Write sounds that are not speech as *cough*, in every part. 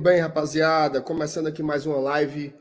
Bem, rapaziada. Começando aqui mais uma live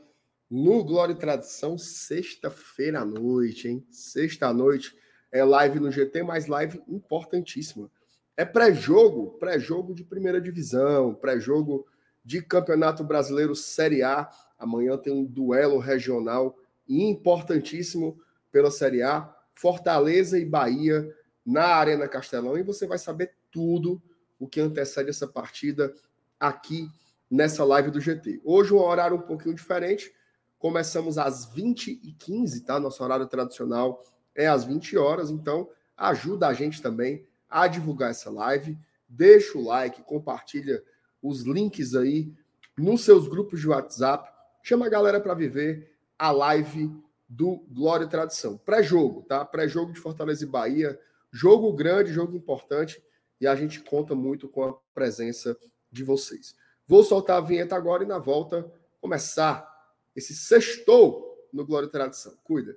no Glória e Tradição, sexta-feira à noite, hein? Sexta noite é live no GT, mas live importantíssima. É pré-jogo, pré-jogo de primeira divisão, pré-jogo de Campeonato Brasileiro Série A. Amanhã tem um duelo regional importantíssimo pela Série A, Fortaleza e Bahia na Arena Castelão, e você vai saber tudo o que antecede essa partida aqui nessa live do GT. Hoje um horário um pouquinho diferente. Começamos às 20h15, tá? Nosso horário tradicional é às 20 horas, então ajuda a gente também a divulgar essa live. Deixa o like, compartilha os links aí nos seus grupos de WhatsApp. Chama a galera para viver a live do Glória e Tradição. Pré-jogo, tá? Pré-jogo de Fortaleza e Bahia. Jogo grande, jogo importante e a gente conta muito com a presença de vocês. Vou soltar a vinheta agora e na volta começar esse sextou no Glória e Tradição. Cuida.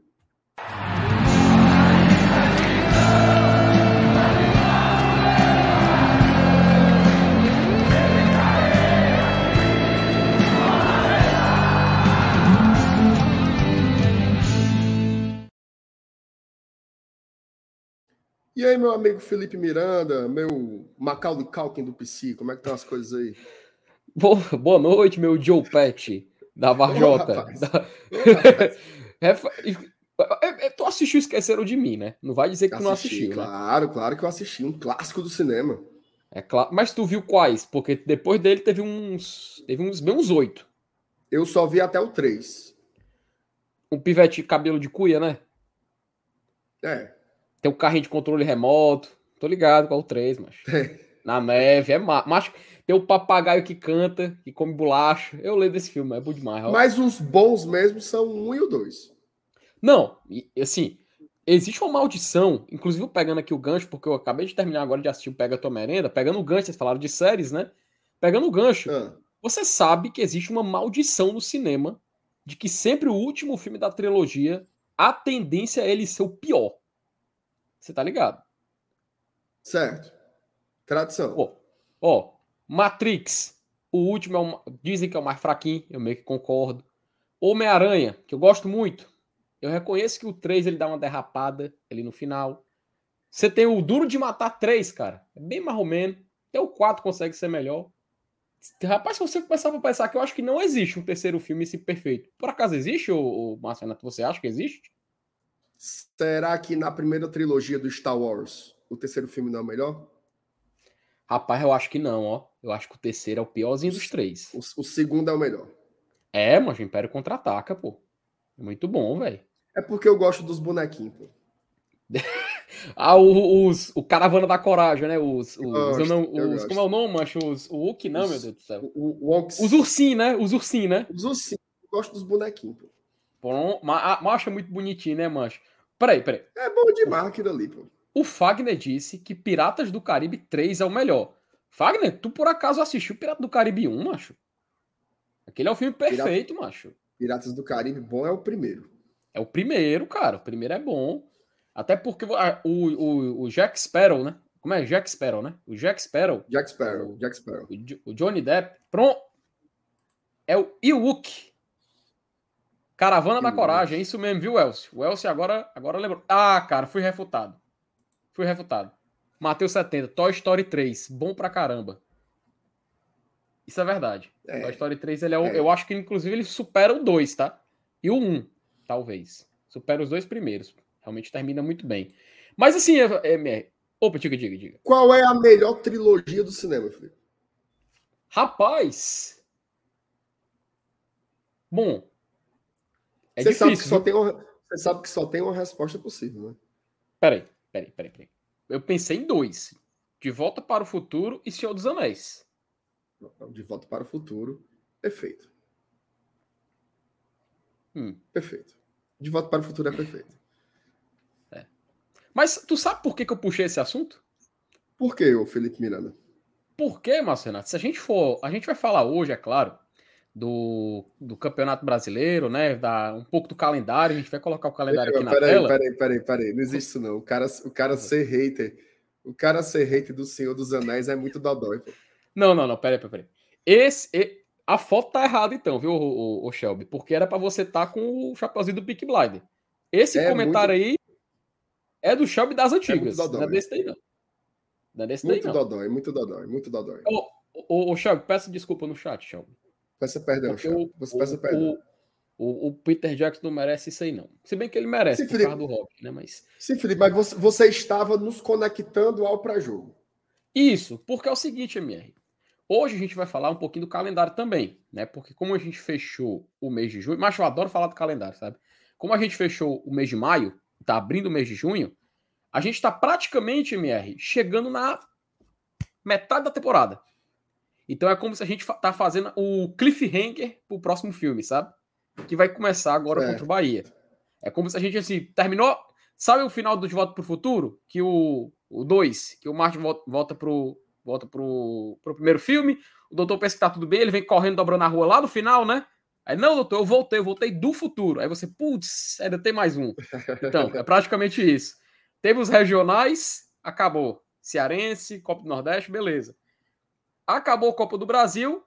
E aí, meu amigo Felipe Miranda, meu Macaulay Culkin do PC, como é que estão as coisas aí? Boa, noite, meu Joe Pet da Varjota. Da... *laughs* é, é, tu assistiu Esqueceram de Mim, né? Não vai dizer que assisti, tu não assistiu, claro, né? Claro, que eu assisti. Um clássico do cinema. É claro. Mas tu viu quais? Porque depois dele teve uns. Teve uns bem uns oito. Eu só vi até o três. Um pivete cabelo de cuia, né? É. Tem o um carrinho de controle remoto. Tô ligado com o 3, mas. Na neve, é macho. Tem o papagaio que canta, que come bolacha. Eu leio desse filme, é bom demais. Ó. Mas os bons mesmo são o um e o dois. Não, assim, existe uma maldição, inclusive pegando aqui o gancho, porque eu acabei de terminar agora de assistir o Pega Tua Merenda, pegando o gancho, vocês falaram de séries, né? Pegando o gancho. Ah. Você sabe que existe uma maldição no cinema de que sempre o último filme da trilogia, a tendência é ele ser o pior. Você tá ligado? Certo. Tradição. Ó, ó, Matrix, o último é o, dizem que é o mais fraquinho, eu meio que concordo. Homem-Aranha, que eu gosto muito. Eu reconheço que o 3 ele dá uma derrapada ali no final. Você tem o Duro de Matar 3, cara. É bem mais ou menos. Até o 4 consegue ser melhor. Rapaz, se você começar a pensar que eu acho que não existe um terceiro filme assim perfeito. Por acaso existe, o Márcio Renato? Você acha que existe? Será que na primeira trilogia do Star Wars o terceiro filme não é o melhor? Rapaz, eu acho que não, ó. Eu acho que o terceiro é o piorzinho dos três. O, o segundo é o melhor. É, mas o Império contra-ataca, pô. É muito bom, velho. É porque eu gosto dos bonequinhos, pô. *laughs* ah, os, o Caravana da Coragem, né? Os, os, gosto, não, os como é o nome, macho? Os, o Hulk, não, os, meu Deus do céu. O, o, os ursinhos, né? Os ursinhos, né? Os ursinhos. Eu gosto dos bonequinhos, pô. Bom, macho é muito bonitinho, né, mancho? Peraí, peraí. É bom demais aquilo ali, pô. O Fagner disse que Piratas do Caribe 3 é o melhor. Fagner, tu por acaso assistiu Pirata do Caribe 1, macho? Aquele é o filme perfeito, Pirata... macho. Piratas do Caribe bom é o primeiro. É o primeiro, cara. O primeiro é bom. Até porque o, o, o Jack Sparrow, né? Como é? Jack Sparrow, né? O Jack Sparrow. Jack Sparrow. Jack Sparrow. O, o Johnny Depp. Pronto. É o Ewok. Caravana que da Coragem, é isso mesmo, viu, Elcio? O Elcio agora, agora lembrou. Ah, cara, fui refutado. Fui refutado. Mateus 70, Toy Story 3, bom pra caramba. Isso é verdade. É. Toy Story 3, ele é, o, é. eu acho que inclusive ele supera o 2, tá? E o 1, talvez. Supera os dois primeiros. Realmente termina muito bem. Mas assim, é, é, opa, diga, diga, diga. Qual é a melhor trilogia do cinema, Felipe? Rapaz. Bom, é você difícil. Sabe que só tem uma, você sabe que só tem uma resposta possível, né? Peraí, peraí, peraí, peraí. Eu pensei em dois. De Volta para o Futuro e Senhor dos Anéis. De Volta para o Futuro, perfeito. Hum. Perfeito. De Volta para o Futuro é perfeito. É. Mas tu sabe por que, que eu puxei esse assunto? Por que, o Felipe Miranda? Por que, Márcio Renato? Se a gente for. A gente vai falar hoje, é claro, do, do Campeonato Brasileiro, né? Da, um pouco do calendário. A gente vai colocar o calendário aqui na peraí, tela. Peraí, peraí, peraí. Não existe isso, não. O cara, o cara ser hater. O cara ser hater do Senhor dos Anéis é muito dodói, pô. Não, não, não, peraí, peraí. peraí. Esse, a foto tá errada então, viu, o, o, o Shelby? Porque era para você estar tá com o chapeuzinho do Pick Blinder. Esse é comentário muito... aí é do Shelby das antigas. É não é desse daí, não. Não é desse muito daí, não. Dodói, muito dodói, muito dodói. Ô, ô, ô Shelby, peça desculpa no chat, Shelby. Peça perdão, Shelby. Você peça perdão. O, o, Peter Jackson não merece isso aí, não. Se bem que ele merece, Sim, por causa do rock, né? Mas... Sim, Felipe, mas você, você estava nos conectando ao pré-jogo. Isso, porque é o seguinte, MR. Hoje a gente vai falar um pouquinho do calendário também, né? Porque como a gente fechou o mês de junho, mas eu adoro falar do calendário, sabe? Como a gente fechou o mês de maio, tá abrindo o mês de junho, a gente está praticamente, MR, chegando na metade da temporada. Então é como se a gente tá fazendo o cliffhanger pro próximo filme, sabe? Que vai começar agora é. contra o Bahia. É como se a gente assim, terminou. Sabe o final do De Volta pro Futuro? Que o 2, que o Martin volta, volta pro, volta pro, pro primeiro filme, o doutor pensa que tá tudo bem, ele vem correndo, dobrando a rua lá no final, né? Aí, não, doutor, eu voltei, eu voltei do futuro. Aí você, putz, ainda tem mais um. Então, é praticamente isso. Teve os regionais, acabou. Cearense, Copa do Nordeste, beleza. Acabou a Copa do Brasil,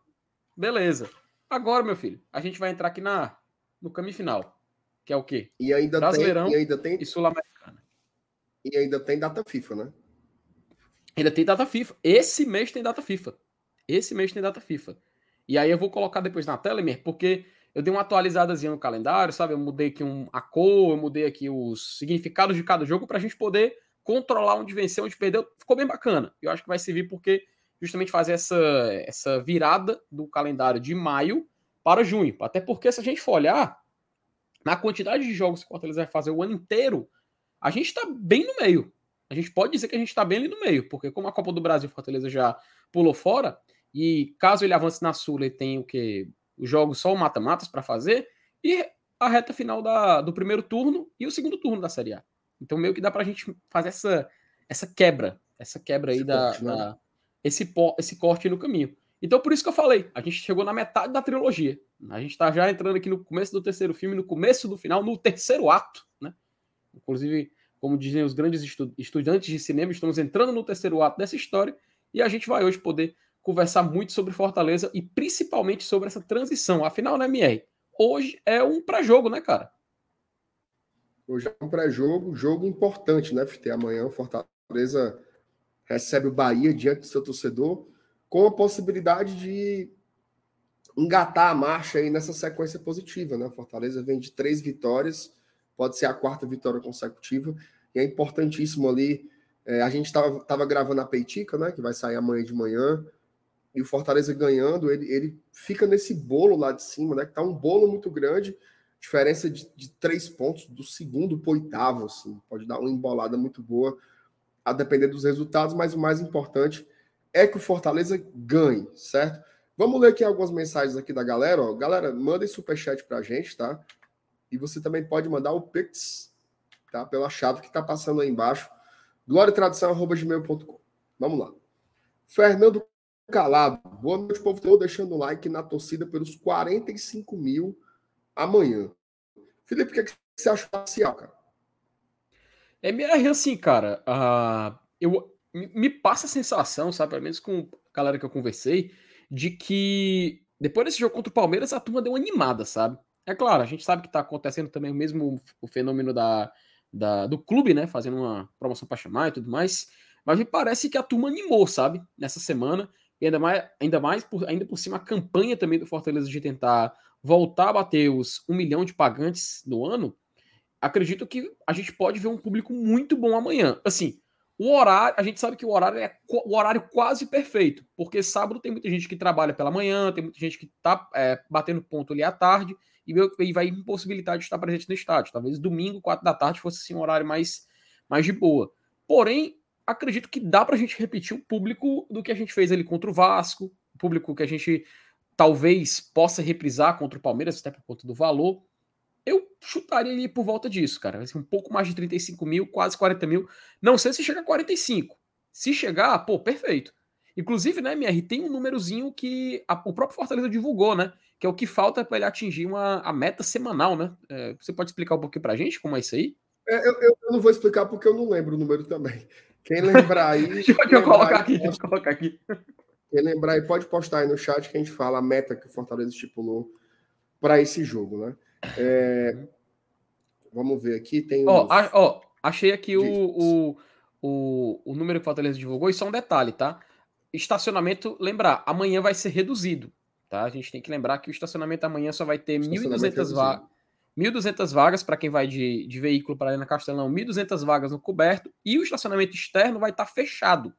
beleza. Agora, meu filho, a gente vai entrar aqui na, no caminho final, que é o quê? E ainda Brasileirão tem, e ainda tem e Sul-Americana. E ainda tem data FIFA, né? Ainda tem data FIFA. Esse mês tem data FIFA. Esse mês tem data FIFA. E aí eu vou colocar depois na tela, porque eu dei uma atualizadazinha no calendário, sabe? Eu mudei aqui um, a cor, eu mudei aqui os significados de cada jogo para a gente poder controlar onde venceu, onde perdeu. Ficou bem bacana. Eu acho que vai servir porque justamente fazer essa, essa virada do calendário de maio para junho. Até porque se a gente for olhar na quantidade de jogos que o Fortaleza vai fazer o ano inteiro, a gente está bem no meio. A gente pode dizer que a gente está bem ali no meio, porque como a Copa do Brasil, o Fortaleza já pulou fora, e caso ele avance na Sul, ele tem o que? Os jogos só o mata-matas para fazer, e a reta final da, do primeiro turno e o segundo turno da Série A. Então, meio que dá para a gente fazer essa, essa quebra, essa quebra aí esse da, né? Esse, esse corte no caminho. Então, por isso que eu falei, a gente chegou na metade da trilogia. A gente está já entrando aqui no começo do terceiro filme, no começo do final, no terceiro ato, né? Inclusive, como dizem os grandes estu estudantes de cinema, estamos entrando no terceiro ato dessa história e a gente vai hoje poder conversar muito sobre Fortaleza e principalmente sobre essa transição. Afinal, né, MR? Hoje é um pré-jogo, né, cara? Hoje é um pré-jogo, jogo importante, né, FT? Amanhã Fortaleza recebe o Bahia diante do seu torcedor com a possibilidade de engatar a marcha aí nessa sequência positiva, né? Fortaleza vem de três vitórias, pode ser a quarta vitória consecutiva e é importantíssimo ali. É, a gente estava gravando a Peitica, né? Que vai sair amanhã de manhã. E o Fortaleza ganhando, ele, ele fica nesse bolo lá de cima, né? Que tá um bolo muito grande, diferença de, de três pontos do segundo para oitavo, assim. Pode dar uma embolada muito boa, a depender dos resultados, mas o mais importante é que o Fortaleza ganhe, certo? Vamos ler aqui algumas mensagens aqui da galera. Ó. Galera, mandem superchat pra gente, tá? E você também pode mandar o Pix tá? Pela chave que está passando aí embaixo. gloriatradição.gmail.com. Vamos lá. Fernando Calado. Boa noite, povo. Estou deixando o like na torcida pelos 45 mil amanhã. Felipe, o que, é que você acha parcial, cara? É assim, cara. Uh, eu, me passa a sensação, sabe, pelo menos com a galera que eu conversei, de que depois desse jogo contra o Palmeiras, a turma deu uma animada, sabe? É claro, a gente sabe que tá acontecendo também o mesmo o fenômeno da, da, do clube, né? Fazendo uma promoção para chamar e tudo mais. Mas me parece que a turma animou, sabe? Nessa semana. E ainda mais, ainda mais por, ainda por cima, a campanha também do Fortaleza de tentar voltar a bater os um milhão de pagantes no ano. Acredito que a gente pode ver um público muito bom amanhã. Assim, o horário, a gente sabe que o horário é o horário quase perfeito, porque sábado tem muita gente que trabalha pela manhã, tem muita gente que tá é, batendo ponto ali à tarde e, vai impossibilitar de estar presente no estádio. Talvez domingo, quatro da tarde, fosse assim, um horário mais, mais de boa. Porém, acredito que dá para a gente repetir o público do que a gente fez ali contra o Vasco, o público que a gente talvez possa reprisar contra o Palmeiras, até por conta do valor. Eu chutaria ali por volta disso, cara. Ser um pouco mais de 35 mil, quase 40 mil. Não sei se chega a 45. Se chegar, pô, perfeito. Inclusive, né, MR, tem um númerozinho que a, o próprio Fortaleza divulgou, né? Que é o que falta para ele atingir uma, a meta semanal, né? É, você pode explicar um pouquinho para a gente como é isso aí? É, eu, eu, não vou explicar porque eu não lembro o número também. Quem lembrar aí. *laughs* deixa eu colocar aqui, deixa eu colocar aqui. Quem lembrar aí, pode postar aí no chat que a gente fala a meta que o Fortaleza estipulou para esse jogo, né? É, vamos ver aqui, tem Ó, os... ó achei aqui o, o, o, o número que o Fortaleza divulgou, e só um detalhe, tá? Estacionamento, lembrar, amanhã vai ser reduzido, tá? A gente tem que lembrar que o estacionamento amanhã só vai ter 1.200 vagas. 1.200 vagas para quem vai de, de veículo para na Castelão, 1.200 vagas no coberto e o estacionamento externo vai estar tá fechado,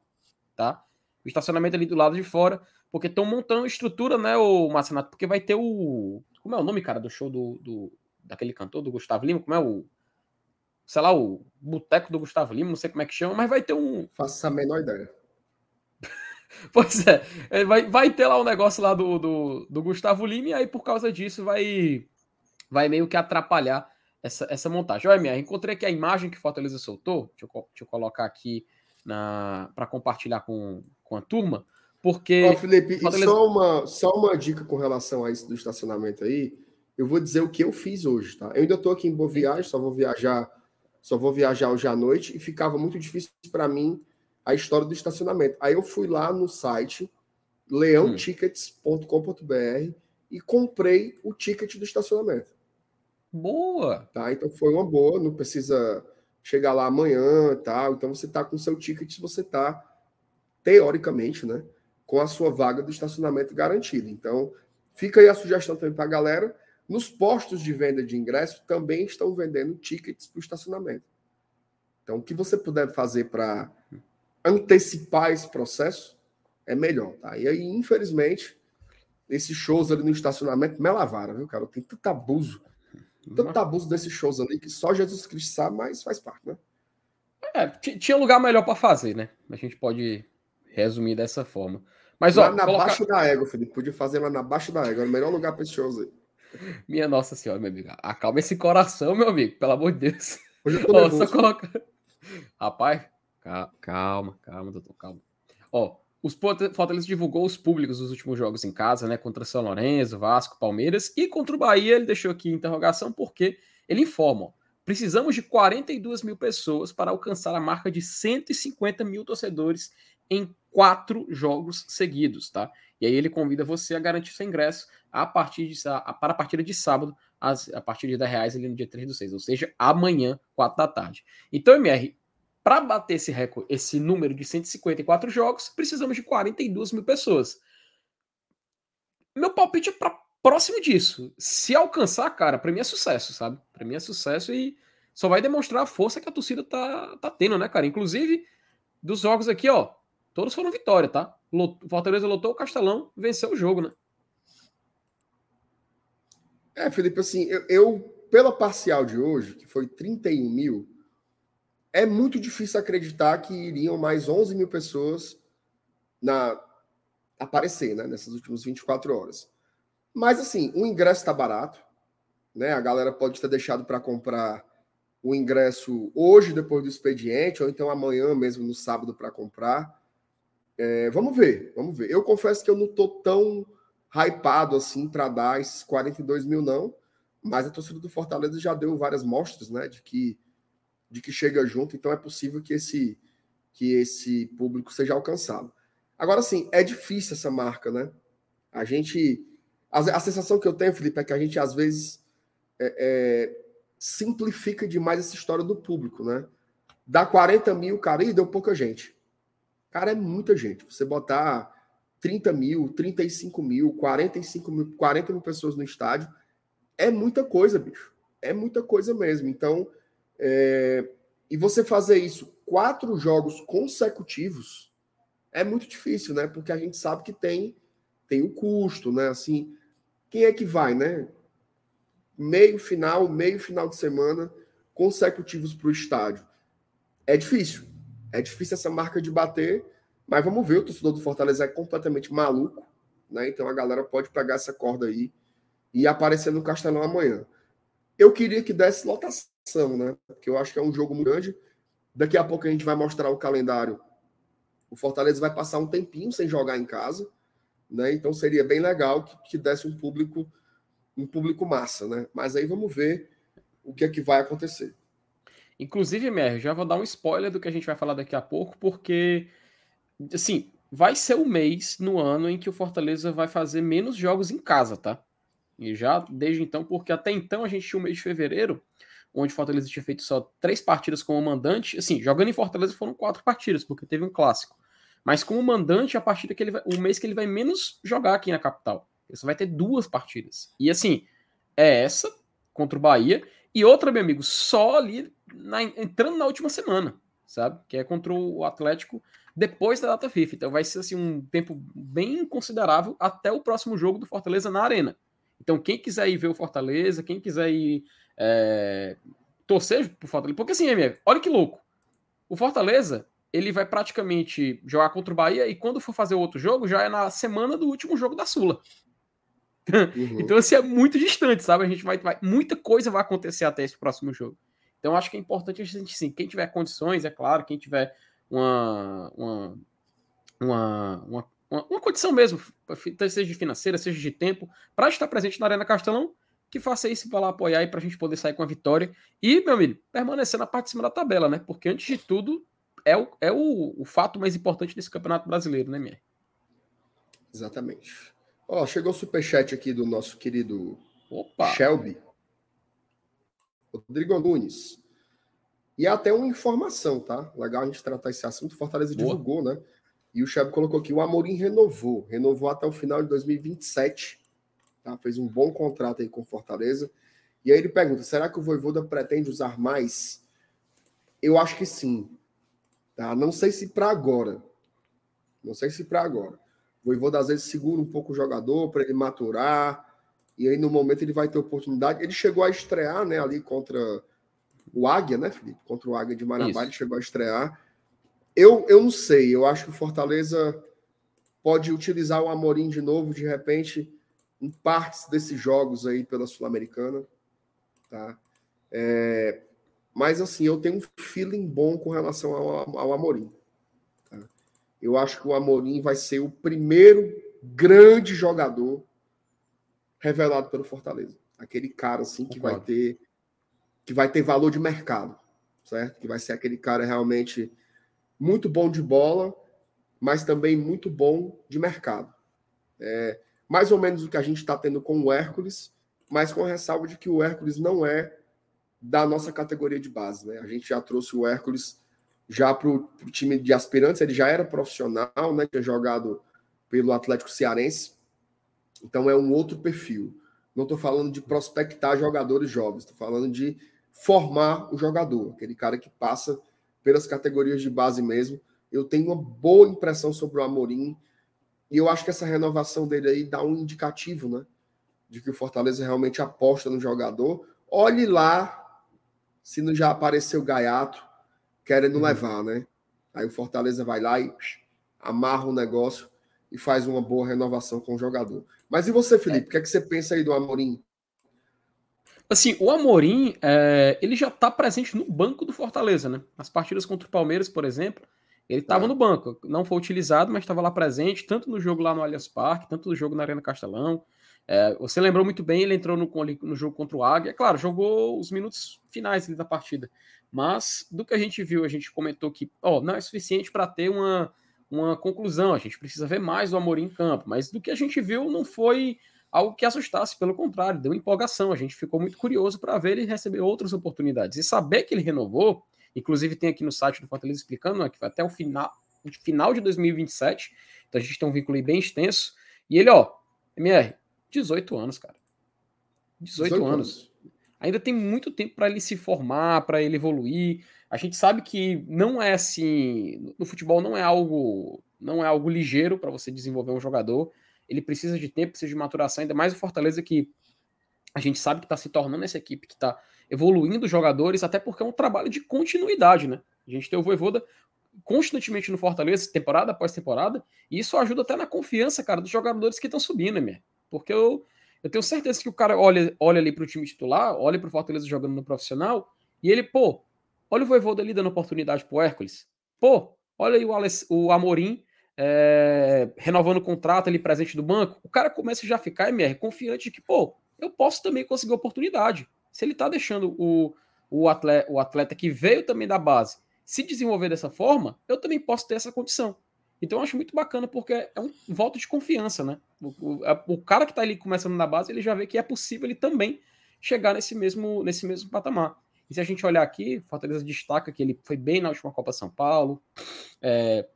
tá? O estacionamento ali do lado de fora, porque estão montando estrutura, né, o Marcenato? Porque vai ter o. Como é o nome, cara, do show do, do daquele cantor, do Gustavo Lima? Como é o. Sei lá, o Boteco do Gustavo Lima, não sei como é que chama, mas vai ter um. Faça a menor ideia. *laughs* pois é, é, vai, vai ter lá um negócio lá do, do, do Gustavo Lima, e aí por causa disso vai vai meio que atrapalhar essa, essa montagem. Olha, minha, encontrei aqui a imagem que Fortaleza soltou. Deixa eu, deixa eu colocar aqui para compartilhar com, com a turma. Porque. Ó, Felipe, Fortaleza... só, uma, só uma dica com relação a isso do estacionamento aí. Eu vou dizer o que eu fiz hoje, tá? Eu ainda estou aqui em Boa Viagem, só vou viajar, só vou viajar hoje à noite e ficava muito difícil para mim a história do estacionamento. Aí eu fui lá no site leãotickets.com.br e comprei o ticket do estacionamento. Boa! Tá? Então foi uma boa, não precisa chegar lá amanhã tal. Então você está com seu ticket, você está, teoricamente, né, com a sua vaga do estacionamento garantida. Então, fica aí a sugestão também para a galera. Nos postos de venda de ingresso também estão vendendo tickets para o estacionamento. Então, o que você puder fazer para antecipar esse processo é melhor, tá? E aí, infelizmente, esses shows ali no estacionamento me lavaram, viu, cara? Tem tanto abuso tanto abuso desses shows ali que só Jesus Cristo sabe, mas faz parte, né? É, tinha lugar melhor para fazer, né? A gente pode resumir dessa forma. Mas, lá ó, na colocar... baixa da égua, Felipe. Podia fazer lá na baixa da égua. Era o melhor lugar para esses shows aí. Minha Nossa Senhora, meu amigo. Acalma esse coração, meu amigo. Pelo amor de Deus. Hoje eu tô *laughs* ó, só coloca... Rapaz, calma, calma, doutor, calma. Ó, os Fortaleza divulgou os públicos dos últimos jogos em casa, né? Contra São Lourenço, Vasco, Palmeiras e contra o Bahia. Ele deixou aqui interrogação porque ele informa: ó, precisamos de 42 mil pessoas para alcançar a marca de 150 mil torcedores em quatro jogos seguidos, tá? E aí ele convida você a garantir seu ingresso a partir de, a, para a partida de sábado, a partir de 10 reais ali no dia 3 do 6, ou seja, amanhã, 4 da tarde. Então, MR, para bater esse recorde, esse número de 154 jogos, precisamos de 42 mil pessoas. Meu palpite é para próximo disso. Se alcançar, cara, para mim é sucesso, sabe? Para mim é sucesso e só vai demonstrar a força que a torcida tá, tá tendo, né, cara? Inclusive, dos jogos aqui, ó, todos foram vitória, tá? Fortaleza lotou o Castelão, venceu o jogo, né? É, Felipe, assim, eu, eu pela parcial de hoje, que foi 31 mil, é muito difícil acreditar que iriam mais 11 mil pessoas na aparecer né, nessas últimas 24 horas. Mas, assim, o ingresso está barato. Né? A galera pode ter deixado para comprar o ingresso hoje, depois do expediente, ou então amanhã mesmo, no sábado, para comprar. É, vamos ver, vamos ver. Eu confesso que eu não estou tão hypado assim para dar esses 42 mil, não. Mas a torcida do Fortaleza já deu várias mostras, né? De que de que chega junto, então é possível que esse que esse público seja alcançado. Agora sim, é difícil essa marca, né? A gente a, a sensação que eu tenho, Felipe, é que a gente às vezes é, é, simplifica demais essa história do público, né? Dá 40 mil, cara, e deu pouca gente. Cara, é muita gente. Você botar 30 mil, 35 mil, 45 mil, 40 mil pessoas no estádio, é muita coisa, bicho. É muita coisa mesmo. Então, é, e você fazer isso quatro jogos consecutivos é muito difícil, né? Porque a gente sabe que tem tem o custo, né? Assim, quem é que vai, né? Meio final, meio final de semana consecutivos para o estádio. É difícil. É difícil essa marca de bater, mas vamos ver. O torcedor do Fortaleza é completamente maluco, né? Então a galera pode pegar essa corda aí e aparecer no Castelão amanhã. Eu queria que desse lotação né? Porque eu acho que é um jogo muito grande. Daqui a pouco a gente vai mostrar o calendário. O Fortaleza vai passar um tempinho sem jogar em casa, né? Então seria bem legal que, que desse um público um público massa, né? Mas aí vamos ver o que é que vai acontecer. Inclusive, Mer, já vou dar um spoiler do que a gente vai falar daqui a pouco, porque assim, vai ser o mês no ano em que o Fortaleza vai fazer menos jogos em casa, tá? E já desde então, porque até então a gente tinha o mês de fevereiro, onde o Fortaleza tinha feito só três partidas como mandante. Assim, jogando em Fortaleza foram quatro partidas, porque teve um clássico. Mas como mandante, a partida que ele vai, o mês que ele vai menos jogar aqui na capital. Ele só vai ter duas partidas. E assim, é essa contra o Bahia e outra, meu amigo, só ali na, entrando na última semana, sabe? Que é contra o Atlético depois da data FIFA. Então vai ser assim um tempo bem considerável até o próximo jogo do Fortaleza na Arena. Então quem quiser ir ver o Fortaleza, quem quiser ir é, torcer pro Fortaleza, porque assim, MF, olha que louco. O Fortaleza ele vai praticamente jogar contra o Bahia e quando for fazer o outro jogo já é na semana do último jogo da Sula. *laughs* Uhum. então, assim, é muito distante, sabe? A gente vai, vai, Muita coisa vai acontecer até esse próximo jogo. Então, acho que é importante a gente, sim, quem tiver condições, é claro, quem tiver uma, uma, uma, uma, uma condição mesmo, seja de financeira, seja de tempo, para estar presente na Arena Castelão, que faça isso para lá apoiar e para a gente poder sair com a vitória. E, meu amigo, permanecer na parte de cima da tabela, né? Porque antes de tudo, é o, é o, o fato mais importante desse campeonato brasileiro, né, Mier? Exatamente. Ó, chegou o superchat aqui do nosso querido Opa. Shelby. Rodrigo Nunes. E é até uma informação, tá? Legal a gente tratar esse assunto. Fortaleza Boa. divulgou, né? E o Shelby colocou aqui: o Amorim renovou. Renovou até o final de 2027. Tá? Fez um bom contrato aí com Fortaleza. E aí ele pergunta: será que o Voivoda pretende usar mais? Eu acho que sim. Tá? Não sei se para agora. Não sei se para agora. O Voivoda às vezes segura um pouco o jogador para ele maturar, e aí no momento ele vai ter oportunidade. Ele chegou a estrear, né, ali contra o Águia, né, Felipe? Contra o Águia de Marabá, Isso. ele chegou a estrear. Eu, eu não sei, eu acho que o Fortaleza pode utilizar o Amorim de novo, de repente, em partes desses jogos aí pela Sul-Americana, tá? É, mas assim, eu tenho um feeling bom com relação ao, ao Amorim. Eu acho que o Amorim vai ser o primeiro grande jogador revelado pelo Fortaleza. Aquele cara assim que vai ter que vai ter valor de mercado, certo? Que vai ser aquele cara realmente muito bom de bola, mas também muito bom de mercado. É, mais ou menos o que a gente está tendo com o Hércules, mas com a ressalva de que o Hércules não é da nossa categoria de base. Né? A gente já trouxe o Hércules já para o time de aspirantes, ele já era profissional, né? Tinha jogado pelo Atlético Cearense. Então é um outro perfil. Não estou falando de prospectar jogadores jovens, estou falando de formar o jogador, aquele cara que passa pelas categorias de base mesmo. Eu tenho uma boa impressão sobre o Amorim e eu acho que essa renovação dele aí dá um indicativo, né? De que o Fortaleza realmente aposta no jogador. Olhe lá se não já apareceu Gaiato, querendo uhum. levar, né? Aí o Fortaleza vai lá e amarra o negócio e faz uma boa renovação com o jogador. Mas e você, Felipe? É. O que é que você pensa aí do Amorim? Assim, o Amorim, é, ele já está presente no banco do Fortaleza, né? As partidas contra o Palmeiras, por exemplo, ele estava é. no banco. Não foi utilizado, mas estava lá presente, tanto no jogo lá no Allianz Parque, tanto no jogo na Arena Castelão. É, você lembrou muito bem, ele entrou no, no jogo contra o Águia. Claro, jogou os minutos finais da partida. Mas do que a gente viu, a gente comentou que ó, não é suficiente para ter uma, uma conclusão. A gente precisa ver mais do Amorim em campo. Mas do que a gente viu, não foi algo que assustasse, pelo contrário, deu empolgação. A gente ficou muito curioso para ver ele receber outras oportunidades. E saber que ele renovou, inclusive tem aqui no site do Fortaleza explicando né, que vai até o final, final de 2027. Então a gente tem um vínculo bem extenso. E ele, ó, MR, 18 anos, cara. 18, 18 anos. anos ainda tem muito tempo para ele se formar, para ele evoluir. A gente sabe que não é assim, no futebol não é algo, não é algo ligeiro para você desenvolver um jogador. Ele precisa de tempo, precisa de maturação, ainda mais o Fortaleza que a gente sabe que está se tornando essa equipe que está evoluindo os jogadores, até porque é um trabalho de continuidade, né? A gente tem o Voivoda constantemente no Fortaleza, temporada após temporada, e isso ajuda até na confiança, cara, dos jogadores que estão subindo, né? Porque eu, eu tenho certeza que o cara olha, olha ali para o time titular, olha para o Fortaleza jogando no profissional, e ele, pô, olha o Voivoda ali dando oportunidade pro Hércules. Pô, olha aí o, Alex, o Amorim é, renovando o contrato ali presente do banco. O cara começa já a ficar, MR, confiante de que, pô, eu posso também conseguir oportunidade. Se ele tá deixando o, o, atleta, o atleta que veio também da base se desenvolver dessa forma, eu também posso ter essa condição. Então eu acho muito bacana porque é um voto de confiança, né? O, o, o cara que está ali começando na base, ele já vê que é possível ele também chegar nesse mesmo, nesse mesmo patamar. E se a gente olhar aqui, Fortaleza destaca que ele foi bem na última Copa São Paulo, é,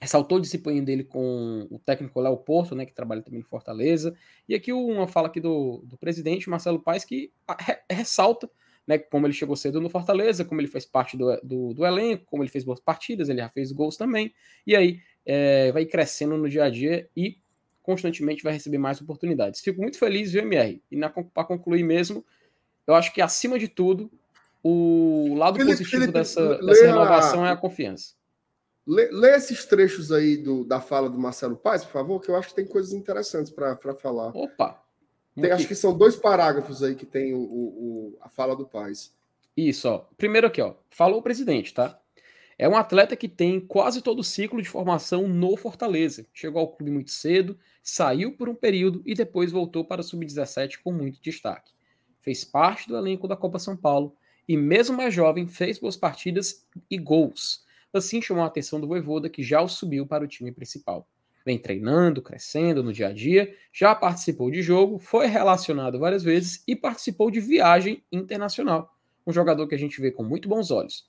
ressaltou o desempenho dele com o técnico Léo Porto, né, que trabalha também em Fortaleza. E aqui uma fala aqui do, do presidente Marcelo Paes que ressalta né, como ele chegou cedo no Fortaleza, como ele fez parte do, do, do, elenco, como ele fez boas partidas, ele já fez gols também, e aí é, vai crescendo no dia a dia e constantemente vai receber mais oportunidades. Fico muito feliz, viu, MR? E para concluir mesmo, eu acho que acima de tudo, o lado Felipe, positivo Felipe, dessa, dessa renovação a... é a confiança. Lê, lê, esses trechos aí do, da fala do Marcelo Paes, por favor, que eu acho que tem coisas interessantes para falar. Opa! Tem, acho que são dois parágrafos aí que tem o, o, a fala do Paes. Isso, ó. Primeiro aqui, ó. Falou o presidente, tá? É um atleta que tem quase todo o ciclo de formação no Fortaleza. Chegou ao clube muito cedo, saiu por um período e depois voltou para o Sub-17 com muito destaque. Fez parte do elenco da Copa São Paulo e, mesmo mais jovem, fez boas partidas e gols. Assim chamou a atenção do Voivoda, que já o subiu para o time principal. Vem treinando, crescendo no dia a dia, já participou de jogo, foi relacionado várias vezes e participou de viagem internacional. Um jogador que a gente vê com muito bons olhos.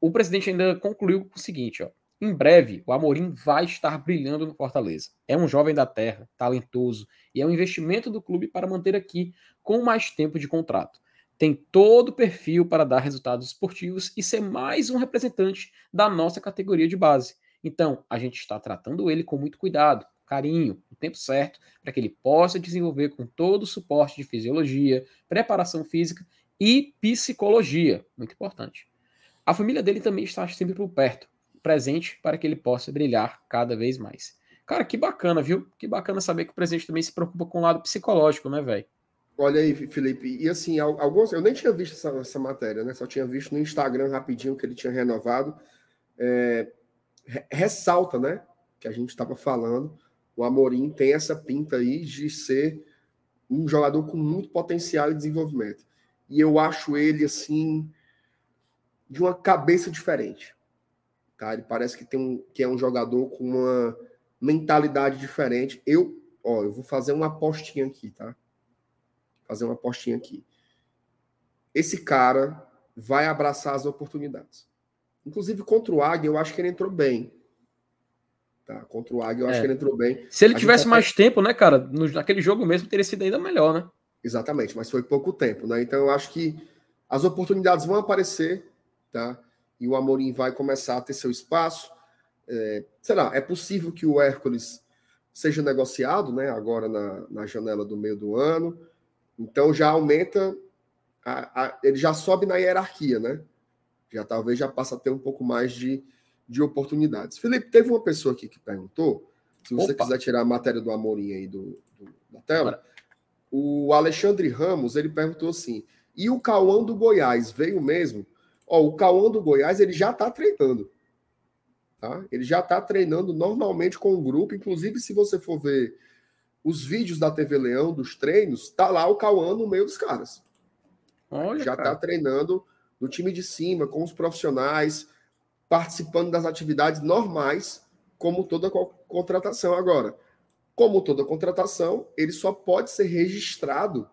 O presidente ainda concluiu o seguinte, ó. Em breve, o Amorim vai estar brilhando no Fortaleza. É um jovem da terra, talentoso, e é um investimento do clube para manter aqui com mais tempo de contrato tem todo o perfil para dar resultados esportivos e ser mais um representante da nossa categoria de base. Então, a gente está tratando ele com muito cuidado, carinho, no tempo certo, para que ele possa desenvolver com todo o suporte de fisiologia, preparação física e psicologia, muito importante. A família dele também está sempre por perto, presente para que ele possa brilhar cada vez mais. Cara, que bacana, viu? Que bacana saber que o presidente também se preocupa com o lado psicológico, né, velho? Olha aí, Felipe. E assim, alguns. Eu nem tinha visto essa, essa, matéria, né? Só tinha visto no Instagram rapidinho que ele tinha renovado. É, ressalta, né? Que a gente estava falando. O Amorim tem essa pinta aí de ser um jogador com muito potencial e desenvolvimento. E eu acho ele, assim, de uma cabeça diferente. Tá? Ele parece que, tem um, que é um jogador com uma mentalidade diferente. Eu, ó, eu vou fazer uma apostinha aqui, tá? Fazer uma apostinha aqui. Esse cara vai abraçar as oportunidades. Inclusive contra o Águia, eu acho que ele entrou bem. Tá, contra o Águia, eu é. acho que ele entrou bem. Se ele a tivesse mais tempo, né, cara, no, naquele jogo mesmo teria sido ainda melhor, né? Exatamente, mas foi pouco tempo, né? Então eu acho que as oportunidades vão aparecer, tá? E o Amorim vai começar a ter seu espaço. É, sei lá, é possível que o Hércules seja negociado, né? Agora na, na janela do meio do ano. Então já aumenta, a, a, ele já sobe na hierarquia, né? Já talvez já passa a ter um pouco mais de, de oportunidades. Felipe, teve uma pessoa aqui que perguntou, se você Opa. quiser tirar a matéria do Amorim aí do, do da tela, o Alexandre Ramos, ele perguntou assim, e o Cauã do Goiás veio mesmo? Ó, o Cauã do Goiás, ele já está treinando. Tá? Ele já está treinando normalmente com o grupo, inclusive se você for ver os vídeos da TV Leão, dos treinos, tá lá o Cauã no meio dos caras. Olha, Já tá cara. tá treinando no time de cima, com os profissionais, participando das atividades normais, como toda contratação. Agora, como toda contratação, ele só pode ser registrado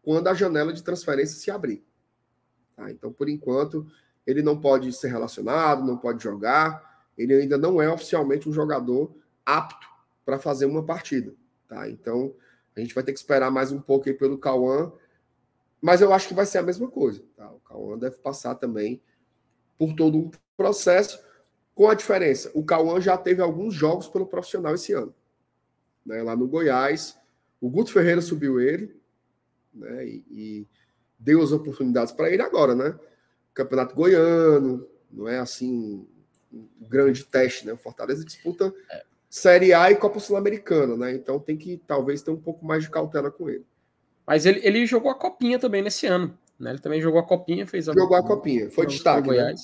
quando a janela de transferência se abrir. Tá? Então, por enquanto, ele não pode ser relacionado, não pode jogar, ele ainda não é oficialmente um jogador apto para fazer uma partida. Tá? Então, a gente vai ter que esperar mais um pouco aí pelo Cauã, mas eu acho que vai ser a mesma coisa. Tá? O Cauã deve passar também por todo um processo, com a diferença. O Cauã já teve alguns jogos pelo profissional esse ano. Né? Lá no Goiás, o Guto Ferreira subiu ele né? e, e deu as oportunidades para ele agora, né? Campeonato Goiano, não é assim um grande teste, né? O Fortaleza disputa é. Série A e Copa Sul-Americana, né? Então tem que talvez ter um pouco mais de cautela com ele. Mas ele, ele jogou a copinha também nesse ano, né? Ele também jogou a copinha, fez a Jogou a copinha, foi destaque, né?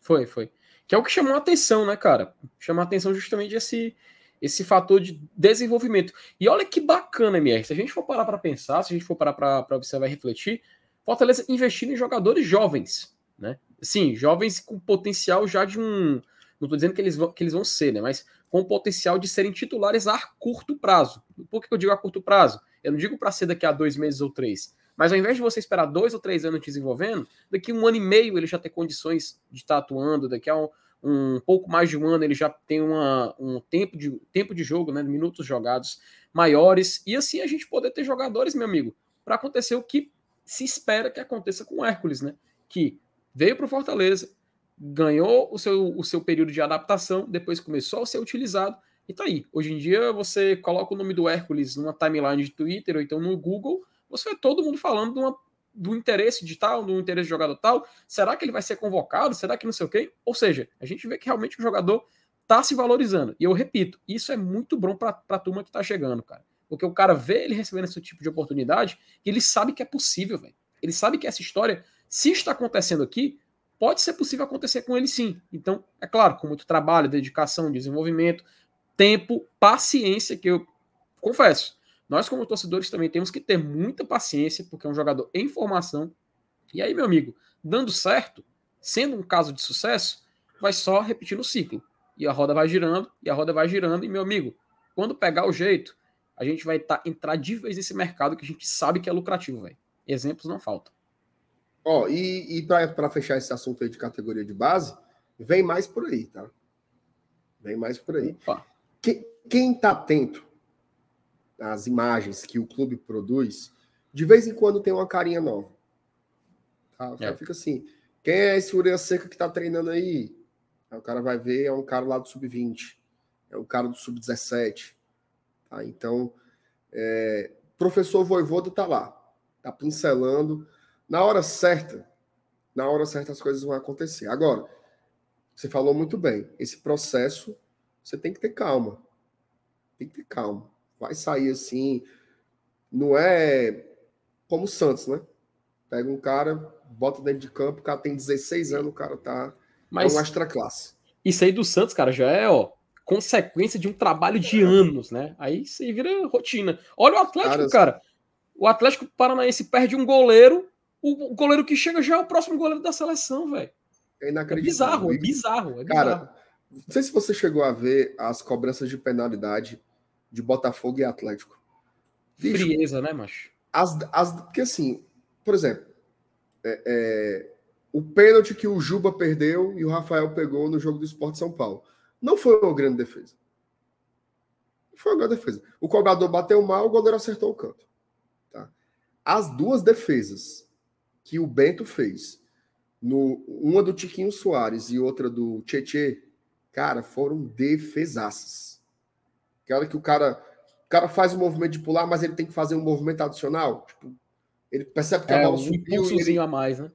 Foi, foi. Que é o que chamou a atenção, né, cara? Chamou a atenção justamente esse esse fator de desenvolvimento. E olha que bacana, MR. Se a gente for parar para pensar, se a gente for parar para observar e refletir, Fortaleza investindo em jogadores jovens, né? Sim, jovens com potencial já de um Não estou dizendo que eles, vão, que eles vão ser, né? Mas com o potencial de serem titulares a curto prazo. Por que eu digo a curto prazo? Eu não digo para ser daqui a dois meses ou três. Mas ao invés de você esperar dois ou três anos desenvolvendo, daqui a um ano e meio ele já tem condições de estar atuando, daqui a um, um pouco mais de um ano ele já tem uma, um tempo de, tempo de jogo, né, minutos jogados maiores, e assim a gente poder ter jogadores, meu amigo, para acontecer o que se espera que aconteça com o Hércules, né? Que veio para o Fortaleza, ganhou o seu, o seu período de adaptação, depois começou a ser utilizado, e tá aí. Hoje em dia você coloca o nome do Hércules numa timeline de Twitter ou então no Google, você vê todo mundo falando de uma, do interesse de tal, do interesse de jogador tal. Será que ele vai ser convocado? Será que não sei o quê? Ou seja, a gente vê que realmente o jogador tá se valorizando. E eu repito, isso é muito bom para a turma que tá chegando, cara. Porque o cara vê ele recebendo esse tipo de oportunidade ele sabe que é possível, velho. Ele sabe que essa história, se está acontecendo aqui, pode ser possível acontecer com ele sim. Então, é claro, com muito trabalho, dedicação, desenvolvimento, tempo, paciência, que eu confesso, nós, como torcedores, também temos que ter muita paciência, porque é um jogador em formação. E aí, meu amigo, dando certo, sendo um caso de sucesso, vai só repetir o ciclo. E a roda vai girando, e a roda vai girando, e meu amigo, quando pegar o jeito, a gente vai tá, entrar de vez nesse mercado que a gente sabe que é lucrativo, velho. Exemplos não faltam. Ó, oh, e, e para fechar esse assunto aí de categoria de base, vem mais por aí, tá? Vem mais por aí. Que, quem tá atento as imagens que o clube produz, de vez em quando tem uma carinha nova. Tá? É. Fica assim, quem é esse Ureia Seca que tá treinando aí? aí? O cara vai ver, é um cara lá do Sub-20, é um cara do Sub-17. Tá? Então, é, professor Voivoda tá lá, tá pincelando. Na hora certa, na hora certa as coisas vão acontecer. Agora, você falou muito bem, esse processo você tem que ter calma. Tem que ter calma vai sair assim. Não é como o Santos, né? Pega um cara, bota dentro de campo, o cara tem 16 anos, o cara tá. Mas é um extra classe. Isso aí do Santos, cara, já é, ó, consequência de um trabalho de anos, né? Aí você vira rotina. Olha o Atlético, cara. O Atlético Paranaense perde um goleiro, o goleiro que chega já é o próximo goleiro da seleção, velho. É inacreditável. É bizarro, é bizarro, é bizarro. Cara, não sei se você chegou a ver as cobranças de penalidade de Botafogo e Atlético. Bicho, Frieza, né, macho? As, as, porque assim, por exemplo, é, é, o pênalti que o Juba perdeu e o Rafael pegou no jogo do Esporte São Paulo. Não foi uma grande defesa. Não foi uma grande defesa. O cobrador bateu mal, o goleiro acertou o canto. Tá? As duas defesas que o Bento fez, no, uma do Tiquinho Soares e outra do Tietê, cara, foram defesaças. Aquela que o cara, o cara faz o movimento de pular, mas ele tem que fazer um movimento adicional. Tipo, ele percebe que é, a bola um subiu. E ele, a mais, né?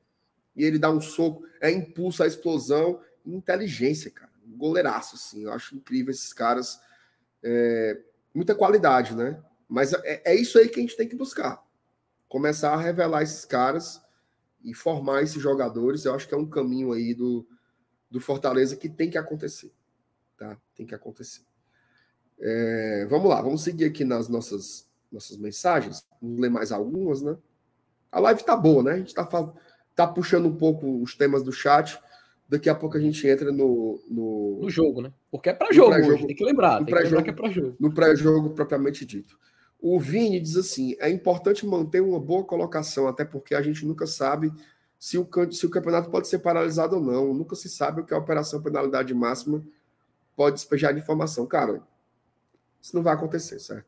E ele dá um soco, é impulso a explosão, inteligência, cara. Um goleiraço, assim. Eu acho incrível esses caras. É, muita qualidade, né? Mas é, é isso aí que a gente tem que buscar. Começar a revelar esses caras e formar esses jogadores. Eu acho que é um caminho aí do, do Fortaleza que tem que acontecer. Tá? Tem que acontecer. É, vamos lá, vamos seguir aqui nas nossas, nossas mensagens. Vamos ler mais algumas, né? A live tá boa, né? A gente tá, tá puxando um pouco os temas do chat. Daqui a pouco a gente entra no. No, no jogo, né? Porque é para jogo, hoje, tem que lembrar. Tem que lembrar que é para jogo. No pré-jogo propriamente dito. O Vini diz assim: é importante manter uma boa colocação, até porque a gente nunca sabe se o, se o campeonato pode ser paralisado ou não. Nunca se sabe o que a operação penalidade máxima pode despejar de informação. Cara, isso não vai acontecer, certo?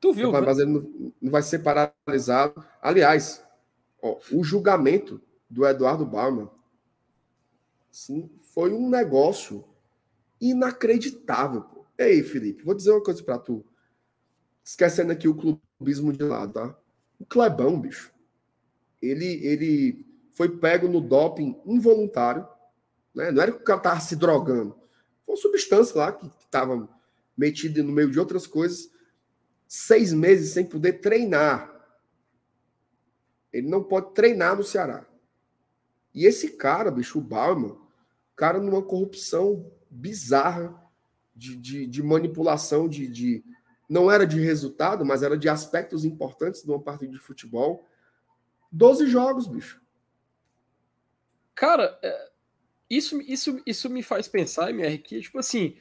Tu viu? Ele não, não, vai ser paralisado. Aliás, ó, o julgamento do Eduardo Bauman sim, foi um negócio inacreditável. Pô. Ei, Felipe, vou dizer uma coisa para tu. Esquecendo aqui o clubismo de lado, tá? O Clebão, bicho, ele, ele foi pego no doping involuntário. Né? Não era que o cara tava se drogando. Foi uma substância lá que estava metido no meio de outras coisas, seis meses sem poder treinar. Ele não pode treinar no Ceará. E esse cara, bicho, o Bauman, cara numa corrupção bizarra de, de, de manipulação de, de, Não era de resultado, mas era de aspectos importantes de uma partida de futebol. Doze jogos, bicho. Cara, é, isso, isso, isso me faz pensar, MR, que, tipo assim,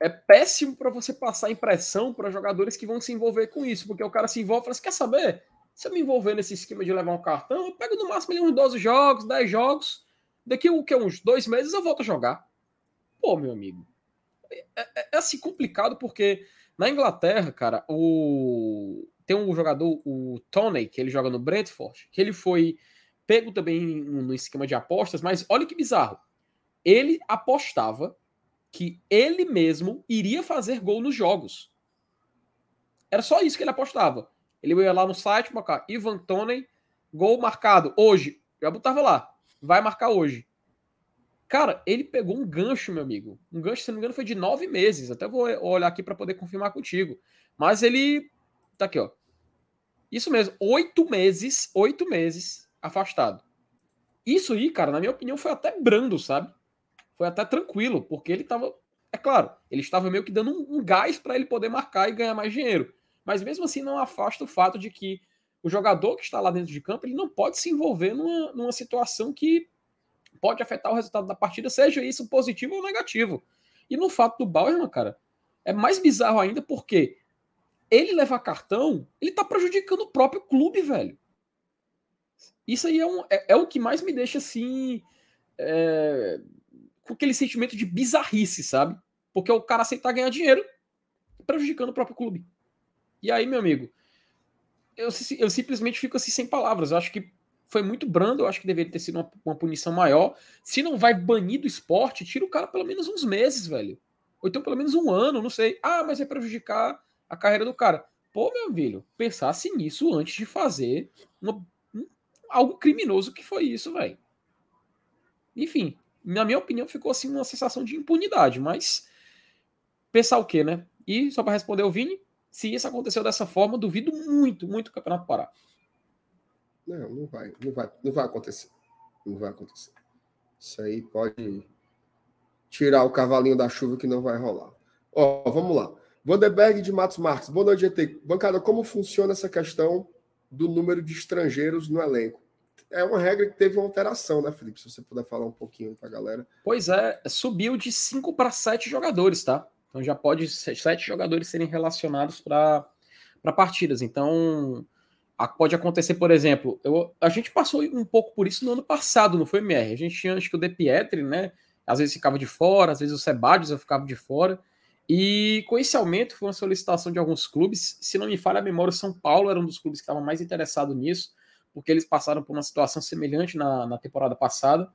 é péssimo para você passar impressão para jogadores que vão se envolver com isso, porque o cara se envolve e fala assim, quer saber? Se eu me envolver nesse esquema de levar um cartão, eu pego no máximo uns 12 jogos, 10 jogos, daqui o que, uns dois meses eu volto a jogar. Pô, meu amigo, é, é, é assim complicado porque na Inglaterra, cara, o tem um jogador, o Tony, que ele joga no Brentford, que ele foi pego também no esquema de apostas, mas olha que bizarro. Ele apostava que ele mesmo iria fazer gol nos jogos. Era só isso que ele apostava. Ele ia lá no site, marcar Ivan Toney, gol marcado hoje. Já botava lá, vai marcar hoje. Cara, ele pegou um gancho, meu amigo. Um gancho, se não me engano, foi de nove meses. Até vou olhar aqui para poder confirmar contigo. Mas ele. Tá aqui, ó. Isso mesmo, oito meses, oito meses afastado. Isso aí, cara, na minha opinião, foi até brando, sabe? Foi até tranquilo, porque ele tava. É claro, ele estava meio que dando um, um gás para ele poder marcar e ganhar mais dinheiro. Mas mesmo assim, não afasta o fato de que o jogador que está lá dentro de campo ele não pode se envolver numa, numa situação que pode afetar o resultado da partida, seja isso positivo ou negativo. E no fato do Bauerman, cara, é mais bizarro ainda porque ele levar cartão, ele tá prejudicando o próprio clube, velho. Isso aí é, um, é, é o que mais me deixa assim. É, com aquele sentimento de bizarrice, sabe? Porque o cara aceitar ganhar dinheiro prejudicando o próprio clube. E aí, meu amigo, eu, eu simplesmente fico assim sem palavras. Eu acho que foi muito brando, eu acho que deveria ter sido uma, uma, punição maior. Se não vai banir do esporte, tira o cara pelo menos uns meses, velho. Ou então pelo menos um ano, não sei. Ah, mas vai prejudicar a carreira do cara. Pô, meu filho, pensasse nisso antes de fazer uma, um, algo criminoso que foi isso, velho. Enfim, na minha opinião, ficou assim uma sensação de impunidade, mas pensar o quê, né? E só para responder o Vini, se isso aconteceu dessa forma, duvido muito, muito o Campeonato parar. Não, não vai, não vai, não vai acontecer. Não vai acontecer. Isso aí pode tirar o cavalinho da chuva que não vai rolar. Ó, vamos lá. Vanderberg de Matos Marques. Boa noite, GT. Bancada, como funciona essa questão do número de estrangeiros no elenco? É uma regra que teve uma alteração, né, Felipe? Se você puder falar um pouquinho para a galera. Pois é, subiu de 5 para 7 jogadores, tá? Então já pode sete jogadores serem relacionados para partidas. Então pode acontecer, por exemplo, eu, a gente passou um pouco por isso no ano passado, não foi, MR? A gente tinha, acho que o De Pietri, né? Às vezes ficava de fora, às vezes o Sebadios eu ficava de fora. E com esse aumento foi uma solicitação de alguns clubes. Se não me falha a memória, o São Paulo era um dos clubes que estava mais interessado nisso, porque eles passaram por uma situação semelhante na, na temporada passada.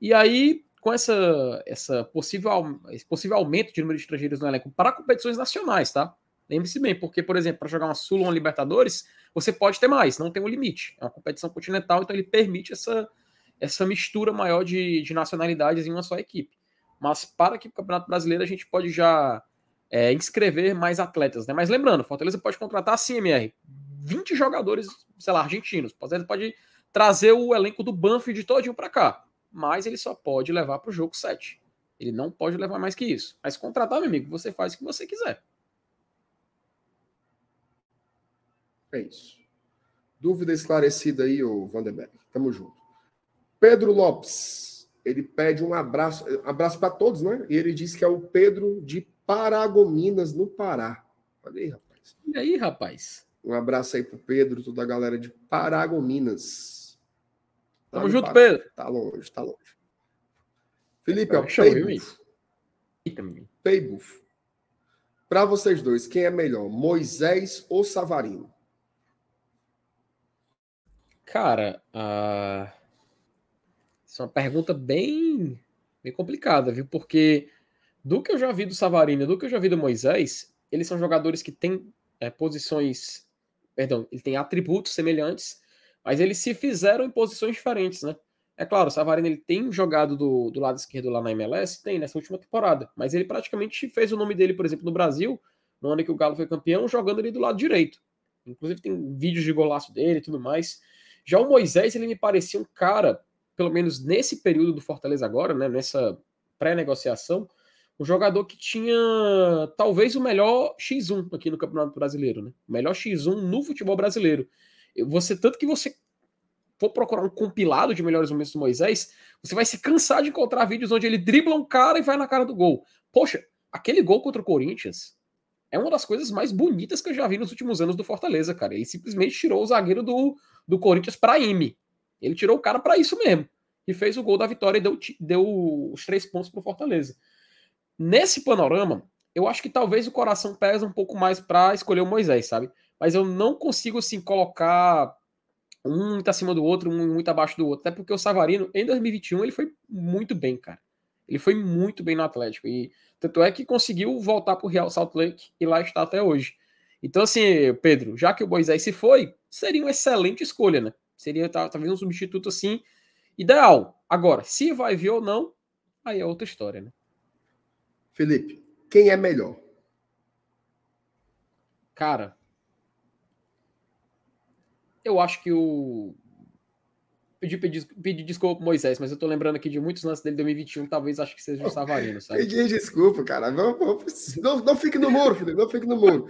E aí, com essa, essa possível, esse possível aumento de número de estrangeiros no elenco para competições nacionais, tá? Lembre-se bem, porque, por exemplo, para jogar uma Sul ou uma Libertadores, você pode ter mais, não tem um limite. É uma competição continental, então ele permite essa, essa mistura maior de, de nacionalidades em uma só equipe. Mas para que o Campeonato Brasileiro a gente pode já é, inscrever mais atletas, né? Mas lembrando, Fortaleza pode contratar sim, MR, 20 jogadores, sei lá, argentinos. Fortaleza pode trazer o elenco do Banfield todinho para cá, mas ele só pode levar para o jogo 7. Ele não pode levar mais que isso. Mas contratar, meu amigo, você faz o que você quiser. É isso. Dúvida esclarecida aí, ô Vanderberg. Tamo junto. Pedro Lopes, ele pede um abraço, abraço para todos, né? E ele diz que é o Pedro de Paragominas, no Pará. Olha aí, rapaz. E aí, rapaz? Um abraço aí pro Pedro, toda a galera de Paragominas. Tá Tamo junto, Pará. Pedro. Tá longe, tá longe. Felipe, é o Paybuff. Paybuff. Para vocês dois, quem é melhor, Moisés ou Savarino? Cara, uh... isso é uma pergunta bem, bem complicada, viu? Porque do que eu já vi do Savarino, do que eu já vi do Moisés, eles são jogadores que têm é, posições, perdão, ele tem atributos semelhantes, mas eles se fizeram em posições diferentes, né? É claro, o Savarino ele tem jogado do, do lado esquerdo lá na MLS, tem nessa última temporada, mas ele praticamente fez o nome dele, por exemplo, no Brasil, no ano que o Galo foi campeão, jogando ali do lado direito. Inclusive tem vídeos de golaço dele e tudo mais. Já o Moisés, ele me parecia um cara, pelo menos nesse período do Fortaleza agora, né, nessa pré-negociação, um jogador que tinha talvez o melhor X1 aqui no Campeonato Brasileiro, né? O melhor X1 no futebol brasileiro. Você tanto que você for procurar um compilado de melhores momentos do Moisés, você vai se cansar de encontrar vídeos onde ele dribla um cara e vai na cara do gol. Poxa, aquele gol contra o Corinthians é uma das coisas mais bonitas que eu já vi nos últimos anos do Fortaleza, cara. Ele simplesmente tirou o zagueiro do, do Corinthians para IME. Ele tirou o cara para isso mesmo. E fez o gol da vitória e deu, deu os três pontos para o Fortaleza. Nesse panorama, eu acho que talvez o coração pesa um pouco mais para escolher o Moisés, sabe? Mas eu não consigo, assim, colocar um muito acima do outro, um muito abaixo do outro. Até porque o Savarino, em 2021, ele foi muito bem, cara. Ele foi muito bem no Atlético. E tanto é que conseguiu voltar para o Real Salt Lake e lá está até hoje. Então, assim, Pedro, já que o Moisés se foi, seria uma excelente escolha, né? Seria talvez um substituto assim ideal. Agora, se vai vir ou não, aí é outra história, né? Felipe, quem é melhor? Cara, eu acho que o. Pedi, pedi, pedi desculpa pro Moisés, mas eu tô lembrando aqui de muitos lances dele de 2021, talvez acho que seja o Savarino, sabe? Pedi desculpa, cara. Não, não, não fique no muro, Felipe, não fique no muro.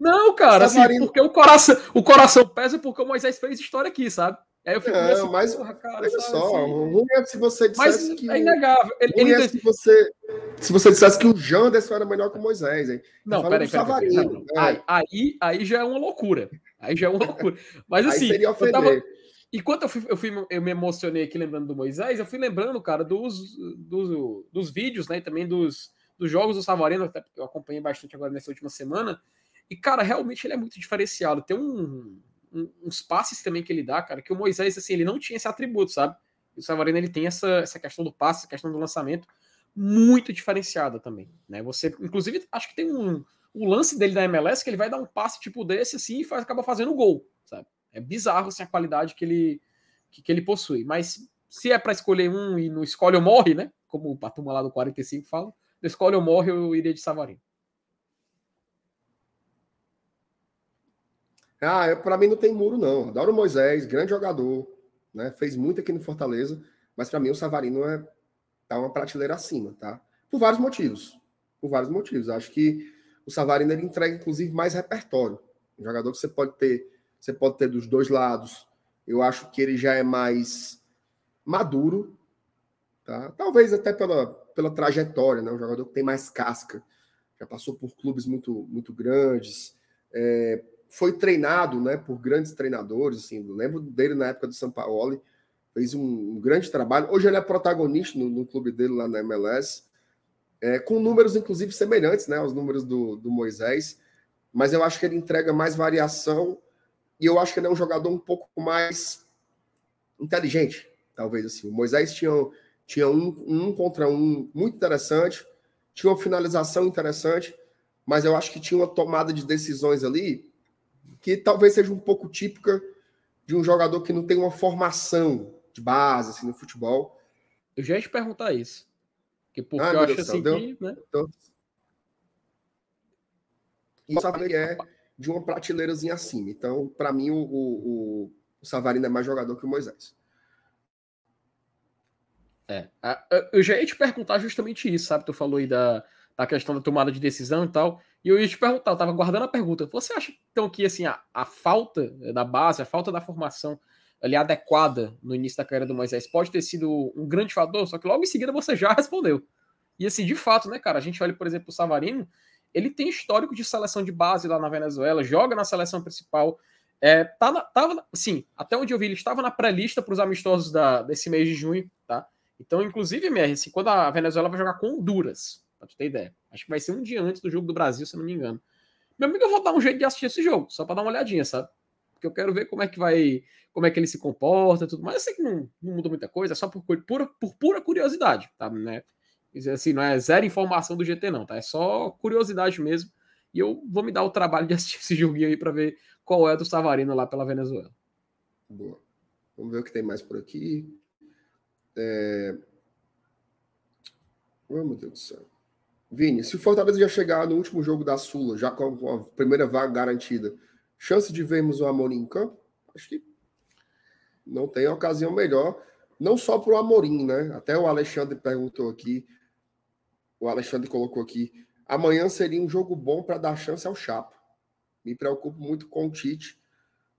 Não, cara, assim, porque o coração, o coração pesa porque o Moisés fez história aqui, sabe? Aí eu fico não, assim, mas cara, olha só, assim, ruim é se você dissesse mas que. É inegável. Ele, ele é se, você, se você dissesse que o Janderson era melhor que o Moisés, hein? Não, peraí, peraí. Pera, pera. Aí, aí, aí já é uma loucura. Aí já é uma loucura. Mas assim. seria ofender. Eu tava... Enquanto eu, fui, eu, fui, eu me emocionei aqui lembrando do Moisés, eu fui lembrando, cara, dos, dos, dos vídeos, né? Também dos, dos jogos do Savarino, até porque eu acompanhei bastante agora nessa última semana. E, cara, realmente ele é muito diferenciado. Tem um, um, uns passes também que ele dá, cara, que o Moisés, assim, ele não tinha esse atributo, sabe? E o Savarino, ele tem essa, essa questão do passe, essa questão do lançamento muito diferenciada também, né? Você, inclusive, acho que tem um, o lance dele da MLS que ele vai dar um passe tipo desse assim e faz, acaba fazendo gol? É bizarro assim, a qualidade que ele, que, que ele possui. Mas se é para escolher um e não escolhe ou morre, né? Como o Patuma lá do 45 fala, escolhe ou morre, eu iria de Savarino. Ah, para mim não tem muro, não. Adoro Moisés, grande jogador, né? Fez muito aqui no Fortaleza, mas para mim o Savarino é tá uma prateleira acima, tá? Por vários motivos. Por vários motivos. Acho que o Savarino ele entrega, inclusive, mais repertório. Um jogador que você pode ter, você pode ter dos dois lados. Eu acho que ele já é mais maduro, tá? Talvez até pela, pela trajetória, né? Um jogador que tem mais casca. Já passou por clubes muito, muito grandes. É, foi treinado, né, por grandes treinadores, assim. lembro dele na época do São Paulo. Fez um, um grande trabalho. Hoje ele é protagonista no, no clube dele lá na MLS é, com números, inclusive, semelhantes né, aos números do, do Moisés, mas eu acho que ele entrega mais variação e eu acho que ele é um jogador um pouco mais inteligente, talvez assim. O Moisés tinha, tinha um, um contra um muito interessante, tinha uma finalização interessante, mas eu acho que tinha uma tomada de decisões ali que talvez seja um pouco típica de um jogador que não tem uma formação de base assim, no futebol. Eu já ia te perguntar isso. Porque, porque ah, eu acho assim deu, que. Né? Então... E o Savarino é de uma prateleirazinha acima. Então, para mim, o, o, o Savarino é mais jogador que o Moisés. É. Eu já ia te perguntar justamente isso, sabe? Tu falou aí da, da questão da tomada de decisão e tal. E eu ia te perguntar, eu tava guardando a pergunta. Você acha, então, que assim, a, a falta da base, a falta da formação ali adequada no início da carreira do Moisés pode ter sido um grande fator, só que logo em seguida você já *laughs* respondeu. E assim, de fato, né, cara, a gente olha, por exemplo, o Savarino, ele tem histórico de seleção de base lá na Venezuela, joga na seleção principal, é, tá na, tava, sim, até onde eu vi, ele estava na pré-lista para os amistosos da, desse mês de junho, tá? Então, inclusive, MR, assim, quando a Venezuela vai jogar com Honduras, pra tu ter ideia, acho que vai ser um dia antes do jogo do Brasil, se não me engano. Meu amigo, eu vou dar um jeito de assistir esse jogo, só para dar uma olhadinha, sabe? porque eu quero ver como é que vai, como é que ele se comporta, tudo mais. Eu sei que não, não muda muita coisa, é só por pura, por pura curiosidade, tá? Né? Assim, não é zero informação do GT, não, tá? É só curiosidade mesmo. E eu vou me dar o trabalho de assistir *laughs* esse joguinho aí para ver qual é do Savarino lá pela Venezuela. Boa. Vamos ver o que tem mais por aqui. É... Oh, meu Deus do céu. Vini, se o Fortaleza já chegar no último jogo da Sula, já com a primeira vaga garantida, Chance de vermos o Amorim em campo? Acho que não tem ocasião melhor. Não só para o Amorim, né? Até o Alexandre perguntou aqui. O Alexandre colocou aqui. Amanhã seria um jogo bom para dar chance ao Chapo. Me preocupo muito com o Tite.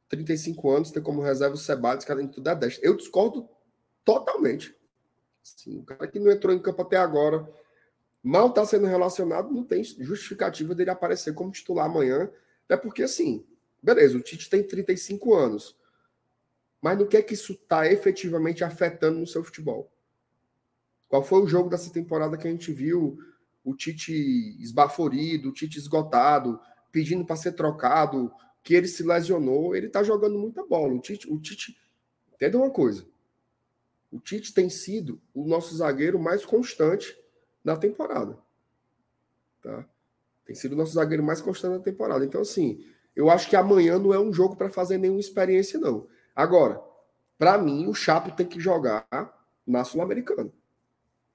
35 anos, ter como reserva o Sebades, cara, em tudo é 10. Eu discordo totalmente. Sim, o cara que não entrou em campo até agora, mal está sendo relacionado, não tem justificativa dele aparecer como titular amanhã. Até porque, assim, beleza, o Tite tem 35 anos. Mas no que é que isso está efetivamente afetando no seu futebol? Qual foi o jogo dessa temporada que a gente viu o Tite esbaforido, o Tite esgotado, pedindo para ser trocado, que ele se lesionou? Ele está jogando muita bola. O Tite, o Tite, entenda uma coisa. O Tite tem sido o nosso zagueiro mais constante na temporada. Tá? Tem sido o nosso zagueiro mais constante na temporada. Então, assim, eu acho que amanhã não é um jogo para fazer nenhuma experiência, não. Agora, para mim, o Chapo tem que jogar na Sul-Americana.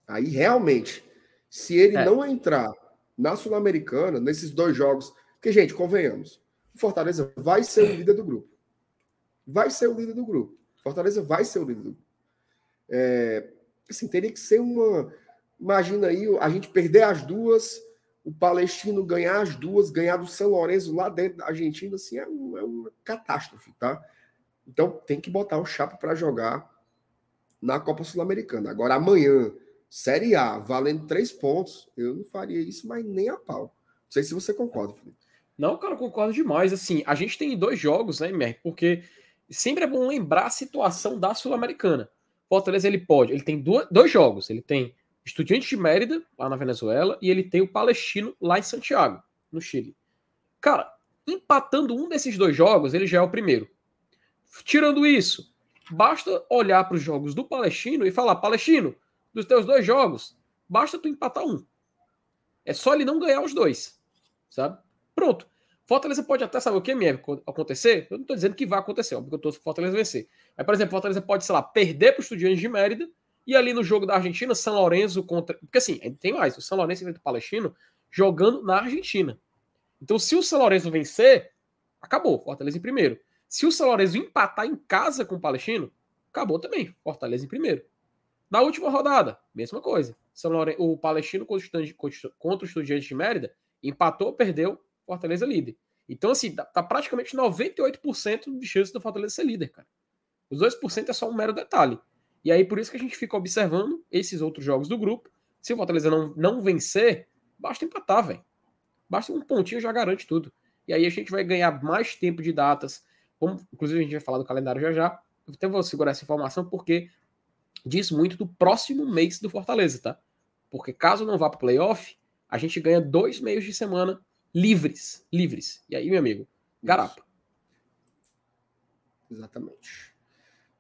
Aí, realmente, se ele é. não entrar na Sul-Americana, nesses dois jogos, porque, gente, convenhamos, o Fortaleza vai ser o líder do grupo. Vai ser o líder do grupo. Fortaleza vai ser o líder do grupo. É, assim, teria que ser uma. Imagina aí a gente perder as duas, o Palestino ganhar as duas, ganhar do São Lourenço lá dentro da Argentina, assim, é, um, é uma catástrofe, tá? Então tem que botar o Chapo para jogar na Copa Sul-Americana. Agora, amanhã, Série A, valendo três pontos, eu não faria isso, mas nem a pau. Não sei se você concorda, Felipe. Não, cara, concordo demais. Assim, a gente tem dois jogos, né, Mer? Porque sempre é bom lembrar a situação da Sul-Americana. Fortaleza ele pode, ele tem dois, dois jogos. Ele tem Estudiantes de Mérida, lá na Venezuela, e ele tem o Palestino lá em Santiago, no Chile. Cara, empatando um desses dois jogos, ele já é o primeiro. Tirando isso, basta olhar para os jogos do Palestino e falar: Palestino, dos teus dois jogos, basta tu empatar um. É só ele não ganhar os dois. Sabe? Pronto. Fortaleza pode até saber o que é acontecer. Eu não estou dizendo que vai acontecer, óbvio que eu estou Fortaleza vencer. Mas, por exemplo, Fortaleza pode, sei lá, perder para o Estudiantes de Mérida e ali no jogo da Argentina, São Lourenço contra. Porque assim, tem mais, o São Lourenço enfrenta o Palestino jogando na Argentina. Então, se o São Lourenço vencer, acabou, Fortaleza em primeiro. Se o São Lourenço empatar em casa com o Palestino, acabou também, Fortaleza em primeiro. Na última rodada, mesma coisa. São Lourenço, o Palestino contra o Estudiantes de Mérida empatou, perdeu, Fortaleza líder. Então, assim, tá, tá praticamente 98% de chance do Fortaleza ser líder, cara. Os 2% é só um mero detalhe. E aí, por isso que a gente fica observando esses outros jogos do grupo. Se o Fortaleza não, não vencer, basta empatar, velho. Basta um pontinho já garante tudo. E aí a gente vai ganhar mais tempo de datas. Como, inclusive, a gente vai falar do calendário já já. Eu até vou segurar essa informação porque diz muito do próximo mês do Fortaleza, tá? Porque caso não vá para playoff, a gente ganha dois meios de semana livres. Livres. E aí, meu amigo, garapa. Exatamente.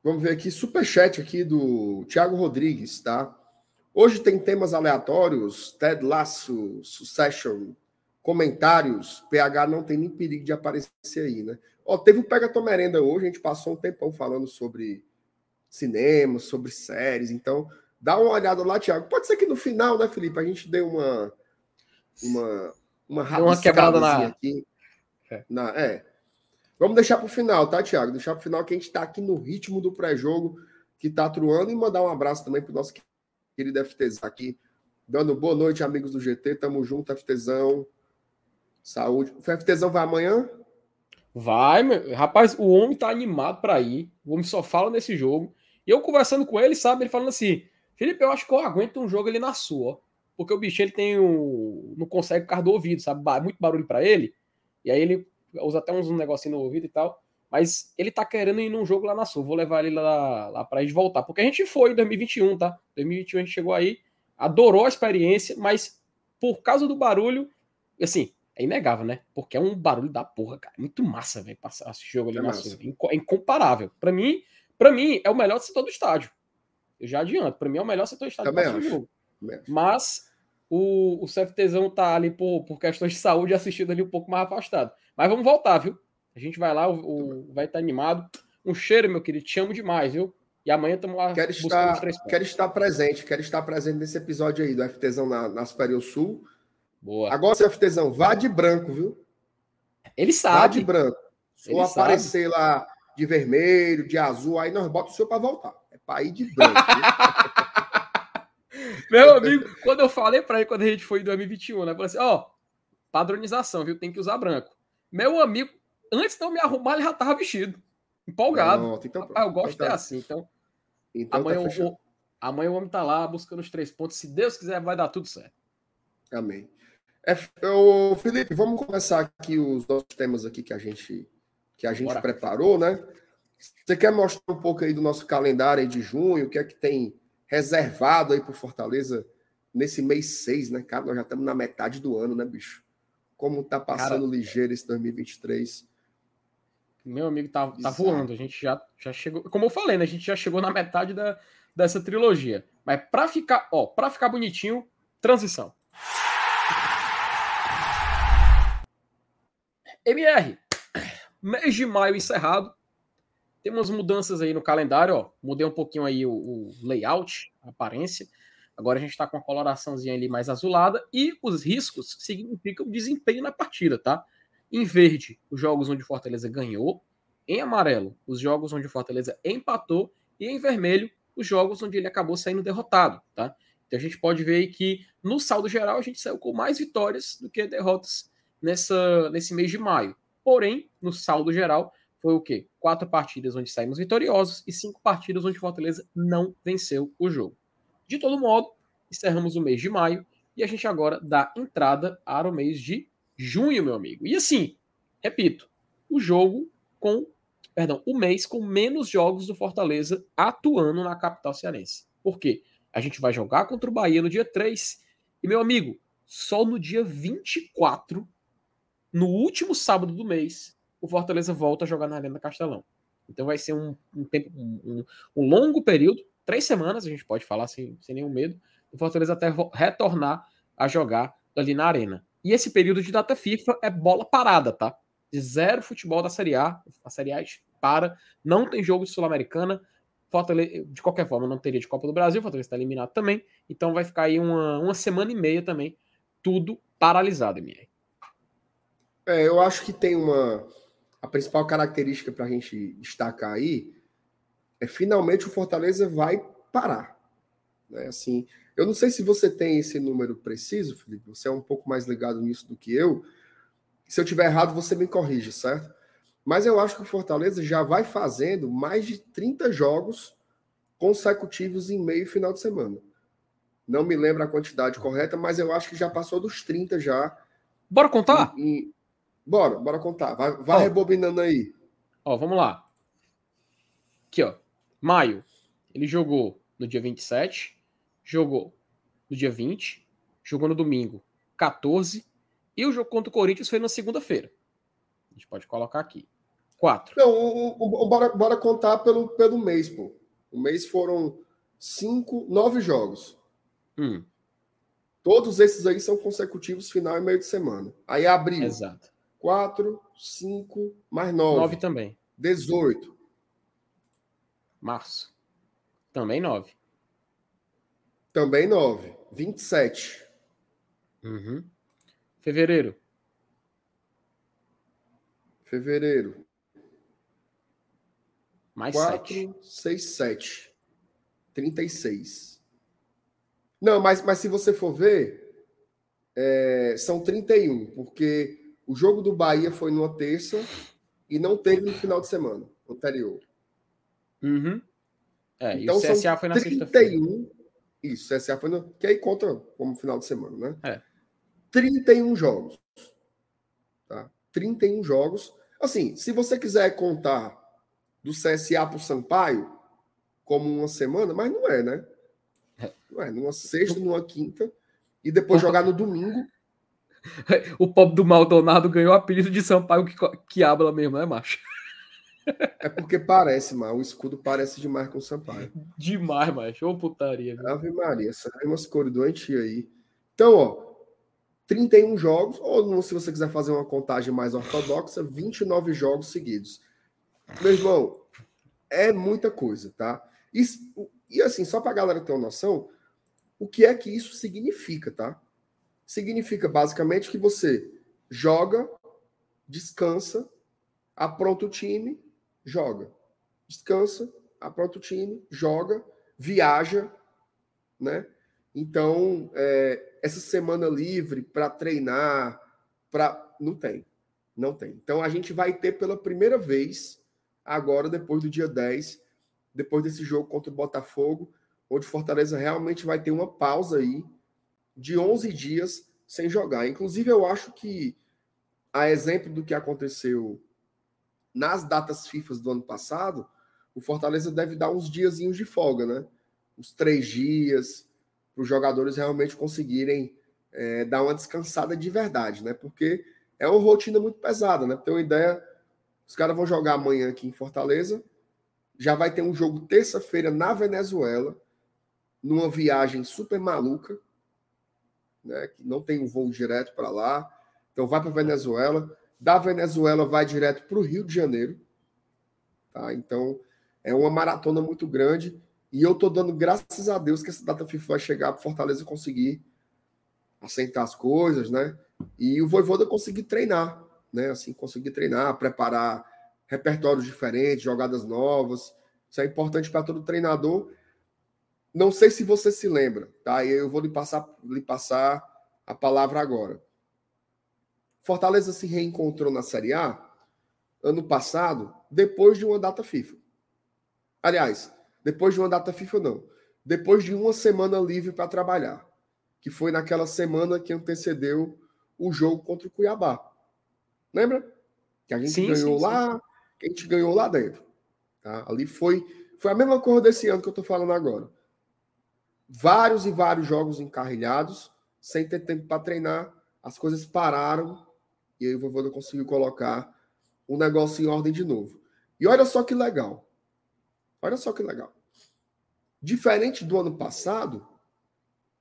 Vamos ver aqui, superchat aqui do Thiago Rodrigues, tá? Hoje tem temas aleatórios, Ted Lasso, Succession, comentários, PH não tem nem perigo de aparecer aí, né? Ó, teve o Pega Tua Merenda hoje, a gente passou um tempão falando sobre cinema, sobre séries, então dá uma olhada lá, Thiago. Pode ser que no final, né, Felipe, a gente dê uma uma uma, uma quebrada na aqui. É. Na, é, Vamos deixar para o final, tá, Thiago? Deixar para o final que a gente está aqui no ritmo do pré-jogo que está truando e mandar um abraço também para o nosso querido FTZ aqui, dando boa noite, amigos do GT. Tamo junto, FTzão. Saúde. O FTzão vai amanhã? Vai, meu. rapaz, o homem tá animado para ir. O homem só fala nesse jogo. E eu conversando com ele, sabe? Ele falando assim: Felipe, eu acho que eu aguento um jogo ali na sua, porque o bicho ele tem o. não consegue ficar do ouvido, sabe? Muito barulho para ele. E aí ele usa até uns negocinho no ouvido e tal. Mas ele tá querendo ir num jogo lá na Sul. Vou levar ele lá, lá pra gente voltar. Porque a gente foi em 2021, tá? 2021 a gente chegou aí, adorou a experiência, mas por causa do barulho, assim, é inegável, né? Porque é um barulho da porra, cara. Muito massa, velho, passar esse jogo ali é na Sul. É incomparável. Para mim, para mim, é o melhor setor do estádio. Eu já adianto. Para mim é o melhor setor do estádio para jogo. Mas o, o CFTzão tá ali por, por questões de saúde assistindo ali um pouco mais afastado. Mas vamos voltar, viu? A gente vai lá, o, o vai estar tá animado. Um cheiro, meu querido, te amo demais, viu? E amanhã estamos lá quero estar, quero estar presente, quero estar presente nesse episódio aí do FTzão na, na Superior Sul. Boa. Agora, seu FTzão, vá de branco, viu? Ele sabe. Vá de branco. Se for aparecer lá de vermelho, de azul, aí nós botamos o senhor para voltar. É para ir de branco. *laughs* Meu amigo, quando eu falei para ele, quando a gente foi em 2021, né? Falei assim: ó, padronização, viu? Tem que usar branco. Meu amigo, antes de eu me arrumar, ele já tava vestido. Empolgado. Pronto, então, Rapaz, eu gosto então, tá. assim. Então, então amanhã, tá o, amanhã o homem tá lá buscando os três pontos. Se Deus quiser, vai dar tudo certo. Amém. É, eu, Felipe, vamos começar aqui os nossos temas aqui que a gente que a gente Bora. preparou, né? Você quer mostrar um pouco aí do nosso calendário de junho, o que é que tem reservado aí para Fortaleza nesse mês 6, né, cara? Nós já estamos na metade do ano, né, bicho? Como tá passando cara, ligeiro esse 2023. Meu amigo tá, tá voando, a gente já, já chegou. Como eu falei, né? A gente já chegou na metade da, dessa trilogia. Mas para ficar, ó, para ficar bonitinho, transição. MR, mês de maio encerrado. Temos mudanças aí no calendário, ó. Mudei um pouquinho aí o, o layout, a aparência. Agora a gente está com a coloraçãozinha ali mais azulada e os riscos significam desempenho na partida, tá? Em verde, os jogos onde Fortaleza ganhou. Em amarelo, os jogos onde Fortaleza empatou. E em vermelho, os jogos onde ele acabou saindo derrotado, tá? Então a gente pode ver aí que no saldo geral a gente saiu com mais vitórias do que derrotas nessa, nesse mês de maio. Porém, no saldo geral, foi o quê? Quatro partidas onde saímos vitoriosos e cinco partidas onde Fortaleza não venceu o jogo. De todo modo, encerramos o mês de maio e a gente agora dá entrada para o mês de junho, meu amigo. E assim, repito, o jogo com, perdão, o mês com menos jogos do Fortaleza atuando na capital cearense. Por quê? A gente vai jogar contra o Bahia no dia 3 e, meu amigo, só no dia 24, no último sábado do mês, o Fortaleza volta a jogar na Arena Castelão. Então vai ser um, um tempo, um, um longo período três semanas, a gente pode falar sem, sem nenhum medo, o Fortaleza até retornar a jogar ali na arena. E esse período de data FIFA é bola parada, tá? De zero futebol da Série A. A Série A para. Não tem jogo de Sul-Americana. Fortaleza, de qualquer forma, não teria de Copa do Brasil. Fortaleza está eliminado também. Então vai ficar aí uma, uma semana e meia também. Tudo paralisado, MR. É, eu acho que tem uma. A principal característica para a gente destacar aí é finalmente o Fortaleza vai parar. Né? Assim, eu não sei se você tem esse número preciso, Felipe, você é um pouco mais ligado nisso do que eu. Se eu tiver errado, você me corrige, certo? Mas eu acho que o Fortaleza já vai fazendo mais de 30 jogos consecutivos em meio final de semana. Não me lembro a quantidade correta, mas eu acho que já passou dos 30 já. Bora contar? Em, em... Bora, bora contar. Vai, vai rebobinando aí. Ó, vamos lá. Aqui, ó. Maio, ele jogou no dia 27, jogou no dia 20, jogou no domingo 14, e o jogo contra o Corinthians foi na segunda-feira. A gente pode colocar aqui. Quatro. Não, o, o, o, bora, bora contar pelo, pelo mês, pô. O mês foram cinco, nove jogos. Hum. Todos esses aí são consecutivos, final e meio de semana. Aí abril. Exato. Quatro, cinco, mais nove. Nove também. Dezoito. Março. Também 9. Também 9. 27. Uhum. Fevereiro. Fevereiro. Mais 4, 7. 6, 7. 36. Não, mas, mas se você for ver, é, são 31, porque o jogo do Bahia foi numa terça e não teve no final de semana anterior. Uhum. É, então, e o CSA foi na sexta-feira. Isso, CSA foi no. Que aí conta como final de semana, né? É. 31 jogos. Tá? 31 jogos. Assim, se você quiser contar do CSA para o Sampaio como uma semana, mas não é, né? É. Não é, numa sexta, numa quinta, e depois jogar no domingo. *laughs* O pobre do Maldonado ganhou o apelido de Sampaio que, que habla mesmo, né, macho? É porque parece, mas o escudo parece demais com o Sampaio. Demais, mas ô putaria. Viu? Ave Maria, sai umas cores doentias aí. Então, ó, 31 jogos, ou se você quiser fazer uma contagem mais ortodoxa, 29 jogos seguidos. Meu irmão, é muita coisa, tá? Isso, e assim, só pra galera ter uma noção, o que é que isso significa, tá? Significa basicamente que você joga, descansa, apronta o time, joga. Descansa, apronta o time, joga, viaja, né? Então, é, essa semana livre para treinar, para não tem. Não tem. Então a gente vai ter pela primeira vez, agora, depois do dia 10, depois desse jogo contra o Botafogo, onde Fortaleza realmente vai ter uma pausa aí de 11 dias sem jogar. Inclusive, eu acho que, a exemplo do que aconteceu nas datas FIFA do ano passado, o Fortaleza deve dar uns diazinhos de folga, né? Uns três dias, para os jogadores realmente conseguirem é, dar uma descansada de verdade, né? Porque é uma rotina muito pesada, né? Ter uma ideia, os caras vão jogar amanhã aqui em Fortaleza, já vai ter um jogo terça-feira na Venezuela, numa viagem super maluca, né? Que não tem um voo direto para lá. Então vai para Venezuela, da Venezuela vai direto para o Rio de Janeiro, tá? Então é uma maratona muito grande e eu tô dando graças a Deus que essa data FIFA vai chegar para Fortaleza conseguir assentar as coisas, né? E o Voivoda conseguir treinar, né? Assim, conseguir treinar, preparar repertórios diferentes, jogadas novas. Isso é importante para todo treinador. Não sei se você se lembra, tá? Eu vou lhe passar, lhe passar a palavra agora. Fortaleza se reencontrou na Série A ano passado, depois de uma data FIFA. Aliás, depois de uma data FIFA, não. Depois de uma semana livre para trabalhar que foi naquela semana que antecedeu o jogo contra o Cuiabá. Lembra? Que a gente sim, ganhou sim, lá, sim. que a gente ganhou lá dentro. Tá? Ali foi, foi a mesma coisa desse ano que eu estou falando agora. Vários e vários jogos encarrilhados, sem ter tempo para treinar, as coisas pararam e aí o Voivoda conseguiu colocar o negócio em ordem de novo. E olha só que legal. Olha só que legal. Diferente do ano passado,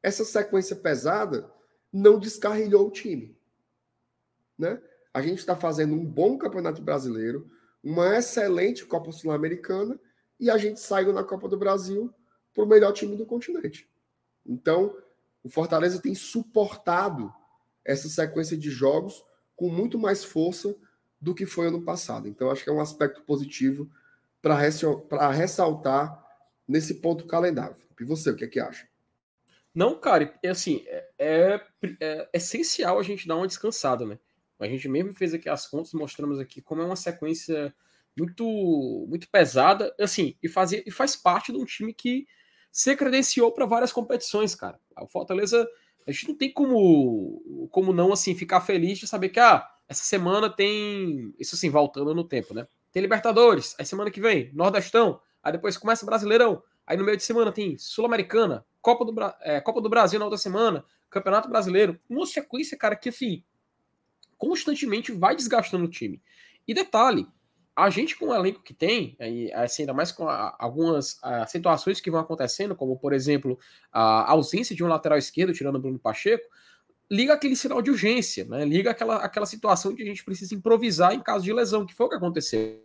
essa sequência pesada não descarrilhou o time. Né? A gente está fazendo um bom campeonato brasileiro, uma excelente Copa Sul-Americana e a gente saiu na Copa do Brasil para o melhor time do continente. Então, o Fortaleza tem suportado essa sequência de jogos com muito mais força do que foi ano passado. Então, acho que é um aspecto positivo para ressaltar nesse ponto calendário. E você, o que é que acha? Não, cara, é assim, é, é, é, essencial a gente dar uma descansada, né? A gente mesmo fez aqui as contas, mostramos aqui como é uma sequência muito muito pesada, assim, e, fazia, e faz parte de um time que se credenciou para várias competições, cara. O Fortaleza, a gente não tem como, como não, assim, ficar feliz de saber que, ah, essa semana tem, isso assim, voltando no tempo, né? Tem Libertadores, aí semana que vem, Nordestão, aí depois começa Brasileirão, aí no meio de semana tem Sul-Americana, Copa do, é, Copa do Brasil na outra semana, Campeonato Brasileiro. Uma sequência, cara, que assim, constantemente vai desgastando o time. E detalhe, a gente com o elenco que tem, aí, assim, ainda mais com a, algumas a, situações que vão acontecendo, como por exemplo a ausência de um lateral esquerdo, tirando o Bruno Pacheco, liga aquele sinal de urgência, né? liga aquela, aquela situação que a gente precisa improvisar em caso de lesão, que foi o que aconteceu.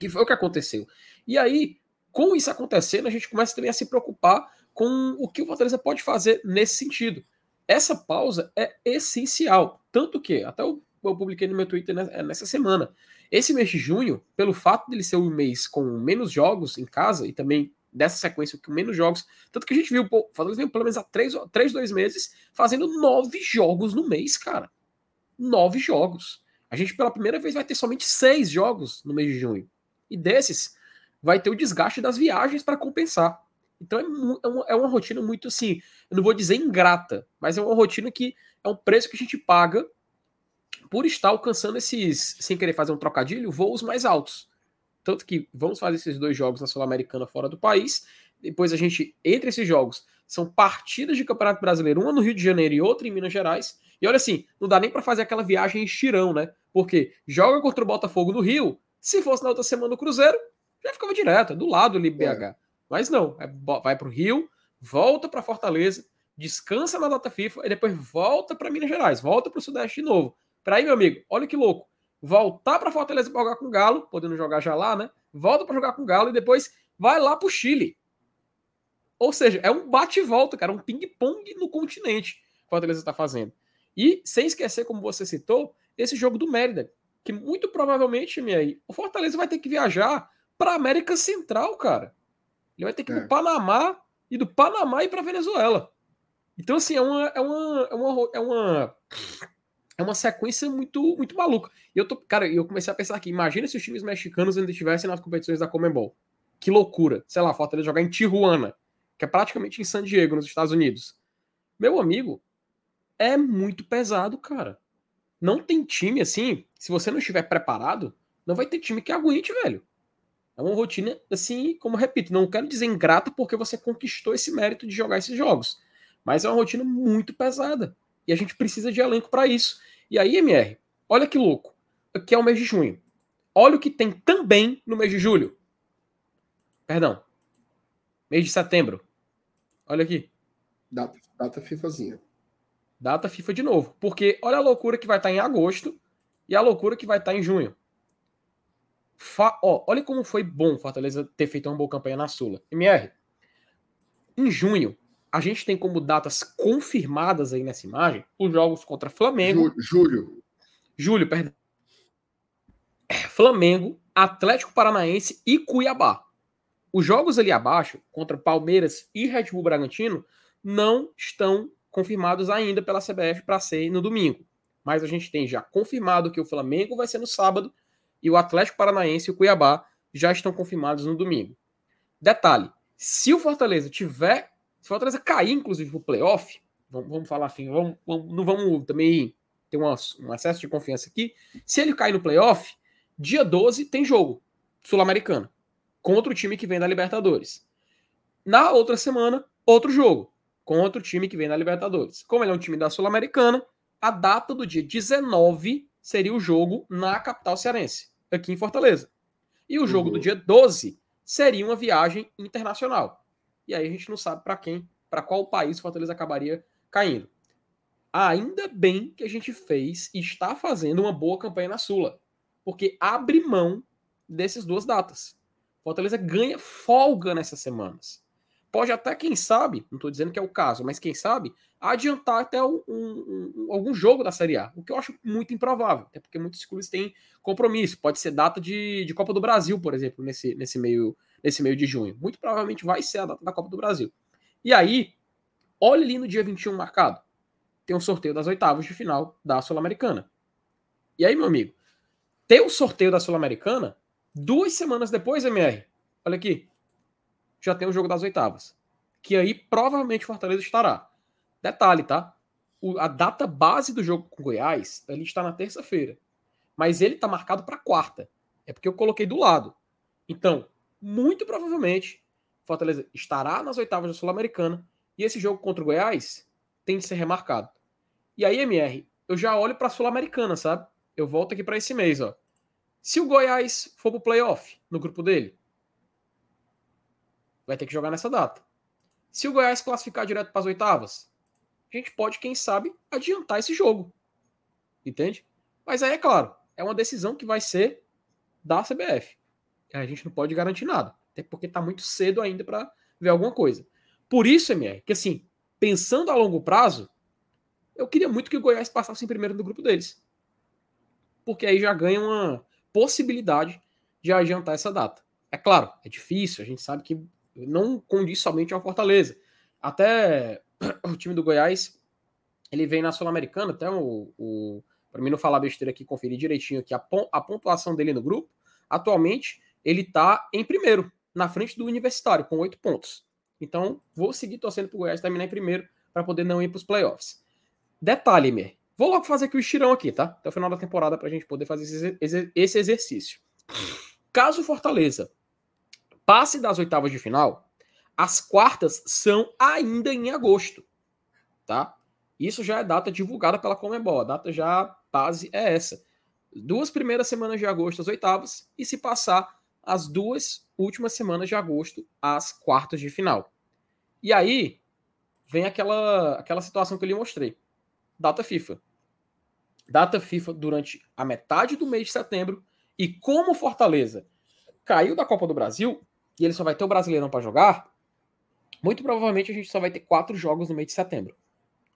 Que foi o que aconteceu. E aí, com isso acontecendo, a gente começa também a se preocupar com o que o Fortaleza pode fazer nesse sentido. Essa pausa é essencial. Tanto que, até eu, eu publiquei no meu Twitter é, nessa semana, esse mês de junho, pelo fato dele ser um mês com menos jogos em casa e também dessa sequência com menos jogos, tanto que a gente viu, o Fortaleza pelo menos há três, três, dois meses fazendo nove jogos no mês, cara. Nove jogos. A gente pela primeira vez vai ter somente seis jogos no mês de junho. E desses, vai ter o desgaste das viagens para compensar. Então é, é, uma, é, uma, rotina muito assim, eu não vou dizer ingrata, mas é uma rotina que é um preço que a gente paga por estar alcançando esses, sem querer fazer um trocadilho, voos mais altos. Tanto que vamos fazer esses dois jogos na Sul-Americana fora do país, depois a gente, entre esses jogos, são partidas de Campeonato Brasileiro, uma no Rio de Janeiro e outra em Minas Gerais. E olha assim, não dá nem para fazer aquela viagem em estirão, né? Porque joga contra o Botafogo no Rio, se fosse na outra semana no Cruzeiro, já ficava direto, é do lado ali BH. É. Mas não, é, vai para o Rio, volta para Fortaleza, descansa na data FIFA e depois volta para Minas Gerais, volta para o Sudeste de novo. Para aí, meu amigo, olha que louco. Voltar para Fortaleza para jogar com o Galo, podendo jogar já lá, né? Volta para jogar com o Galo e depois vai lá para o Chile. Ou seja, é um bate e volta, cara, um ping-pong no continente que o Fortaleza está fazendo. E sem esquecer, como você citou, esse jogo do Mérida, que muito provavelmente, minha aí, o Fortaleza vai ter que viajar para América Central, cara. Ele vai ter que ir é. pro Panamá e do Panamá ir para Venezuela. Então, assim, é uma, é uma, é uma, é uma, é uma sequência muito muito maluca. E eu tô, cara, eu comecei a pensar aqui, imagina se os times mexicanos ainda estivessem nas competições da Comembol. Que loucura. Sei lá, falta ele jogar em Tijuana, que é praticamente em San Diego, nos Estados Unidos. Meu amigo, é muito pesado, cara. Não tem time assim, se você não estiver preparado, não vai ter time que aguente, velho. É uma rotina, assim, como repito, não quero dizer ingrata porque você conquistou esse mérito de jogar esses jogos. Mas é uma rotina muito pesada. E a gente precisa de elenco para isso. E aí, MR, olha que louco. Aqui é o mês de junho. Olha o que tem também no mês de julho. Perdão. Mês de setembro. Olha aqui. Data, data FIFAzinha. Data FIFA de novo. Porque olha a loucura que vai estar em agosto e a loucura que vai estar em junho. Fa ó, olha como foi bom Fortaleza ter feito uma boa campanha na Sula. MR. Em junho, a gente tem como datas confirmadas aí nessa imagem os jogos contra Flamengo. Júlio. Júlio, perdão. Flamengo, Atlético Paranaense e Cuiabá. Os jogos ali abaixo, contra Palmeiras e Red Bull Bragantino, não estão confirmados ainda pela CBF para ser no domingo. Mas a gente tem já confirmado que o Flamengo vai ser no sábado e o Atlético Paranaense e o Cuiabá já estão confirmados no domingo. Detalhe: se o Fortaleza tiver, se o Fortaleza cair, inclusive, para o playoff, vamos, vamos, falar assim, vamos, vamos, não vamos também ter um, um excesso de confiança aqui. Se ele cair no playoff, dia 12 tem jogo sul-americano contra o time que vem da Libertadores. Na outra semana, outro jogo contra o time que vem da Libertadores. Como ele é um time da Sul-Americana, a data do dia 19 seria o jogo na capital cearense, aqui em Fortaleza. E o jogo uhum. do dia 12 seria uma viagem internacional. E aí a gente não sabe para quem, para qual país Fortaleza acabaria caindo. Ainda bem que a gente fez e está fazendo uma boa campanha na Sula, porque abre mão dessas duas datas. Fortaleza ganha folga nessas semanas pode até, quem sabe, não estou dizendo que é o caso, mas quem sabe, adiantar até um, um, um, algum jogo da Série A, o que eu acho muito improvável, até porque muitos clubes têm compromisso, pode ser data de, de Copa do Brasil, por exemplo, nesse, nesse, meio, nesse meio de junho. Muito provavelmente vai ser a data da Copa do Brasil. E aí, olhe ali no dia 21 marcado, tem um sorteio das oitavas de final da Sul-Americana. E aí, meu amigo, ter o sorteio da Sul-Americana duas semanas depois, MR, olha aqui, já tem o jogo das oitavas. Que aí provavelmente Fortaleza estará. Detalhe, tá? O, a data base do jogo com Goiás, ele está na terça-feira. Mas ele está marcado para quarta. É porque eu coloquei do lado. Então, muito provavelmente, Fortaleza estará nas oitavas da Sul-Americana. E esse jogo contra o Goiás tem de ser remarcado. E aí, MR, eu já olho para a Sul-Americana, sabe? Eu volto aqui para esse mês, ó. Se o Goiás for pro playoff no grupo dele, vai ter que jogar nessa data. Se o Goiás classificar direto para as oitavas, a gente pode, quem sabe, adiantar esse jogo. Entende? Mas aí é claro, é uma decisão que vai ser da CBF. A gente não pode garantir nada, até porque está muito cedo ainda para ver alguma coisa. Por isso, MR, que assim, pensando a longo prazo, eu queria muito que o Goiás passasse em primeiro no grupo deles. Porque aí já ganha uma possibilidade de adiantar essa data. É claro, é difícil, a gente sabe que não condiz somente ao Fortaleza. Até o time do Goiás, ele vem na Sul-Americana, até o, o para mim não falar besteira aqui, conferir direitinho aqui a, a pontuação dele no grupo. Atualmente, ele está em primeiro, na frente do Universitário, com oito pontos. Então, vou seguir torcendo para o Goiás terminar em primeiro para poder não ir para os playoffs. Detalhe, Mer. Vou logo fazer aqui o estirão aqui, tá? Até o final da temporada para a gente poder fazer esse, exercício. Caso Fortaleza passe das oitavas de final, as quartas são ainda em agosto, tá? Isso já é data divulgada pela Comebol, a data já base é essa. Duas primeiras semanas de agosto as oitavas e se passar as duas últimas semanas de agosto as quartas de final. E aí vem aquela aquela situação que eu lhe mostrei. Data FIFA. Data FIFA durante a metade do mês de setembro e como Fortaleza caiu da Copa do Brasil, e ele só vai ter o Brasileirão para jogar, muito provavelmente a gente só vai ter quatro jogos no mês de setembro.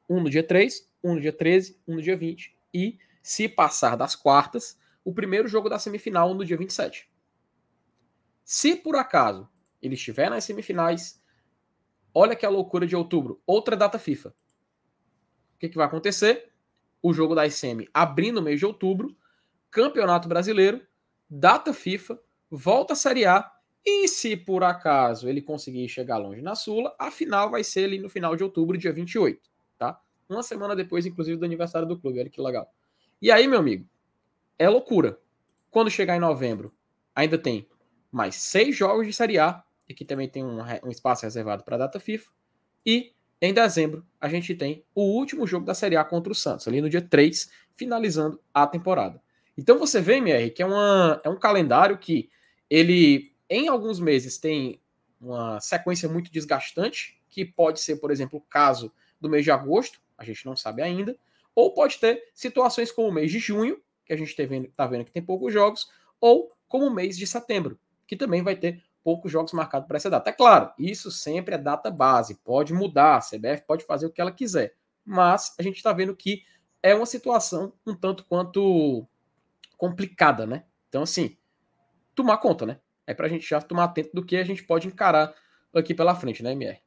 Um no dia 3, um no dia 13, um no dia 20 e, se passar das quartas, o primeiro jogo da semifinal no dia 27. Se por acaso ele estiver nas semifinais, olha que a loucura de outubro, outra data FIFA. O que, que vai acontecer? o jogo da ICM abrindo no mês de outubro, Campeonato Brasileiro, data FIFA, volta à Série A e se por acaso ele conseguir chegar longe na Sula, a final vai ser ali no final de outubro, dia 28, tá? Uma semana depois, inclusive, do aniversário do clube. Olha que legal. E aí, meu amigo, é loucura. Quando chegar em novembro, ainda tem mais seis jogos de Série A, e que também tem um, um espaço reservado para a data FIFA. E em dezembro, a gente tem o último jogo da Série A contra o Santos, ali no dia 3, finalizando a temporada. Então você vê, MR, que é, uma, é um calendário que ele, em alguns meses, tem uma sequência muito desgastante, que pode ser, por exemplo, o caso do mês de agosto, a gente não sabe ainda, ou pode ter situações como o mês de junho, que a gente está vendo, tá vendo que tem poucos jogos, ou como o mês de setembro, que também vai ter poucos jogos marcados para essa data. É claro, isso sempre é data base, pode mudar, a CBF pode fazer o que ela quiser, mas a gente está vendo que é uma situação um tanto quanto complicada, né? Então, assim, tomar conta, né? É para a gente já tomar atento do que a gente pode encarar aqui pela frente, né, MR?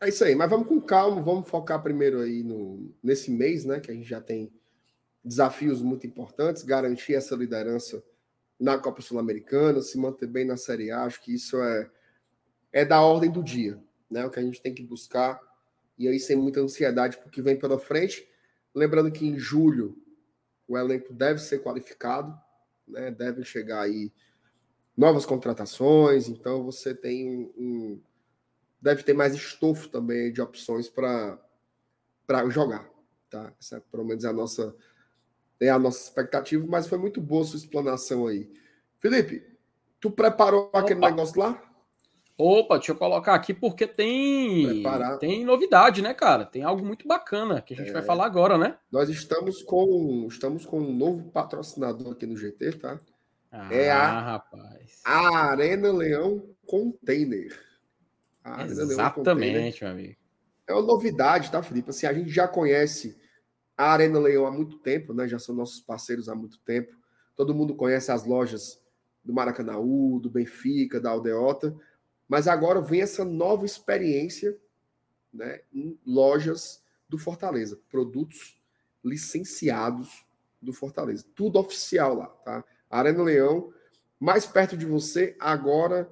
É isso aí, mas vamos com calma, vamos focar primeiro aí no, nesse mês, né? Que a gente já tem desafios muito importantes, garantir essa liderança na Copa Sul-Americana, se manter bem na Série A, acho que isso é, é da ordem do dia, né? O que a gente tem que buscar, e aí sem muita ansiedade porque vem pela frente. Lembrando que em julho o elenco deve ser qualificado, né? Devem chegar aí novas contratações, então você tem um, um deve ter mais estofo também de opções para jogar, tá? Essa é, pelo menos a nossa é a nossa expectativa, mas foi muito boa sua explanação aí. Felipe, tu preparou Opa. aquele negócio lá? Opa, deixa eu colocar aqui porque tem tem novidade, né, cara? Tem algo muito bacana que a gente é. vai falar agora, né? Nós estamos com estamos com um novo patrocinador aqui no GT, tá? Ah, é a rapaz. A Arena Leão Container. Exatamente, meu amigo. É uma novidade, tá, Felipe? Assim, a gente já conhece a Arena Leão há muito tempo, né? Já são nossos parceiros há muito tempo. Todo mundo conhece as lojas do Maracanãú, do Benfica, da Aldeota, mas agora vem essa nova experiência, né, em lojas do Fortaleza, produtos licenciados do Fortaleza, tudo oficial lá, tá? Arena Leão, mais perto de você agora,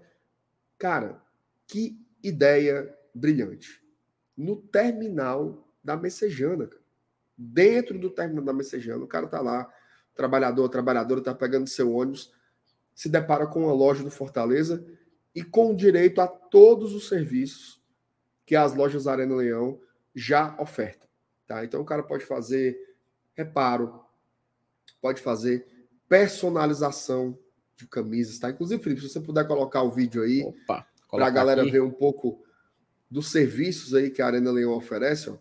cara, que ideia brilhante. No terminal da Messejana, cara dentro do término da Messejana. O cara tá lá, trabalhador, trabalhadora, tá pegando seu ônibus, se depara com uma loja do Fortaleza e com direito a todos os serviços que as lojas Arena Leão já ofertam. Tá? Então o cara pode fazer reparo, pode fazer personalização de camisas, tá? Inclusive, Felipe, se você puder colocar o vídeo aí para a galera aqui. ver um pouco dos serviços aí que a Arena Leão oferece, ó.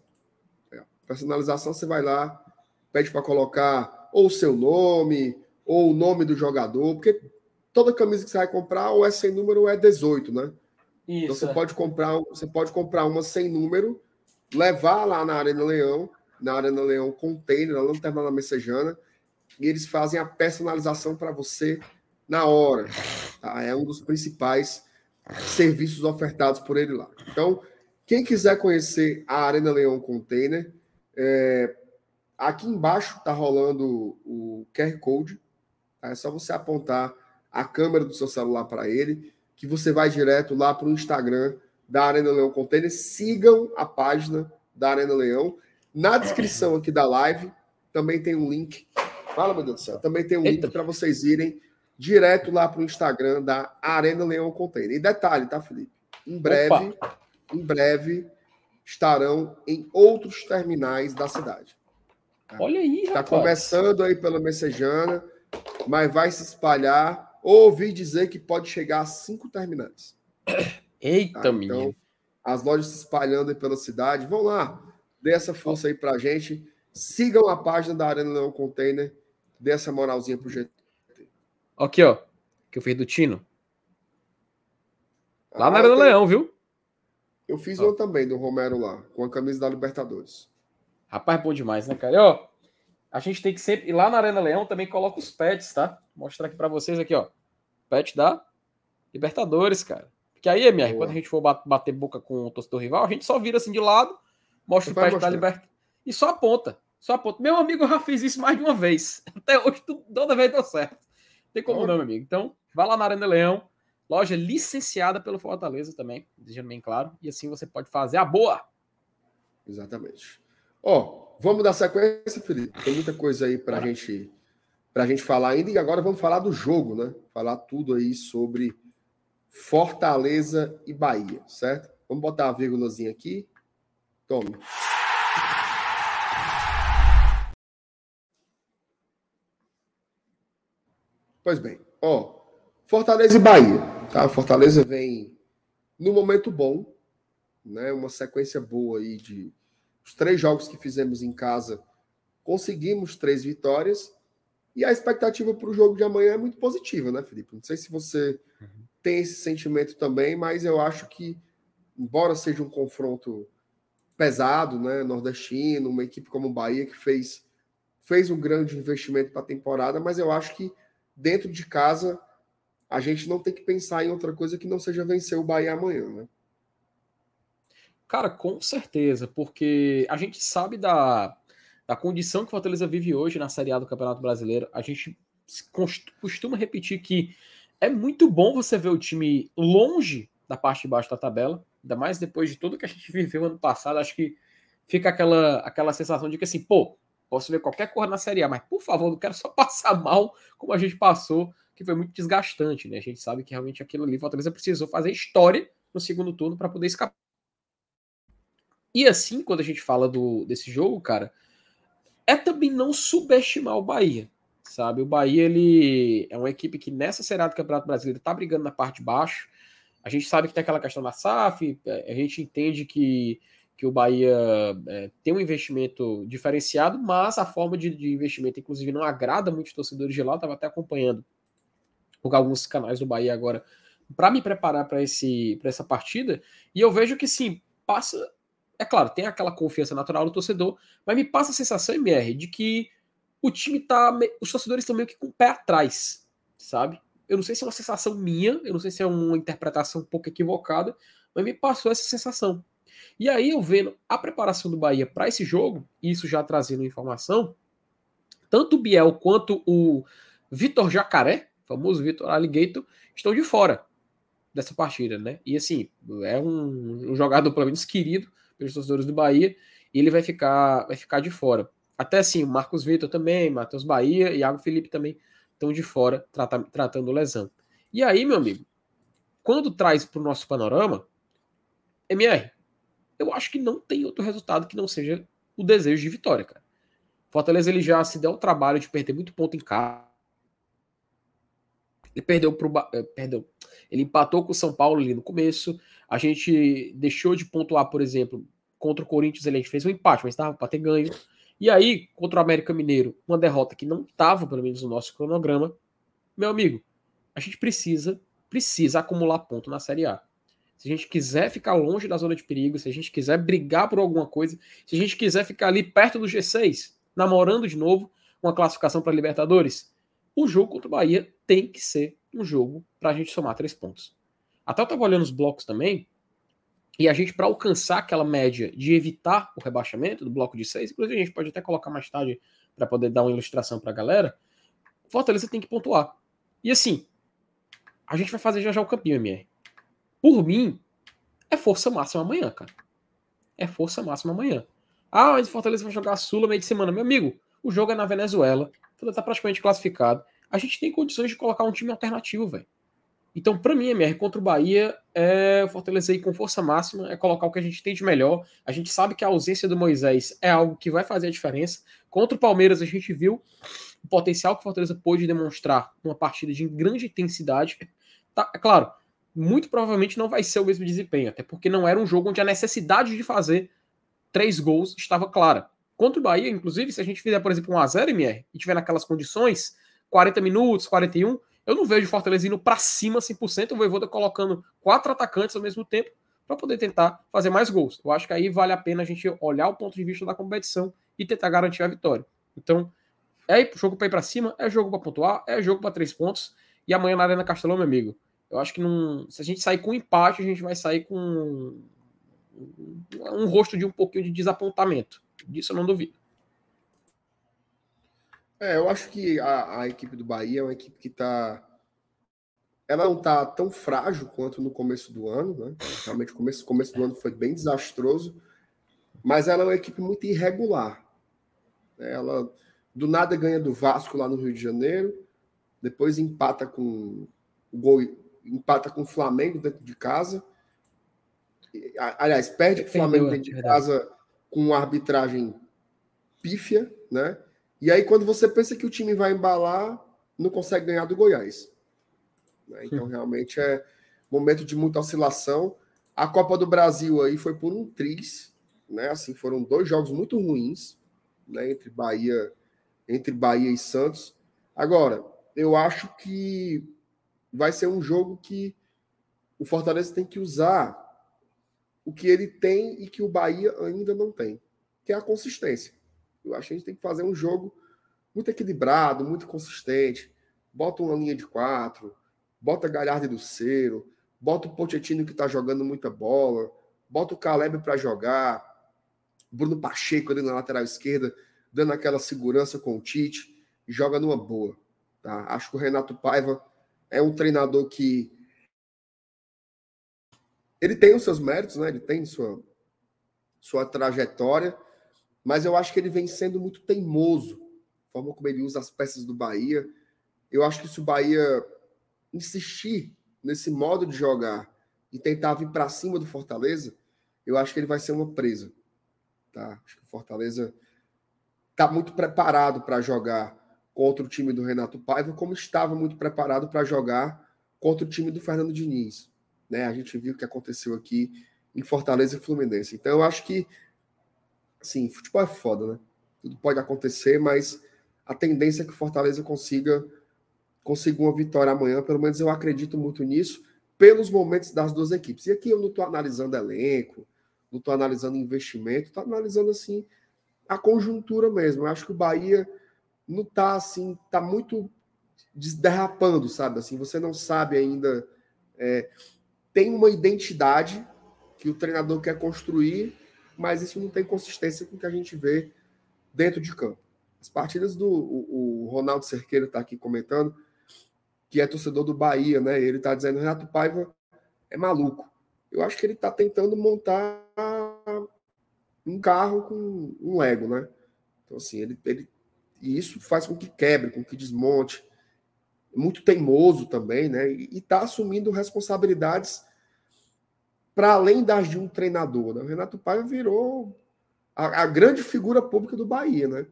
Personalização, você vai lá, pede para colocar ou o seu nome, ou o nome do jogador, porque toda camisa que você vai comprar, ou é sem número ou é 18, né? Isso. Então você é. pode comprar, você pode comprar uma sem número, levar lá na Arena Leão, na Arena Leão Container, no terminal da Messejana, e eles fazem a personalização para você na hora. Tá? É um dos principais serviços ofertados por ele lá. Então, quem quiser conhecer a Arena Leão Container, é, aqui embaixo está rolando o QR Code. Tá? É só você apontar a câmera do seu celular para ele, que você vai direto lá para o Instagram da Arena Leão Container. Sigam a página da Arena Leão. Na descrição aqui da live também tem um link. Fala, meu Deus do céu. Também tem um link para vocês irem direto lá para o Instagram da Arena Leão Container. E detalhe, tá, Felipe? Em breve, Opa. em breve, estarão em outros terminais da cidade. Tá? Olha aí, Está começando aí pela Messejana, mas vai se espalhar. Ouvi dizer que pode chegar a cinco terminais. *coughs* Eita, tá? Então, as lojas se espalhando aí pela cidade. Vão lá, dê essa força aí pra gente. Sigam a página da Arena Leão Container. Dê essa moralzinha pro GT. Aqui, ó. Que eu fiz do Tino. Lá ah, na Arena tem... Leão, viu? Eu fiz oh. também do Romero lá, com a camisa da Libertadores. Rapaz, bom demais, né, cara? E, ó, a gente tem que sempre. E lá na Arena Leão também coloca os pets, tá? Vou mostrar aqui para vocês aqui, ó. Pet da Libertadores, cara. Porque aí, MR, Boa. quando a gente for bater boca com o torcedor rival, a gente só vira assim de lado, mostra Você o pet da Libertadores. e só aponta. Só aponta. Meu amigo, eu já fiz isso mais de uma vez. *laughs* Até hoje, toda vez deu certo. Tem como não, meu amigo. Então, vá lá na Arena Leão, loja licenciada pelo Fortaleza também, deixando bem claro. E assim você pode fazer a boa. Exatamente. Ó, vamos dar sequência, Felipe. Tem muita coisa aí pra gente pra gente falar ainda. E agora vamos falar do jogo, né? Falar tudo aí sobre Fortaleza e Bahia, certo? Vamos botar a vírgulazinha aqui. Tome. Pois bem, ó, Fortaleza e Bahia, tá? Fortaleza vem no momento bom, né? Uma sequência boa aí de os três jogos que fizemos em casa, conseguimos três vitórias e a expectativa para o jogo de amanhã é muito positiva, né, Felipe? Não sei se você uhum. tem esse sentimento também, mas eu acho que, embora seja um confronto pesado, né, nordestino, uma equipe como o Bahia que fez fez um grande investimento para a temporada, mas eu acho que dentro de casa, a gente não tem que pensar em outra coisa que não seja vencer o Bahia amanhã, né? Cara, com certeza, porque a gente sabe da, da condição que o Fortaleza vive hoje na Série A do Campeonato Brasileiro. A gente costuma repetir que é muito bom você ver o time longe da parte de baixo da tabela, ainda mais depois de tudo que a gente *laughs* viveu ano passado. Acho que fica aquela, aquela sensação de que assim, pô, Posso ver qualquer cor na Série A, mas por favor, não quero só *laughs* passar mal como a gente passou, que foi muito desgastante, né? A gente sabe que realmente aquilo ali, Fortaleza precisou fazer história no segundo turno para poder escapar. E assim, quando a gente fala do, desse jogo, cara, é também não subestimar o Bahia, sabe? O Bahia, ele é uma equipe que nessa Série A do Campeonato Brasileiro tá brigando na parte de baixo. A gente sabe que tem aquela questão da SAF, é, a gente entende que que o Bahia é, tem um investimento diferenciado, mas a forma de, de investimento, inclusive, não agrada muitos torcedores de lá. Estava até acompanhando alguns canais do Bahia agora para me preparar para essa partida. E eu vejo que sim, passa. É claro, tem aquela confiança natural do torcedor, mas me passa a sensação, MR, de que o time tá. Os torcedores estão meio que com o pé atrás, sabe? Eu não sei se é uma sensação minha, eu não sei se é uma interpretação um pouco equivocada, mas me passou essa sensação. E aí eu vendo a preparação do Bahia para esse jogo, isso já trazendo informação, tanto o Biel quanto o Vitor Jacaré, famoso Vitor Alligator, estão de fora dessa partida, né? E assim, é um, um jogador pelo menos querido pelos torcedores do Bahia, e ele vai ficar, vai ficar de fora. Até assim, o Marcos Vitor também, Matheus Bahia Iago Felipe também estão de fora trata, tratando lesão. E aí, meu amigo, quando traz para o nosso panorama, MR, eu acho que não tem outro resultado que não seja o desejo de vitória, cara. Fortaleza ele já se deu o trabalho de perder muito ponto em casa. Ele perdeu pro eh, perdeu. Ele empatou com o São Paulo ali no começo. A gente deixou de pontuar, por exemplo, contra o Corinthians, ele a gente fez um empate, mas estava para ter ganho. E aí, contra o América Mineiro, uma derrota que não estava, pelo menos, no nosso cronograma. Meu amigo, a gente precisa, precisa acumular ponto na Série A se a gente quiser ficar longe da zona de perigo, se a gente quiser brigar por alguma coisa, se a gente quiser ficar ali perto do G6, namorando de novo uma classificação para Libertadores, o jogo contra o Bahia tem que ser um jogo para a gente somar três pontos. Até eu estava olhando os blocos também, e a gente, para alcançar aquela média de evitar o rebaixamento do bloco de seis, inclusive a gente pode até colocar mais tarde para poder dar uma ilustração para a galera, Fortaleza tem que pontuar. E assim, a gente vai fazer já já o campinho, MR. Por mim, é força máxima amanhã, cara. É força máxima amanhã. Ah, mas o Fortaleza vai jogar a Sula meio de semana. Meu amigo, o jogo é na Venezuela. O Fortaleza tá praticamente classificado. A gente tem condições de colocar um time alternativo, velho. Então, para mim, MR contra o Bahia é aí com força máxima, é colocar o que a gente tem de melhor. A gente sabe que a ausência do Moisés é algo que vai fazer a diferença. Contra o Palmeiras, a gente viu o potencial que o Fortaleza pôde demonstrar numa partida de grande intensidade. Tá, é claro, muito provavelmente não vai ser o mesmo desempenho, até porque não era um jogo onde a necessidade de fazer três gols estava clara. Contra o Bahia, inclusive, se a gente fizer, por exemplo, um a 0 MR e tiver naquelas condições, 40 minutos, 41, eu não vejo Fortaleza indo para cima 100%, o Voivoda colocando quatro atacantes ao mesmo tempo para poder tentar fazer mais gols. Eu acho que aí vale a pena a gente olhar o ponto de vista da competição e tentar garantir a vitória. Então, é jogo para ir para cima, é jogo para pontuar, é jogo para três pontos. E amanhã na Arena Castelão, meu amigo, eu acho que se a gente sair com empate, a gente vai sair com um rosto de um pouquinho de desapontamento. Disso eu não duvido. É, eu acho que a, a equipe do Bahia é uma equipe que está. Ela não está tão frágil quanto no começo do ano, né? Realmente, o começo, começo do ano foi bem desastroso, mas ela é uma equipe muito irregular. Ela do nada ganha do Vasco lá no Rio de Janeiro, depois empata com o gol, empata com o Flamengo dentro de casa. Aliás, perde com o Flamengo dentro de casa com uma arbitragem pífia, né? E aí, quando você pensa que o time vai embalar, não consegue ganhar do Goiás. Né? Então, realmente é momento de muita oscilação. A Copa do Brasil aí foi por um triz, né? Assim, foram dois jogos muito ruins, né? Entre Bahia, entre Bahia e Santos. Agora, eu acho que vai ser um jogo que o Fortaleza tem que usar o que ele tem e que o Bahia ainda não tem, que é a consistência. Eu acho que a gente tem que fazer um jogo muito equilibrado, muito consistente. Bota uma linha de quatro, bota Galhardo e Luceiro, bota o Pochettino que está jogando muita bola, bota o Caleb para jogar, Bruno Pacheco ali na lateral esquerda, dando aquela segurança com o Tite, joga numa boa. Tá? Acho que o Renato Paiva é um treinador que ele tem os seus méritos, né? Ele tem sua, sua trajetória, mas eu acho que ele vem sendo muito teimoso, a forma como ele usa as peças do Bahia. Eu acho que se o Bahia insistir nesse modo de jogar e tentar vir para cima do Fortaleza, eu acho que ele vai ser uma presa. Tá? Acho que o Fortaleza está muito preparado para jogar contra o time do Renato Paiva, como estava muito preparado para jogar contra o time do Fernando Diniz. Né? A gente viu o que aconteceu aqui em Fortaleza e Fluminense. Então eu acho que, assim, futebol é foda, né? Tudo pode acontecer, mas a tendência é que o Fortaleza consiga, consiga uma vitória amanhã. Pelo menos eu acredito muito nisso, pelos momentos das duas equipes. E aqui eu não estou analisando elenco, não estou analisando investimento, estou analisando assim a conjuntura mesmo. Eu acho que o Bahia não tá assim, tá muito derrapando, sabe? Assim, você não sabe ainda. É, tem uma identidade que o treinador quer construir, mas isso não tem consistência com o que a gente vê dentro de campo. As partidas do o, o Ronaldo Cerqueiro está aqui comentando que é torcedor do Bahia, né? Ele está dizendo Renato Paiva é maluco. Eu acho que ele está tentando montar um carro com um Lego, né? Então assim, ele, ele e isso faz com que quebre, com que desmonte. Muito teimoso também, né? E está assumindo responsabilidades para além das de um treinador. Né? O Renato Paiva virou a, a, grande figura pública do Bahia, né?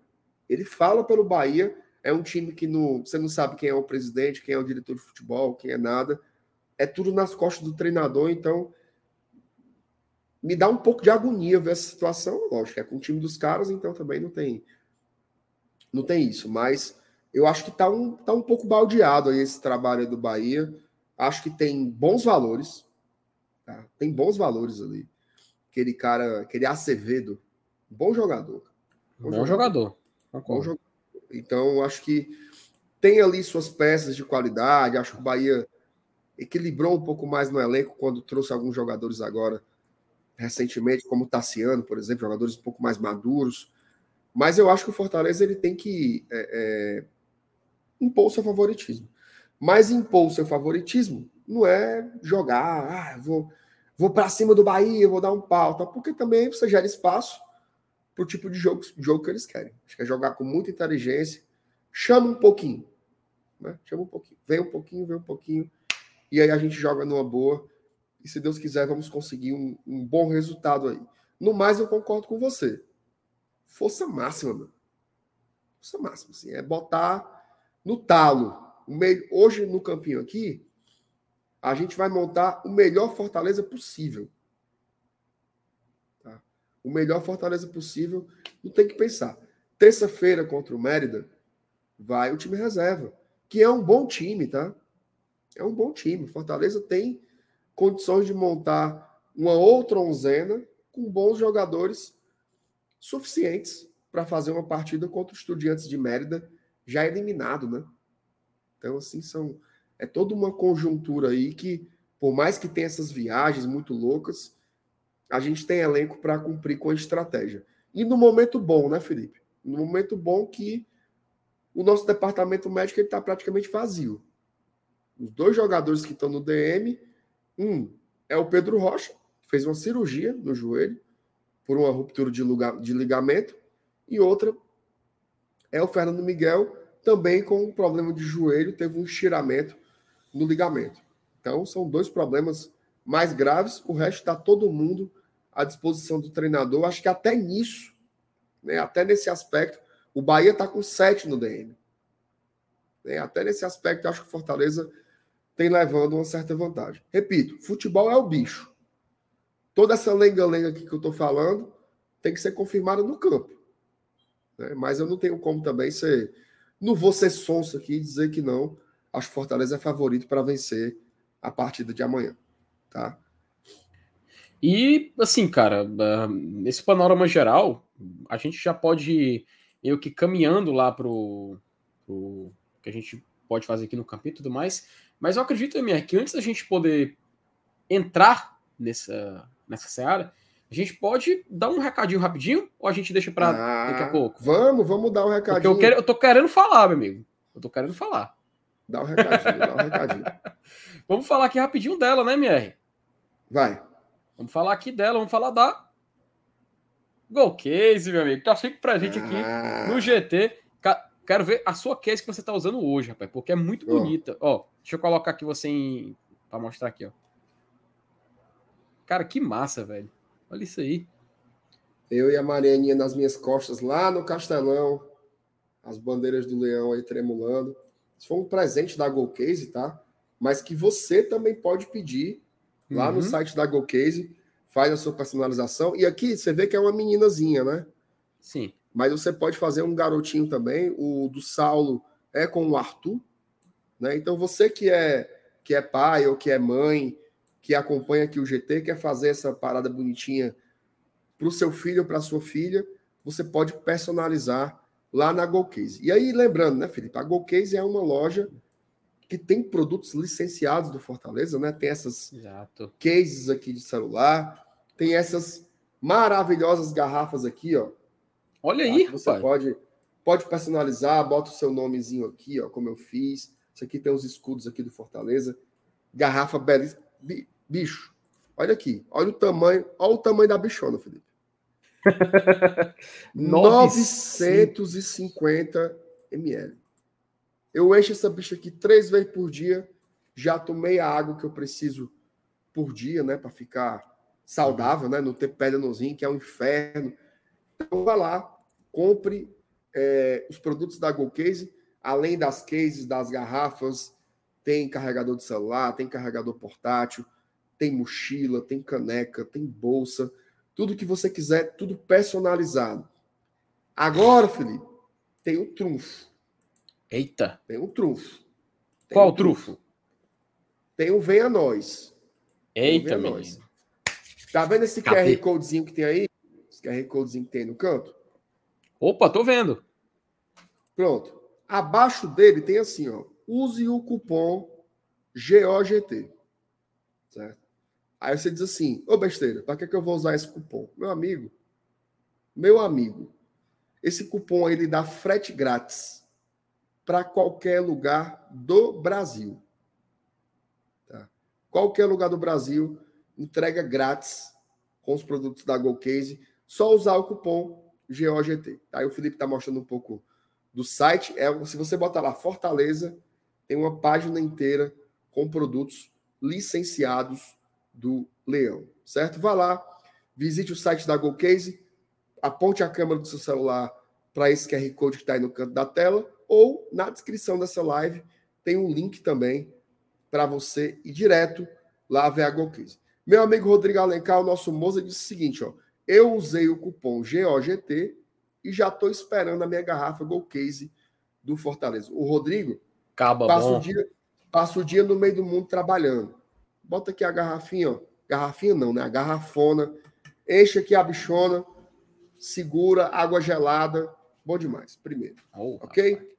Ele fala pelo Bahia, é um time que no, você não sabe quem é o presidente, quem é o diretor de futebol, quem é nada. É tudo nas costas do treinador, então me dá um pouco de agonia ver essa situação. Lógico, é com o time dos caras, então também não tem não tem isso, mas eu acho que está um, tá um pouco baldeado aí esse trabalho do Bahia. Acho que tem bons valores, tá? tem bons valores ali. Aquele cara, aquele Acevedo, bom jogador. Bom, bom jogador. jogador. Bom jogador. Então, acho que tem ali suas peças de qualidade. Acho que o Bahia equilibrou um pouco mais no elenco quando trouxe alguns jogadores agora recentemente, como o Tassiano, por exemplo, jogadores um pouco mais maduros. Mas eu acho que o Fortaleza ele tem que é, é, impor seu favoritismo. Mas impor seu favoritismo não é jogar, ah, vou, vou para cima do Bahia, vou dar um pau, tá? porque também você gera espaço para o tipo de jogo, jogo que eles querem. Acho que é jogar com muita inteligência, chama um pouquinho, né? chama um pouquinho, vem um pouquinho, vem um pouquinho, e aí a gente joga numa boa, e se Deus quiser, vamos conseguir um, um bom resultado aí. No mais, eu concordo com você força máxima, mano. Força máxima, assim, é botar no talo. Meio, hoje, no campinho aqui, a gente vai montar o melhor Fortaleza possível. Tá? O melhor Fortaleza possível, não tem que pensar. Terça-feira contra o Mérida, vai o time reserva, que é um bom time, tá? É um bom time. Fortaleza tem condições de montar uma outra onzena com bons jogadores suficientes para fazer uma partida contra os Estudiantes de Mérida, já eliminado, né? Então, assim, são é toda uma conjuntura aí que, por mais que tenha essas viagens muito loucas, a gente tem elenco para cumprir com a estratégia. E no momento bom, né, Felipe? No momento bom que o nosso departamento médico está praticamente vazio. Os dois jogadores que estão no DM, um é o Pedro Rocha, que fez uma cirurgia no joelho por uma ruptura de, lugar, de ligamento, e outra é o Fernando Miguel, também com um problema de joelho, teve um estiramento no ligamento. Então, são dois problemas mais graves. O resto está todo mundo à disposição do treinador. Acho que até nisso, né, até nesse aspecto, o Bahia está com sete no DM. Né, até nesse aspecto, acho que o Fortaleza tem levando uma certa vantagem. Repito, futebol é o bicho. Toda essa lenga-lenga aqui que eu estou falando tem que ser confirmada no campo. Né? Mas eu não tenho como também ser. Não vou ser sonso aqui e dizer que não. Acho que Fortaleza é favorito para vencer a partida de amanhã. Tá? E, assim, cara, ah, nesse panorama geral, a gente já pode ir meio que caminhando lá pro, pro que a gente pode fazer aqui no campo e tudo mais. Mas eu acredito, MR, que antes da gente poder entrar nessa, nessa seara, a gente pode dar um recadinho rapidinho ou a gente deixa para ah, daqui a pouco? Vamos, vamos dar um recadinho. Porque eu, quero, eu tô querendo falar, meu amigo. Eu tô querendo falar. Dá um recadinho, dá um recadinho. *laughs* Vamos falar aqui rapidinho dela, né, MR? Vai. Vamos falar aqui dela, vamos falar da Gol Case, meu amigo. Tá sempre presente aqui ah. no GT. Quero ver a sua case que você tá usando hoje, rapaz, porque é muito bonita. Ó, deixa eu colocar aqui você em... para mostrar aqui, ó. Cara, que massa, velho. Olha isso aí. Eu e a Marianinha nas minhas costas lá no Castelão. As bandeiras do leão aí tremulando. Isso foi um presente da Go Case, tá? Mas que você também pode pedir lá uhum. no site da Go Case. Faz a sua personalização. E aqui você vê que é uma meninazinha, né? Sim. Mas você pode fazer um garotinho também. O do Saulo é com o Arthur. Né? Então você que é que é pai ou que é mãe, que acompanha aqui o GT, quer fazer essa parada bonitinha para o seu filho ou para a sua filha, você pode personalizar lá na GoCase. E aí, lembrando, né, Felipe? A GoCase é uma loja que tem produtos licenciados do Fortaleza, né? Tem essas Exato. cases aqui de celular, tem essas maravilhosas garrafas aqui, ó. Olha tá? aí, você rapaz. pode pode personalizar, bota o seu nomezinho aqui, ó, como eu fiz. Isso aqui tem os escudos aqui do Fortaleza. Garrafa belíssima. Bicho, olha aqui. Olha o tamanho. Olha o tamanho da bichona, Felipe. 950 ml. Eu encho essa bicha aqui três vezes por dia. Já tomei a água que eu preciso por dia, né? Para ficar saudável, né? Não ter pedra rins, que é um inferno. Então, vá lá, compre é, os produtos da GoCase, além das cases, das garrafas, tem carregador de celular, tem carregador portátil, tem mochila, tem caneca, tem bolsa, tudo que você quiser, tudo personalizado. Agora, Felipe, tem o trunfo. Eita! Tem um trunfo. Tem Qual um trunfo? Tem o Venha Nós. Eita, um Nós. Tá vendo esse Cadê? QR Codezinho que tem aí? Esse QR Codezinho que tem no canto? Opa, tô vendo. Pronto. Abaixo dele tem assim, ó. Use o cupom GOGT. Certo? Aí você diz assim, ô besteira, para que, que eu vou usar esse cupom? Meu amigo, meu amigo, esse cupom ele dá frete grátis para qualquer lugar do Brasil. Tá? Qualquer lugar do Brasil, entrega grátis com os produtos da GoCase, só usar o cupom GOGT. Aí o Felipe está mostrando um pouco do site. É, se você botar lá Fortaleza, tem uma página inteira com produtos licenciados do Leão, certo? Vá lá, visite o site da GoCase, aponte a câmera do seu celular para esse QR Code que está aí no canto da tela, ou na descrição dessa live tem um link também para você ir direto lá ver a GoCase. Meu amigo Rodrigo Alencar, o nosso moça, disse o seguinte: ó, eu usei o cupom GOGT e já estou esperando a minha garrafa GoCase do Fortaleza. O Rodrigo Caba passa, bom. O dia, passa o dia no meio do mundo trabalhando. Bota aqui a garrafinha, ó. Garrafinha não, né? A garrafona. Enche aqui a bichona. Segura, água gelada. Bom demais, primeiro. Oh, ok? Rapaz.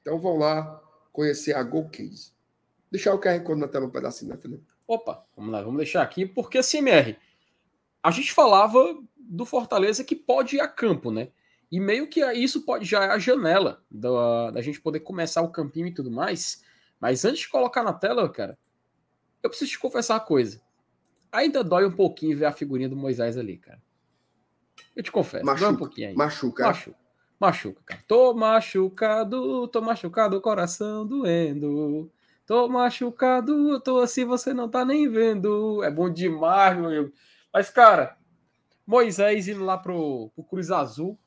Então vão lá conhecer a Go Case. Deixar o QR Code na tela um pedacinho, né, Felipe? Opa, vamos lá, vamos deixar aqui, porque CMR, a gente falava do Fortaleza que pode ir a campo, né? E meio que isso pode já é a janela da, da gente poder começar o campinho e tudo mais. Mas antes de colocar na tela, cara, eu preciso te confessar uma coisa. Ainda dói um pouquinho ver a figurinha do Moisés ali, cara. Eu te confesso, machuca, dói um pouquinho aí. Machuca. Machuca. Machuca, cara. Tô machucado, tô machucado, coração doendo. Tô machucado, tô assim, você não tá nem vendo. É bom demais, meu amigo. Mas, cara, Moisés indo lá pro, pro Cruz Azul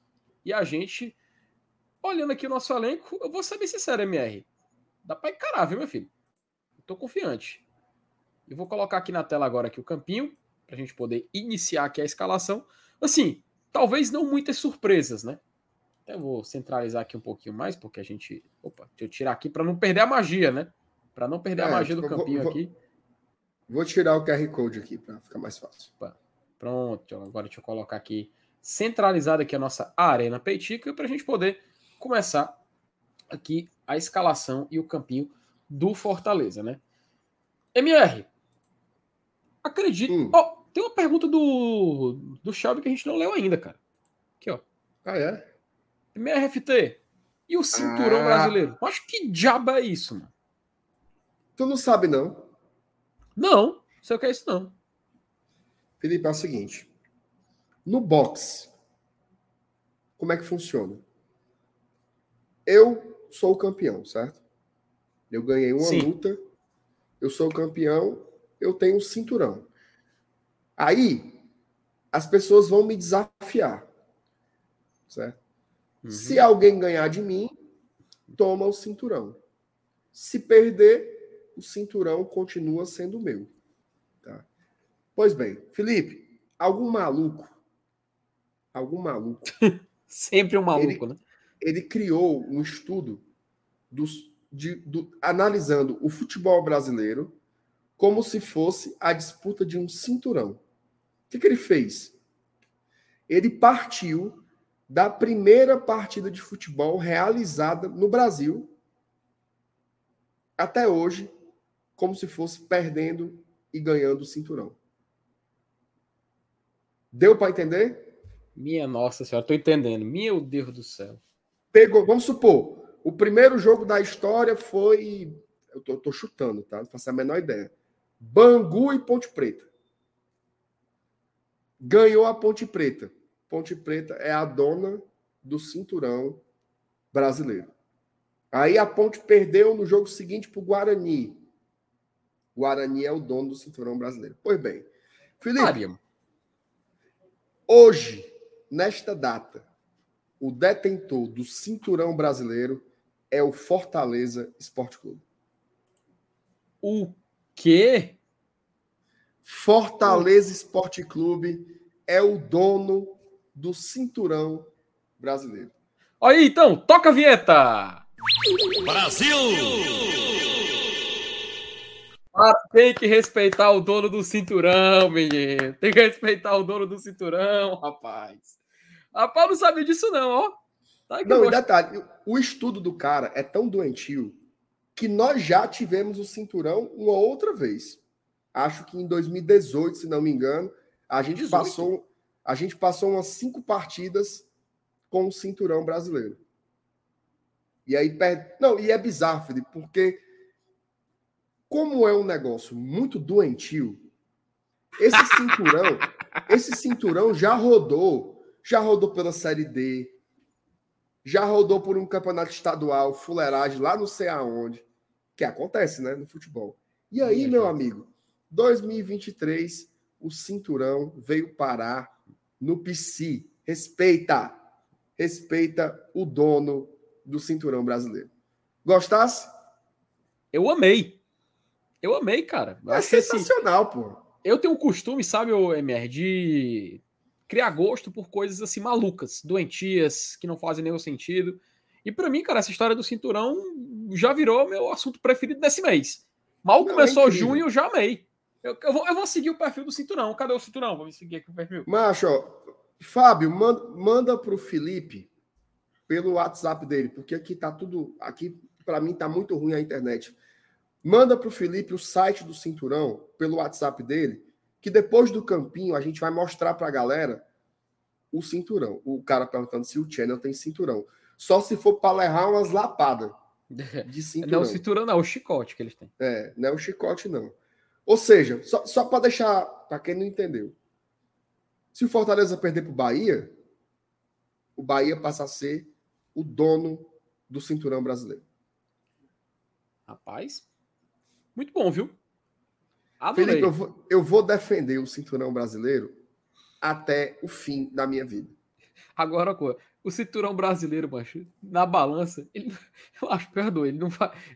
e a gente, olhando aqui o nosso elenco, eu vou ser bem sincero, MR. Dá pra encarar, viu, meu filho? Eu tô confiante. Eu vou colocar aqui na tela agora aqui o campinho, pra gente poder iniciar aqui a escalação. Assim, talvez não muitas surpresas, né? Eu vou centralizar aqui um pouquinho mais, porque a gente. Opa, deixa eu tirar aqui para não perder a magia, né? Para não perder é, a magia do campinho vou, aqui. Vou tirar o QR Code aqui para ficar mais fácil. Opa, pronto, agora deixa eu colocar aqui centralizada aqui a nossa arena peitica para a gente poder começar aqui a escalação e o campinho do Fortaleza, né? MR, acredito. Hum. Oh, tem uma pergunta do, do Shelby que a gente não leu ainda, cara. Aqui, ó. Ah, é? MRFT. E o cinturão ah. brasileiro? Acho que diabo é isso, mano. Tu não sabe, não? Não, sei o que é isso, não. Felipe, é o seguinte. No box, como é que funciona? Eu sou o campeão, certo? Eu ganhei uma Sim. luta, eu sou o campeão, eu tenho um cinturão. Aí, as pessoas vão me desafiar, certo? Uhum. Se alguém ganhar de mim, toma o cinturão. Se perder, o cinturão continua sendo meu. Tá? Pois bem, Felipe, algum maluco algum maluco. *laughs* Sempre um maluco, ele, né? Ele criou um estudo dos, de, do, analisando o futebol brasileiro como se fosse a disputa de um cinturão. O que, que ele fez? Ele partiu da primeira partida de futebol realizada no Brasil até hoje, como se fosse perdendo e ganhando o cinturão. Deu para entender? Minha nossa senhora, tô entendendo. Meu Deus do céu. Pegou, vamos supor, o primeiro jogo da história foi. Eu tô, tô chutando, tá? Não faço a menor ideia. Bangu e Ponte Preta. Ganhou a Ponte Preta. Ponte Preta é a dona do cinturão brasileiro. Aí a Ponte perdeu no jogo seguinte para o Guarani. Guarani é o dono do cinturão brasileiro. Pois bem, Felipe, hoje Nesta data, o detentor do cinturão brasileiro é o Fortaleza Esporte Clube. O quê? Fortaleza Esporte Clube é o dono do cinturão brasileiro. Aí, então, toca a vinheta! Brasil! tem que respeitar o dono do cinturão, menino. Tem que respeitar o dono do cinturão, rapaz. Rapaz, não sabia disso, não, ó. Tá não, e detalhe, o estudo do cara é tão doentio que nós já tivemos o cinturão uma outra vez. Acho que em 2018, se não me engano, a gente 18? passou a gente passou umas cinco partidas com o cinturão brasileiro. E aí perde. Não, e é bizarro, Felipe, porque como é um negócio muito doentio, esse cinturão, *laughs* esse cinturão já rodou já rodou pela Série D, já rodou por um campeonato estadual, fuleiragem lá não sei aonde, que acontece, né, no futebol. E aí, meu amigo, 2023, o cinturão veio parar no PC. Respeita, respeita o dono do cinturão brasileiro. Gostasse? Eu amei. Eu amei, cara. é sensacional, pô. Eu tenho o costume, sabe, o MR, de criar gosto por coisas assim malucas, doentias, que não fazem nenhum sentido. E para mim, cara, essa história do cinturão já virou meu assunto preferido desse mês. Mal não, é começou é junho, eu já amei. Eu, eu, vou, eu vou seguir o perfil do cinturão. Cadê o cinturão? Vou seguir aqui o perfil. Macho, ó, Fábio, manda, manda pro Felipe pelo WhatsApp dele, porque aqui tá tudo. Aqui, para mim, tá muito ruim a internet. Manda pro Felipe o site do cinturão pelo WhatsApp dele que depois do campinho a gente vai mostrar para a galera o cinturão. O cara perguntando se o Channel tem cinturão. Só se for para levar umas lapadas *laughs* de cinturão. Não, o cinturão não, é o chicote que eles têm. É, não é o chicote, não. Ou seja, só, só para deixar, para quem não entendeu, se o Fortaleza perder para o Bahia, o Bahia passa a ser o dono do cinturão brasileiro. Rapaz, muito bom, viu? Adorei. Felipe, eu vou, eu vou defender o cinturão brasileiro até o fim da minha vida. Agora, o cinturão brasileiro, macho, na balança, ele, *laughs* eu acho, perdoa, ele não,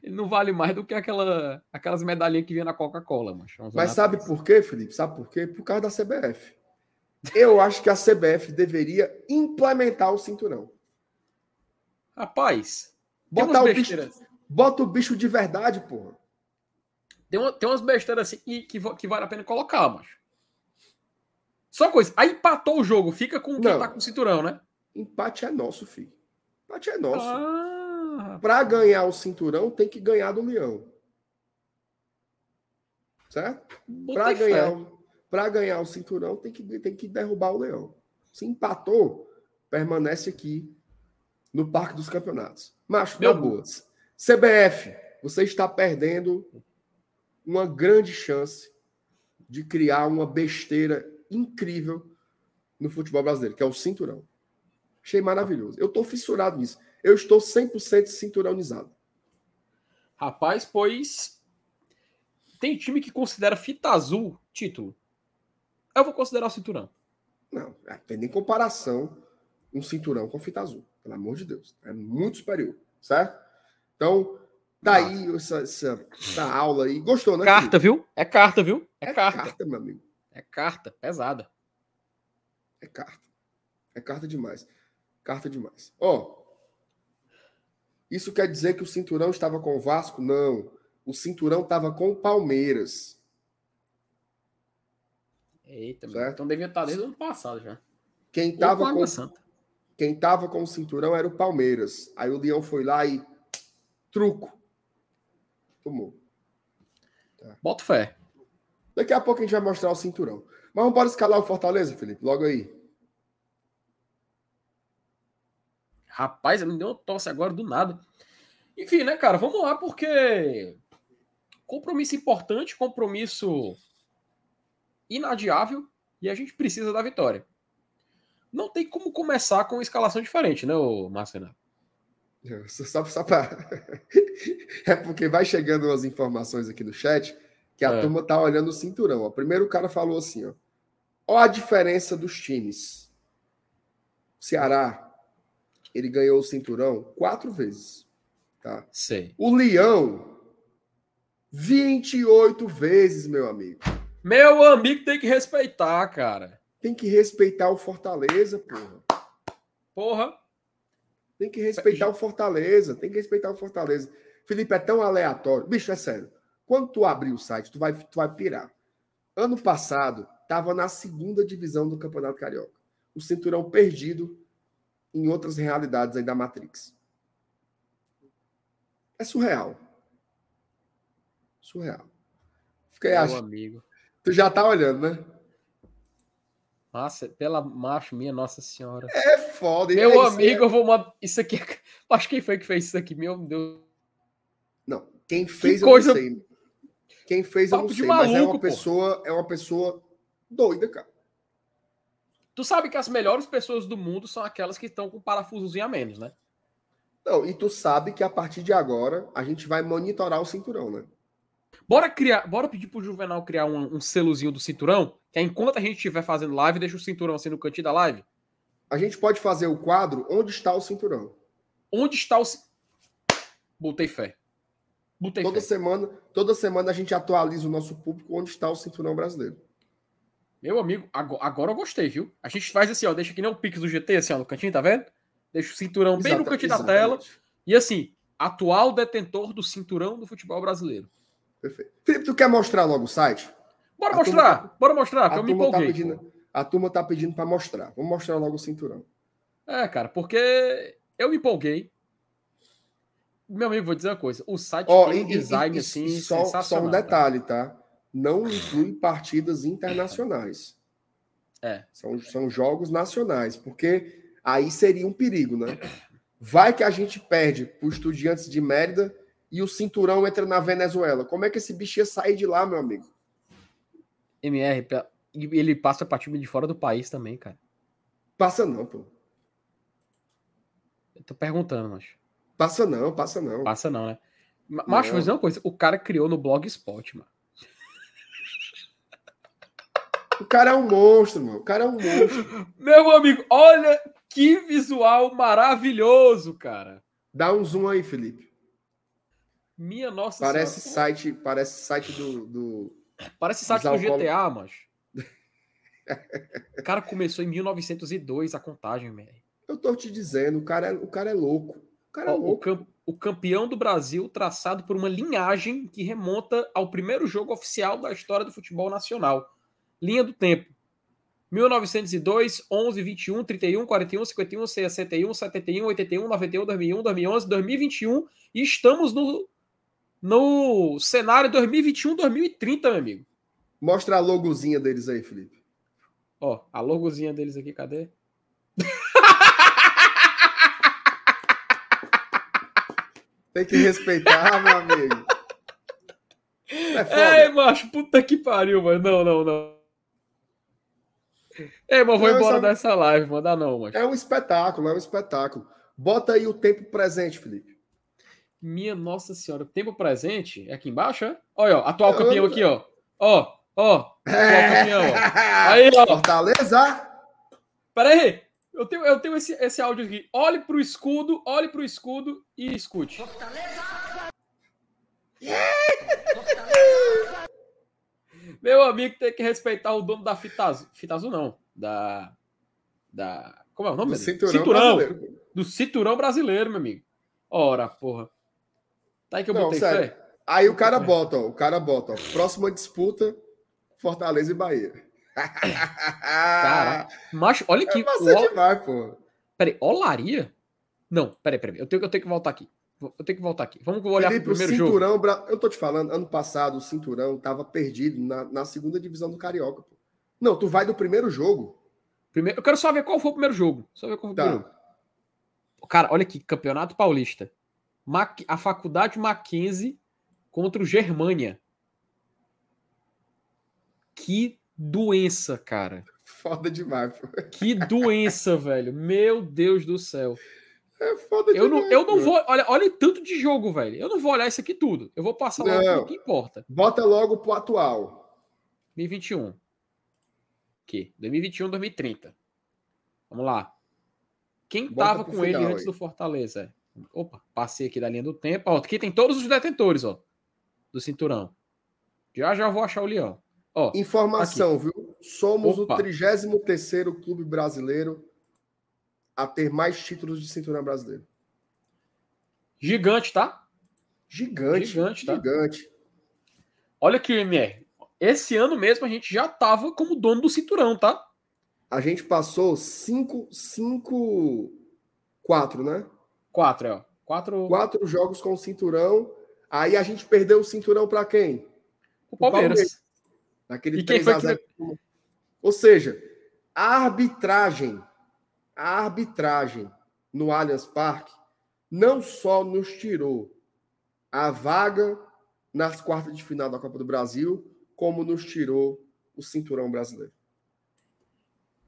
ele não vale mais do que aquela, aquelas medalhinhas que vinha na Coca-Cola, macho. Mas sabe por quê, Felipe? Sabe por quê? Por causa da CBF. Eu acho que a CBF deveria implementar o cinturão. Rapaz, botar o bicho, bota o bicho de verdade, porra. Tem, uma, tem umas besteiras assim que, que, que vale a pena colocar, macho. Só coisa, aí empatou o jogo, fica com quem Não. tá com o cinturão, né? Empate é nosso, filho. Empate é nosso. Ah, Para ganhar o cinturão, tem que ganhar do Leão. Certo? Para ganhar, pra ganhar o cinturão, tem que, tem que derrubar o Leão. Se empatou, permanece aqui no Parque dos Campeonatos. Macho, Meu na boa. CBF, você está perdendo uma grande chance de criar uma besteira incrível no futebol brasileiro, que é o cinturão. Achei maravilhoso. Eu estou fissurado nisso. Eu estou 100% cinturãozado. Rapaz, pois tem time que considera fita azul título. Eu vou considerar o cinturão. Não, é, tem nem comparação um cinturão com fita azul. Pelo amor de Deus. É muito superior, certo? Então, daí essa, essa, essa aula aí. Gostou, né? Carta, viu? É carta, viu? É, é carta. carta, meu amigo. É carta, pesada. É carta. É carta demais. Carta demais. Ó, oh, isso quer dizer que o cinturão estava com o Vasco? Não. O cinturão estava com o Palmeiras. Eita, certo? então devia estar desde o ano passado já. Quem estava com, Santa. quem tava com o cinturão era o Palmeiras. Aí o Leão foi lá e truco. Tomou. Tá. Bota fé. Daqui a pouco a gente vai mostrar o cinturão. Mas vamos para escalar o Fortaleza, Felipe, logo aí. Rapaz, me deu um tosse agora do nada. Enfim, né, cara, vamos lá, porque compromisso importante, compromisso inadiável e a gente precisa da vitória. Não tem como começar com uma escalação diferente, né, Marcelo? Só, só para. *laughs* é porque vai chegando as informações aqui no chat que a é. turma tá olhando o cinturão. Ó. Primeiro o cara falou assim, ó. Olha a diferença dos times. O Ceará, ele ganhou o cinturão quatro vezes. Tá? Sei. O Leão, 28 vezes, meu amigo. Meu amigo tem que respeitar, cara. Tem que respeitar o Fortaleza, porra. Porra. Tem que respeitar o Fortaleza. Tem que respeitar o Fortaleza. Felipe, é tão aleatório. Bicho, é sério. Quando tu abrir o site, tu vai, tu vai pirar. Ano passado, estava na segunda divisão do Campeonato Carioca. O cinturão perdido em outras realidades aí da Matrix. É surreal. Surreal. Fiquei Meu ach... amigo. Tu já tá olhando, né? Nossa, pela macho minha, Nossa Senhora. É foda. Meu é amigo, é... eu vou. Isso aqui. É *laughs* acho que foi que fez isso aqui, meu Deus. Não, quem fez que eu coisa... não sei. Quem fez Papo eu não sei, maluco, mas é uma pessoa, é uma pessoa doida, cara. Tu sabe que as melhores pessoas do mundo são aquelas que estão com parafusozinho a menos, né? Não, e tu sabe que a partir de agora a gente vai monitorar o cinturão, né? Bora criar, bora pedir pro Juvenal criar um, um selozinho do cinturão, que é enquanto a gente estiver fazendo live, deixa o cinturão assim no cantinho da live. A gente pode fazer o quadro Onde está o cinturão? Onde está o Botei fé. Botei toda fé. semana, toda semana a gente atualiza o nosso público onde está o cinturão brasileiro. Meu amigo, agora, agora eu gostei, viu? A gente faz assim, ó, deixa que nem o Pix do GT, assim, ó, no cantinho, tá vendo? Deixa o cinturão Exata, bem no cantinho exatamente. da tela. E assim, atual detentor do cinturão do futebol brasileiro. Perfeito. Felipe, tu quer mostrar logo o site? Bora a mostrar, tá, bora mostrar, que eu me tá empolguei. Tá pedindo, a turma tá pedindo para mostrar. Vamos mostrar logo o cinturão. É, cara, porque eu me empolguei. Meu amigo, vou dizer uma coisa. O site oh, tem um design e, e, assim só, sensacional. Só um detalhe, tá? Não inclui partidas internacionais. É. São, são jogos nacionais, porque aí seria um perigo, né? Vai que a gente perde para Estudiantes de Mérida e o cinturão entra na Venezuela. Como é que esse bicho ia sair de lá, meu amigo? MR, ele passa para time de fora do país também, cara. Passa não, pô. Eu tô perguntando, mas. Passa não, passa não. Passa não, né? Macho, mas uma coisa, o cara criou no Blogspot, mano. O cara é um monstro, mano. O cara é um monstro. *laughs* Meu amigo, olha que visual maravilhoso, cara. Dá um zoom aí, Felipe. Minha nossa Parece senhora. site, parece site do, do Parece site do GTA, mas. O cara começou em 1902 a contagem, velho. Eu tô te dizendo, o cara é, o cara é louco. O cara é Ó, louco. O, o campeão do Brasil traçado por uma linhagem que remonta ao primeiro jogo oficial da história do futebol nacional. Linha do tempo. 1902, 11, 21, 31, 41, 51, 61, 71, 81, 91, 2001, 2011, 2021 e estamos no, no cenário 2021, 2030, meu amigo. Mostra a logozinha deles aí, Felipe. Ó, a logozinha deles aqui, cadê? Tem que respeitar, meu amigo. *laughs* É, é macho, puta que pariu, mano. Não, não, não. É, mas vou não, embora dessa live, manda não, mano. É um espetáculo, é um espetáculo. Bota aí o tempo presente, Felipe. Minha nossa senhora, tempo presente é aqui embaixo, é? Olha, ó, atual eu, campeão aqui, ó. Ó, ó. Atual campeão, ó. *laughs* Aí, ó. Fortaleza. Pera aí. Eu tenho, eu tenho esse, esse áudio aqui. Olhe pro escudo, olhe pro escudo e escute. Fortaleza! Meu amigo tem que respeitar o dono da fita azul. Fita azul não. Da. Da. Como é o nome? Do cinturão, cinturão. Do cinturão brasileiro, meu amigo. Ora, porra. Tá aí que eu não, botei sério. fé. Aí o cara bota, ó. O cara bota, ó. Próxima disputa, Fortaleza e Bahia. Cara, macho, olha aqui. É demais, pô. Peraí, Olaria? Não, peraí, peraí. Eu tenho, eu tenho que voltar aqui. Eu tenho que voltar aqui. Vamos olhar para o primeiro cinturão, jogo. Eu tô te falando, ano passado o Cinturão estava perdido na, na, segunda divisão do Carioca. Pô. Não, tu vai do primeiro jogo. Primeiro, eu quero só ver qual foi o primeiro jogo. Só ver qual foi o tá. primeiro jogo. Cara, olha aqui, Campeonato Paulista. A Faculdade Mackenzie contra o Germânia. Que doença, cara. Foda demais. Pô. Que doença, *laughs* velho. Meu Deus do céu. É foda eu não, eu não vou. Olha, olha tanto de jogo, velho. Eu não vou olhar isso aqui tudo. Eu vou passar logo o que importa. Bota logo pro atual. 2021. Que? 2021, 2030. Vamos lá. Quem Bota tava com final, ele antes aí. do Fortaleza? Opa, passei aqui da linha do tempo. Ó, aqui tem todos os detentores, ó. Do cinturão. Já já vou achar o leão. Ó, Informação, aqui. viu? Somos Opa. o 33 clube brasileiro a ter mais títulos de cinturão brasileiro. Gigante, tá? Gigante. Gigante, tá? Gigante. Olha aqui, MR. Esse ano mesmo a gente já tava como dono do cinturão, tá? A gente passou 5, 5, 4, né? 4, é, ó. 4 quatro jogos com o cinturão. Aí a gente perdeu o cinturão para quem? O Palmeiras. Palmeiras. Naquele e 3 a 0. Que... Ou seja, a arbitragem a arbitragem no Allianz Parque não só nos tirou a vaga nas quartas de final da Copa do Brasil, como nos tirou o cinturão brasileiro.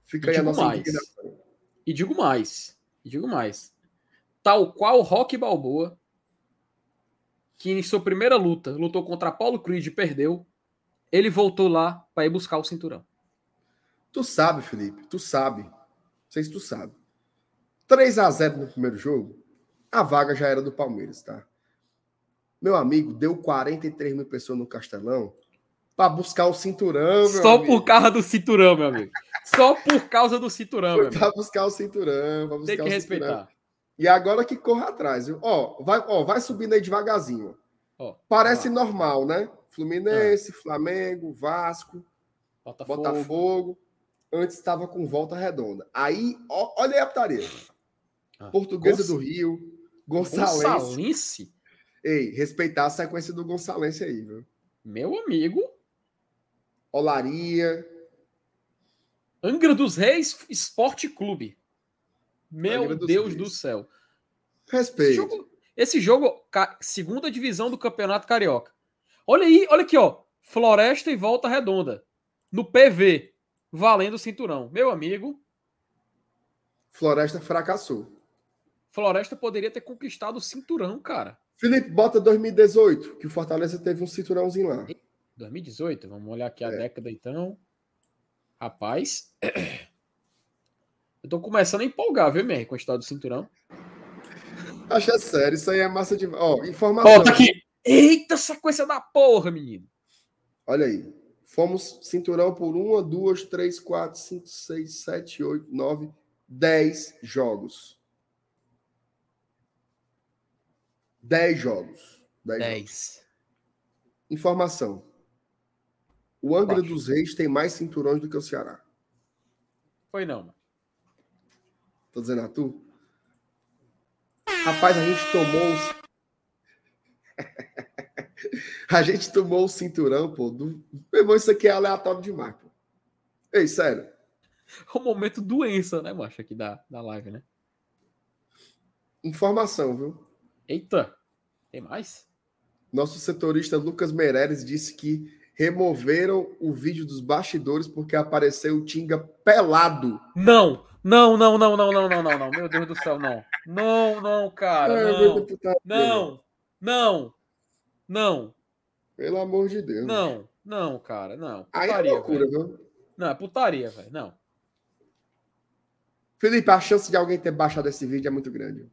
Fica aí a nossa mais. indignação. E digo mais, e digo mais. Tal qual Rock Balboa, que em sua primeira luta lutou contra Paulo Creed e perdeu, ele voltou lá para ir buscar o cinturão. Tu sabe, Felipe, tu sabe não sei se tu sabe. 3 a 0 no primeiro jogo, a vaga já era do Palmeiras, tá? Meu amigo, deu 43 mil pessoas no Castelão para buscar o cinturão, Só amigo. por causa do cinturão, meu amigo. Só por causa do cinturão, meu amigo. Para buscar o cinturão, para buscar Tem que respeitar. Cinturão. E agora que corra atrás, viu? Ó, vai, ó, vai subindo aí devagarzinho. Ó, Parece normal, né? Fluminense, ah. Flamengo, Vasco, Botafogo. Botafogo antes estava com volta redonda. Aí, ó, olha aí a putaria. Ah, Portuguesa do Rio, Gonçalense. Gonçalense? Ei, respeitar a sequência do Gonçalense aí, viu? Meu amigo. Olaria. Angra dos Reis Esporte Clube. Meu Deus do céu. Respeito. Esse jogo, esse jogo, segunda divisão do Campeonato Carioca. Olha aí, olha aqui, ó. Floresta e Volta Redonda. No PV, valendo o cinturão. Meu amigo. Floresta fracassou. Floresta poderia ter conquistado o cinturão, cara. Felipe, bota 2018, que o Fortaleza teve um cinturãozinho lá. 2018, vamos olhar aqui a é. década então. Rapaz, *clears throat* eu tô começando a empolgar, viu, MR, com a história do cinturão. Acha sério, isso aí é massa de. Ó, informação. Ó, tá aqui. Eita, sequência da porra, menino. Olha aí. Fomos cinturão por uma, duas, três, quatro, cinco, seis, sete, oito, nove, dez jogos. Dez jogos. Dez. dez. Informação. O Angra dos Reis tem mais cinturões do que o Ceará. Foi não. Mano. Tô dizendo a tu? Rapaz, a gente tomou os... *laughs* a gente tomou o cinturão, pô. Do... Meu irmão, isso aqui é aleatório demais, pô. Ei, sério. O momento doença, né, macho, aqui da, da live, né? Informação, viu? Eita, tem mais? Nosso setorista Lucas Meireles disse que removeram o vídeo dos bastidores porque apareceu o Tinga pelado. Não, não, não, não, não, não, não, não, não. Meu Deus do céu, não. Não, não, cara. Não, não, não, não. Pelo amor de Deus. Não, não, cara, não. Putaria, Aí é loucura, viu? Não, é putaria, velho. Não. Felipe, a chance de alguém ter baixado esse vídeo é muito grande.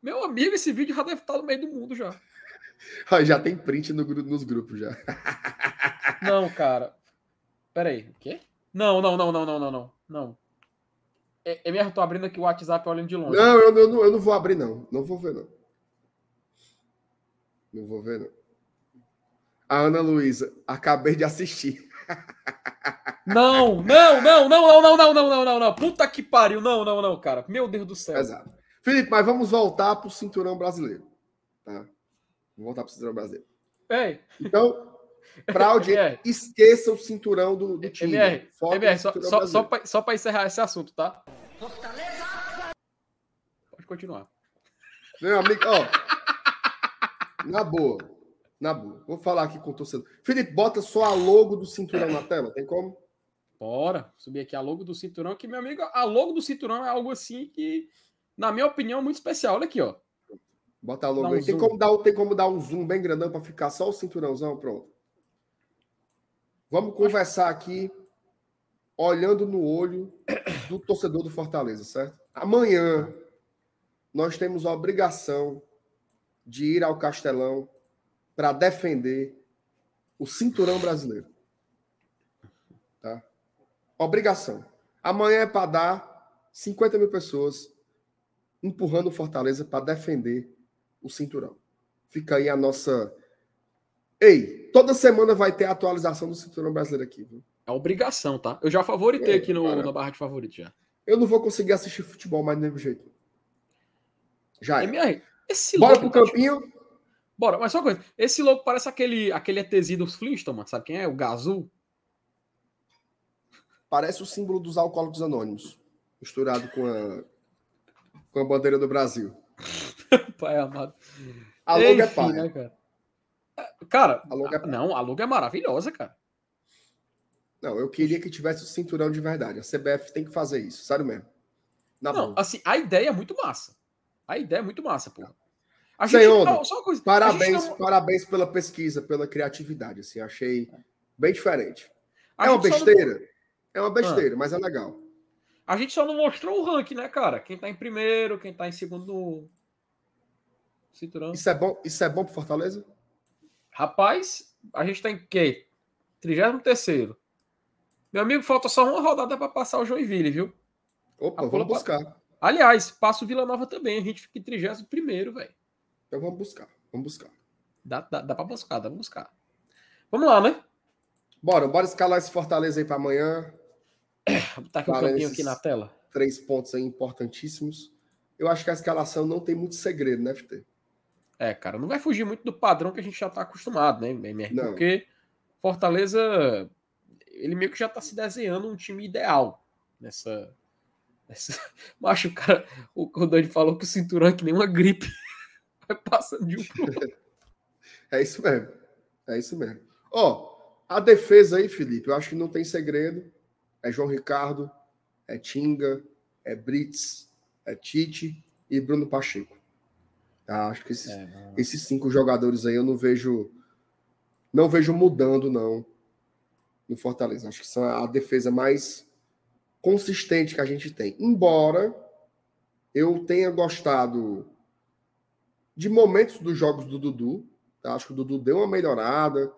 Meu amigo, esse vídeo já deve estar no meio do mundo já. Já tem print no, nos grupos já. Não, cara. Pera aí, o quê? Não, não, não, não, não, não, não. Não. É, é mesmo, tô abrindo aqui o WhatsApp olhando de longe. Não, eu, eu, não, eu não vou abrir, não. Não vou ver, não. Não vou ver, não. A Ana Luísa, acabei de assistir. Não, não, não, não, não, não, não, não, não, não, não. Puta que pariu. Não, não, não, cara. Meu Deus do céu. Exato. Felipe, mas vamos voltar pro cinturão brasileiro. Tá? Vou voltar para o cinturão brasileiro. Ei. Então, para *laughs* audiência, esqueça o cinturão do, do time. MR, MR só, só, só, pra, só para encerrar esse assunto, tá? Fortaleza! Pode continuar. Meu amigo, ó. na boa. Na boa. Vou falar aqui com o torcedor. Felipe, bota só a logo do cinturão na tela. Tem como? Bora. Subir aqui a logo do cinturão, que, meu amigo, a logo do cinturão é algo assim que, na minha opinião, é muito especial. Olha aqui, ó. Bota logo um aí. Tem como, dar, tem como dar um zoom bem grandão para ficar só o cinturãozão? Pronto. Vamos conversar aqui, olhando no olho do torcedor do Fortaleza, certo? Amanhã, nós temos a obrigação de ir ao Castelão para defender o cinturão brasileiro. Tá? Obrigação. Amanhã é para dar 50 mil pessoas empurrando o Fortaleza para defender o cinturão. Fica aí a nossa. Ei, toda semana vai ter a atualização do cinturão brasileiro aqui. Viu? É obrigação, tá? Eu já favoritei é, aqui no, na barra de favorito já. Eu não vou conseguir assistir futebol mais do mesmo jeito. Já é. MR, esse Bora pro campinho. Bora, mas só uma coisa. Esse louco parece aquele, aquele ETzinho dos Flintstones, sabe quem é? O Gazul. Parece o símbolo dos alcoólicos anônimos, misturado com a, com a bandeira do Brasil. *laughs* pai amado. A logo é pai. Né, cara? Cara, a logo é não, a logo é maravilhosa, cara. Não, eu queria que tivesse o cinturão de verdade. A CBF tem que fazer isso, sério mesmo. Na não, assim, a ideia é muito massa. A ideia é muito massa, pô. A Senhor, só uma coisa, parabéns, não... parabéns pela pesquisa, pela criatividade, assim, achei bem diferente. A é uma besteira? Não... É uma besteira, ah. mas é legal. A gente só não mostrou o ranking, né, cara? Quem tá em primeiro, quem tá em segundo Cinturão. Isso é bom, isso é bom pro Fortaleza? Rapaz, a gente tá em quê? 33 Meu amigo, falta só uma rodada para passar o Joinville, viu? Opa, vamos buscar. Pra... Aliás, passa o Vila Nova também. A gente fica em 31 velho. Então vamos buscar. Vamos buscar. Dá, dá, dá para buscar, dá pra buscar. Vamos lá, né? Bora, bora escalar esse Fortaleza aí para amanhã. Tá aqui o um campinho aqui na tela. Três pontos aí importantíssimos. Eu acho que a escalação não tem muito segredo, né, FT? É, cara, não vai fugir muito do padrão que a gente já está acostumado, né, MR? Não. Porque Fortaleza, ele meio que já tá se desenhando um time ideal nessa. nessa... *laughs* Macho, o cara, o Dani falou que o cinturão é que nem uma gripe. *laughs* Vai passando de um pro outro. *laughs* É isso mesmo. É isso mesmo. Ó, a defesa aí, Felipe, eu acho que não tem segredo. É João Ricardo, é Tinga, é Brits, é Tite e Bruno Pacheco. Tá? Acho que esses, é, esses cinco jogadores aí eu não vejo não vejo mudando não no Fortaleza. Acho que são a defesa mais consistente que a gente tem. Embora eu tenha gostado de momentos dos jogos do Dudu, tá? acho que o Dudu deu uma melhorada,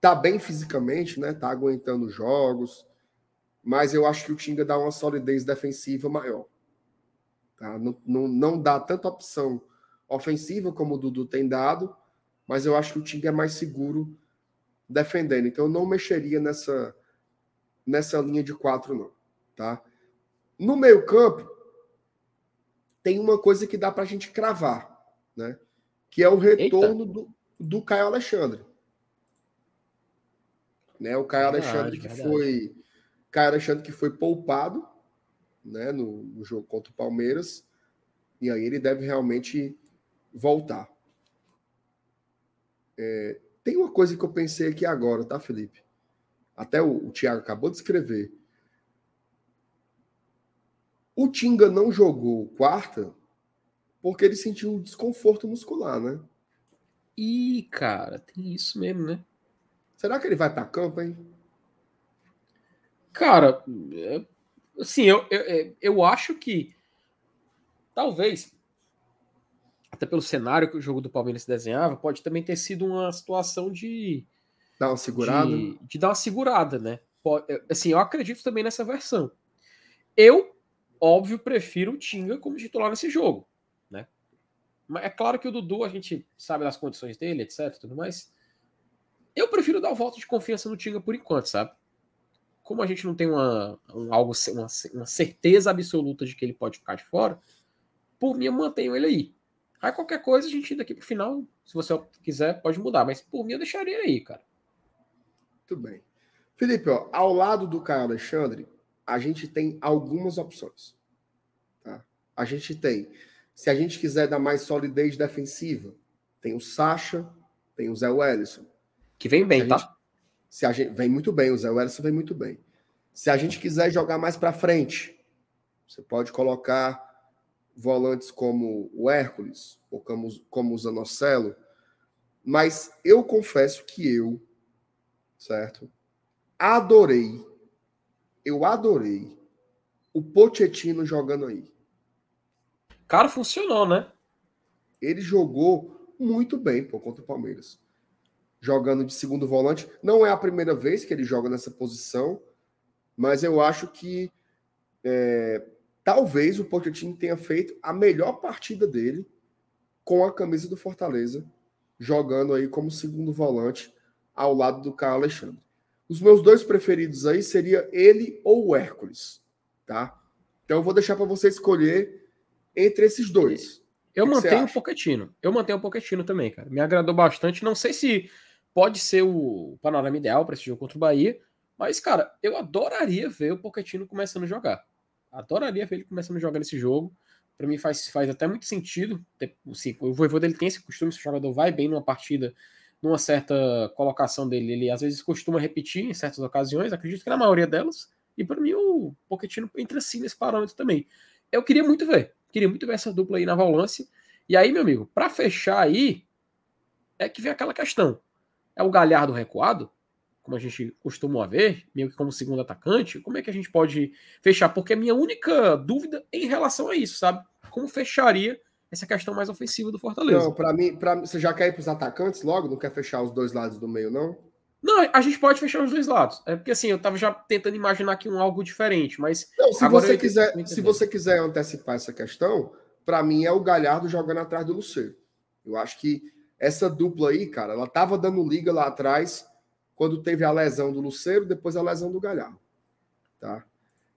tá bem fisicamente, né? Tá aguentando os jogos, mas eu acho que o Tinga dá uma solidez defensiva maior. Tá? Não, não, não dá tanta opção ofensiva como o Dudu tem dado, mas eu acho que o Tinga é mais seguro defendendo. Então eu não mexeria nessa, nessa linha de quatro, não. Tá? No meio campo, tem uma coisa que dá para a gente cravar, né? que é o retorno do, do Caio Alexandre. Né? O Caio verdade, Alexandre que verdade. foi Caio Alexandre que foi poupado né, no, no, jogo contra o Palmeiras. E aí ele deve realmente voltar. É, tem uma coisa que eu pensei aqui agora, tá, Felipe? Até o, o Thiago acabou de escrever. O Tinga não jogou quarta porque ele sentiu um desconforto muscular, né? Ih, cara, tem isso mesmo, né? Será que ele vai para campo, hein? Cara, é, assim, eu, eu, é, eu acho que talvez, até pelo cenário que o jogo do Palmeiras se desenhava, pode também ter sido uma situação de. Dar uma segurada? De, de dar uma segurada, né? Pode, é, assim, eu acredito também nessa versão. Eu, óbvio, prefiro o Tinga como titular nesse jogo, né? Mas é claro que o Dudu, a gente sabe das condições dele, etc, tudo mais. Eu prefiro dar o voto de confiança no Tinga por enquanto, sabe? Como a gente não tem uma, um, algo, uma, uma certeza absoluta de que ele pode ficar de fora, por mim eu mantenho ele aí. Aí qualquer coisa a gente daqui pro final, se você quiser, pode mudar. Mas por mim eu deixaria aí, cara. Muito bem. Felipe, ó, ao lado do Caio Alexandre, a gente tem algumas opções. Tá? A gente tem, se a gente quiser dar mais solidez defensiva, tem o Sacha, tem o Zé Wellison. Que vem bem, se tá? Gente, se a gente, vem muito bem, o Zé Wellison vem muito bem. Se a gente quiser jogar mais para frente, você pode colocar volantes como o Hércules ou como, como o Zanocelo, mas eu confesso que eu, certo? Adorei, eu adorei o Pochettino jogando aí. Cara, funcionou, né? Ele jogou muito bem pô, contra o Palmeiras jogando de segundo volante. Não é a primeira vez que ele joga nessa posição, mas eu acho que é, talvez o Pochettino tenha feito a melhor partida dele com a camisa do Fortaleza, jogando aí como segundo volante ao lado do Caio Alexandre. Os meus dois preferidos aí seria ele ou o Hércules, tá? Então eu vou deixar para você escolher entre esses dois. Eu mantenho o Pochettino. Eu mantenho o Pochettino também, cara. Me agradou bastante. Não sei se pode ser o panorama ideal para esse jogo contra o Bahia. Mas, cara, eu adoraria ver o Pochettino começando a jogar. Adoraria ver ele começando a jogar nesse jogo. Para mim faz, faz até muito sentido. Assim, o Voivoda dele tem esse costume, se o jogador vai bem numa partida, numa certa colocação dele, ele às vezes costuma repetir em certas ocasiões, acredito que na maioria delas. E para mim o Pochettino entra assim nesse parâmetro também. Eu queria muito ver. Queria muito ver essa dupla aí na volância. E aí, meu amigo, para fechar aí, é que vem aquela questão. É o Galhardo recuado, como a gente costuma ver, meio que como segundo atacante? Como é que a gente pode fechar? Porque a minha única dúvida é em relação a isso, sabe? Como fecharia essa questão mais ofensiva do Fortaleza? Não, para mim, pra, você já quer ir para os atacantes logo? Não quer fechar os dois lados do meio, não? Não, a gente pode fechar os dois lados. É porque assim, eu tava já tentando imaginar aqui um algo diferente, mas. Não, se você quiser, se você quiser antecipar essa questão, para mim é o Galhardo jogando atrás do Luceiro. Eu acho que essa dupla aí, cara, ela tava dando liga lá atrás, quando teve a lesão do Luceiro, depois a lesão do Galhardo. Tá?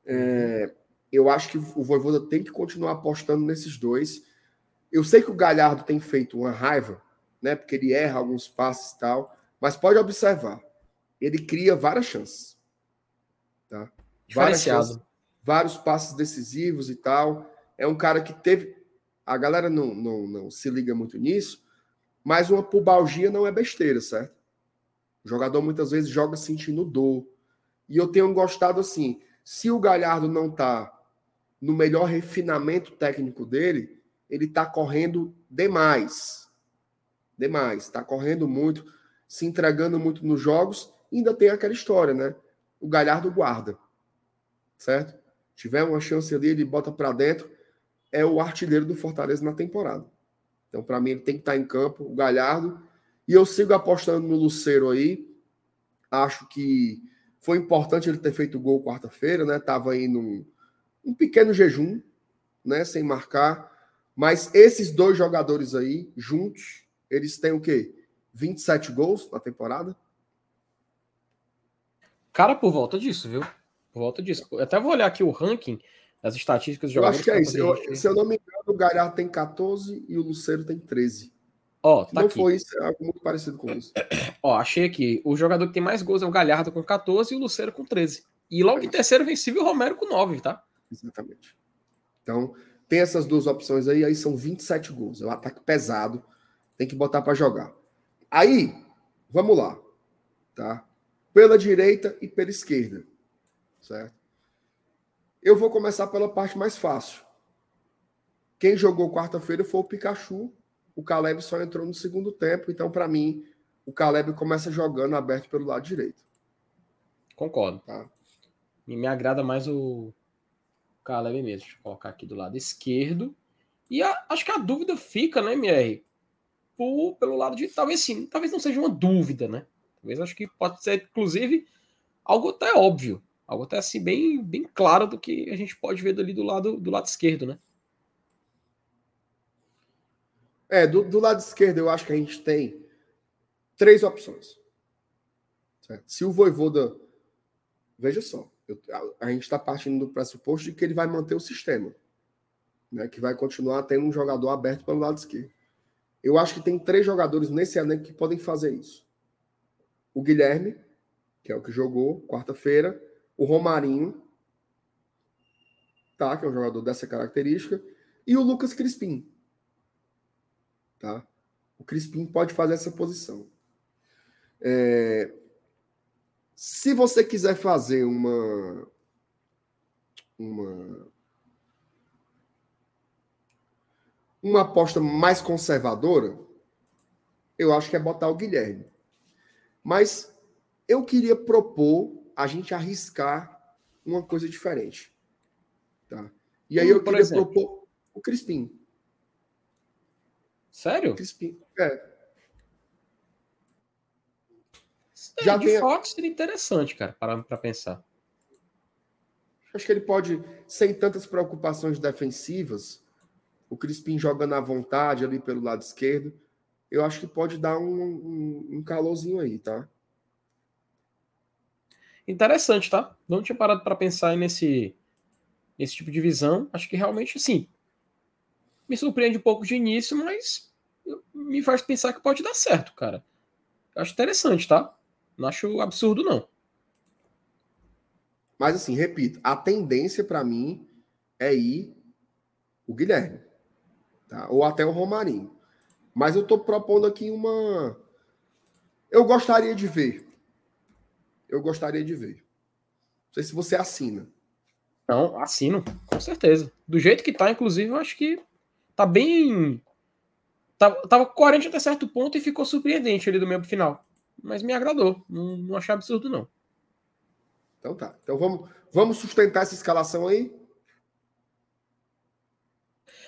É, eu acho que o Voivoda tem que continuar apostando nesses dois. Eu sei que o Galhardo tem feito uma raiva, né? Porque ele erra alguns passes e tal, mas pode observar, ele cria várias chances. Diferenciado. vários passos decisivos e tal. É um cara que teve. A galera não, não, não se liga muito nisso, mas uma pubalgia não é besteira, certo? O jogador muitas vezes joga sentindo dor. E eu tenho gostado assim. Se o Galhardo não está no melhor refinamento técnico dele, ele está correndo demais. Demais. Está correndo muito, se entregando muito nos jogos. Ainda tem aquela história, né? O Galhardo guarda. Certo? Tiver uma chance ali, ele bota para dentro. É o artilheiro do Fortaleza na temporada. Então, para mim, ele tem que estar tá em campo, o Galhardo. E eu sigo apostando no Luceiro aí. Acho que foi importante ele ter feito gol quarta-feira, né? Tava aí num um pequeno jejum, né, sem marcar. Mas esses dois jogadores aí, juntos, eles têm o quê? 27 gols na temporada? Cara, por volta disso, viu? Por volta disso. Eu até vou olhar aqui o ranking das estatísticas dos jogadores. Eu acho que é isso. Eu, se eu não me engano, o Galhardo tem 14 e o Luceiro tem 13. Ó, tá não aqui. foi isso, é algo muito parecido com isso. Ó, achei aqui. O jogador que tem mais gols é o Galhardo com 14 e o Luceiro com 13. E logo é em terceiro vem Silvio Romero com 9, tá? Exatamente. Então, tem essas duas opções aí, aí são 27 gols. É um ataque pesado, tem que botar para jogar. Aí, vamos lá, tá? Pela direita e pela esquerda, certo? Eu vou começar pela parte mais fácil. Quem jogou quarta-feira foi o Pikachu. O Caleb só entrou no segundo tempo, então para mim o Caleb começa jogando aberto pelo lado direito. Concordo. Tá? E me agrada mais o Caleb mesmo. Deixa eu colocar aqui do lado esquerdo. E a, acho que a dúvida fica, né, MR? Por, pelo lado de. Talvez sim, talvez não seja uma dúvida, né? Talvez acho que pode ser, inclusive, algo até óbvio. Algo até assim, bem, bem claro do que a gente pode ver ali do lado, do lado esquerdo, né? É, do, do lado esquerdo eu acho que a gente tem três opções. Certo? Se o Voivoda. Veja só. Eu, a, a, gente está partindo do pressuposto de que ele vai manter o sistema, né, que vai continuar tendo um jogador aberto pelo lado esquerdo. Eu acho que tem três jogadores nesse elenco que podem fazer isso. O Guilherme, que é o que jogou quarta-feira, o Romarinho, tá, que é um jogador dessa característica, e o Lucas Crispim. Tá? O Crispim pode fazer essa posição. É, se você quiser fazer uma uma uma aposta mais conservadora, eu acho que é botar o Guilherme. Mas eu queria propor a gente arriscar uma coisa diferente. Tá? E aí eu queria exemplo? propor o Crispim. Sério? Crispim. É. É, já de tem... fato seria interessante, cara, para pensar. Acho que ele pode, sem tantas preocupações defensivas, o Crispim jogando à vontade ali pelo lado esquerdo, eu acho que pode dar um, um, um calorzinho aí, tá? Interessante, tá? Não tinha parado para pensar nesse, nesse tipo de visão. Acho que realmente, sim, me surpreende um pouco de início, mas me faz pensar que pode dar certo, cara. Acho interessante, tá? Não acho absurdo, não. Mas, assim, repito, a tendência para mim é ir o Guilherme. Tá? Ou até o Romarinho. Mas eu estou propondo aqui uma. Eu gostaria de ver. Eu gostaria de ver. Não sei se você assina. Não, assino, com certeza. Do jeito que tá, inclusive, eu acho que tá bem. Tava, tava coerente até certo ponto e ficou surpreendente ali do meio final mas me agradou. Não, não achei absurdo, não. Então tá. Então vamos, vamos sustentar essa escalação aí?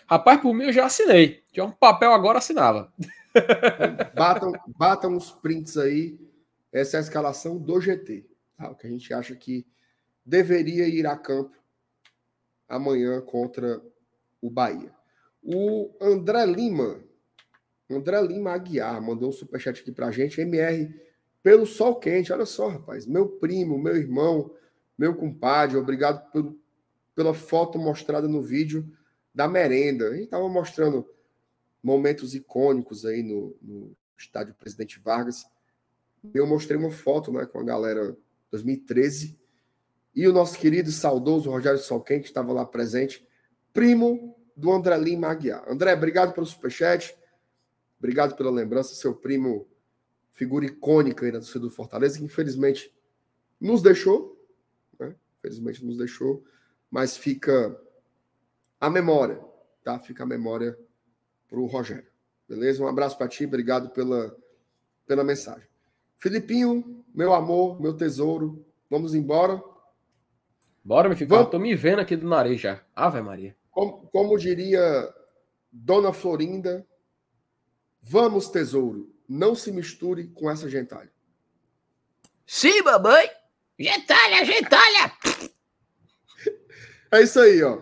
Rapaz, por mim eu já assinei. Tinha um papel agora, assinava. *laughs* Batam, batam os prints aí. Essa é a escalação do GT. Tá? O que a gente acha que deveria ir a campo amanhã contra o Bahia. O André Lima, André Lima Aguiar, mandou um superchat aqui pra gente. MR pelo sol quente. Olha só, rapaz. Meu primo, meu irmão, meu compadre, obrigado por, pela foto mostrada no vídeo da merenda. A gente estava mostrando momentos icônicos aí no, no estádio Presidente Vargas. Eu mostrei uma foto né, com a galera 2013 E o nosso querido e saudoso Rogério Solquente estava lá presente, primo do André Lima Aguiar. André, obrigado pelo superchat. Obrigado pela lembrança, seu primo, figura icônica aí na torcida do Fortaleza, que infelizmente nos deixou, né? Infelizmente nos deixou, mas fica a memória, tá? Fica a memória para o Rogério. Beleza? Um abraço para ti, obrigado pela, pela mensagem. Filipinho, meu amor, meu tesouro, vamos embora. Bora, meu filho. Vamos... tô me vendo aqui do nariz já. Ave Maria. Como, como diria Dona Florinda, vamos, tesouro, não se misture com essa gentalha. Sim, mamãe. Gentalha, gentalha. É isso aí, ó.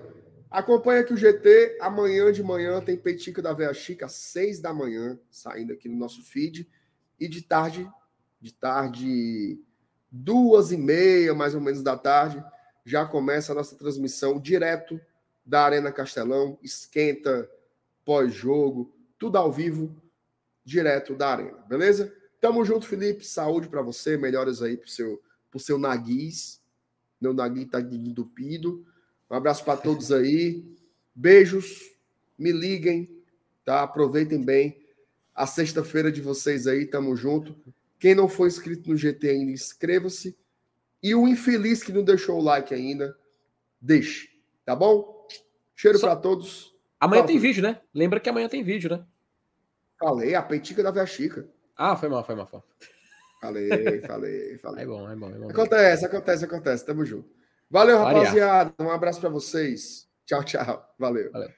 Acompanha aqui o GT. Amanhã de manhã tem Petica da Veia Chica, às seis da manhã, saindo aqui no nosso feed. E de tarde, de tarde, duas e meia, mais ou menos da tarde, já começa a nossa transmissão direto da Arena Castelão. Esquenta, pós-jogo, tudo ao vivo, direto da Arena, beleza? Tamo junto, Felipe. Saúde para você, melhoras aí pro seu, pro seu naguiz. Meu nagui tá entupido. Um abraço para todos *laughs* aí. Beijos. Me liguem, tá? Aproveitem bem a sexta-feira de vocês aí. Tamo junto. Quem não for inscrito no GT ainda, inscreva-se. E o infeliz que não deixou o like ainda, deixe. Tá bom? Cheiro Só... para todos. Amanhã Fala, tem vídeo, né? Lembra que amanhã tem vídeo, né? Falei, a petica da Via Chica. Ah, foi mal, foi mal. Foi. Falei, *laughs* falei, falei. É bom, é bom, é bom. Acontece, acontece, acontece. Tamo junto. Valeu, rapaziada. Um abraço para vocês. Tchau, tchau. Valeu. Valeu.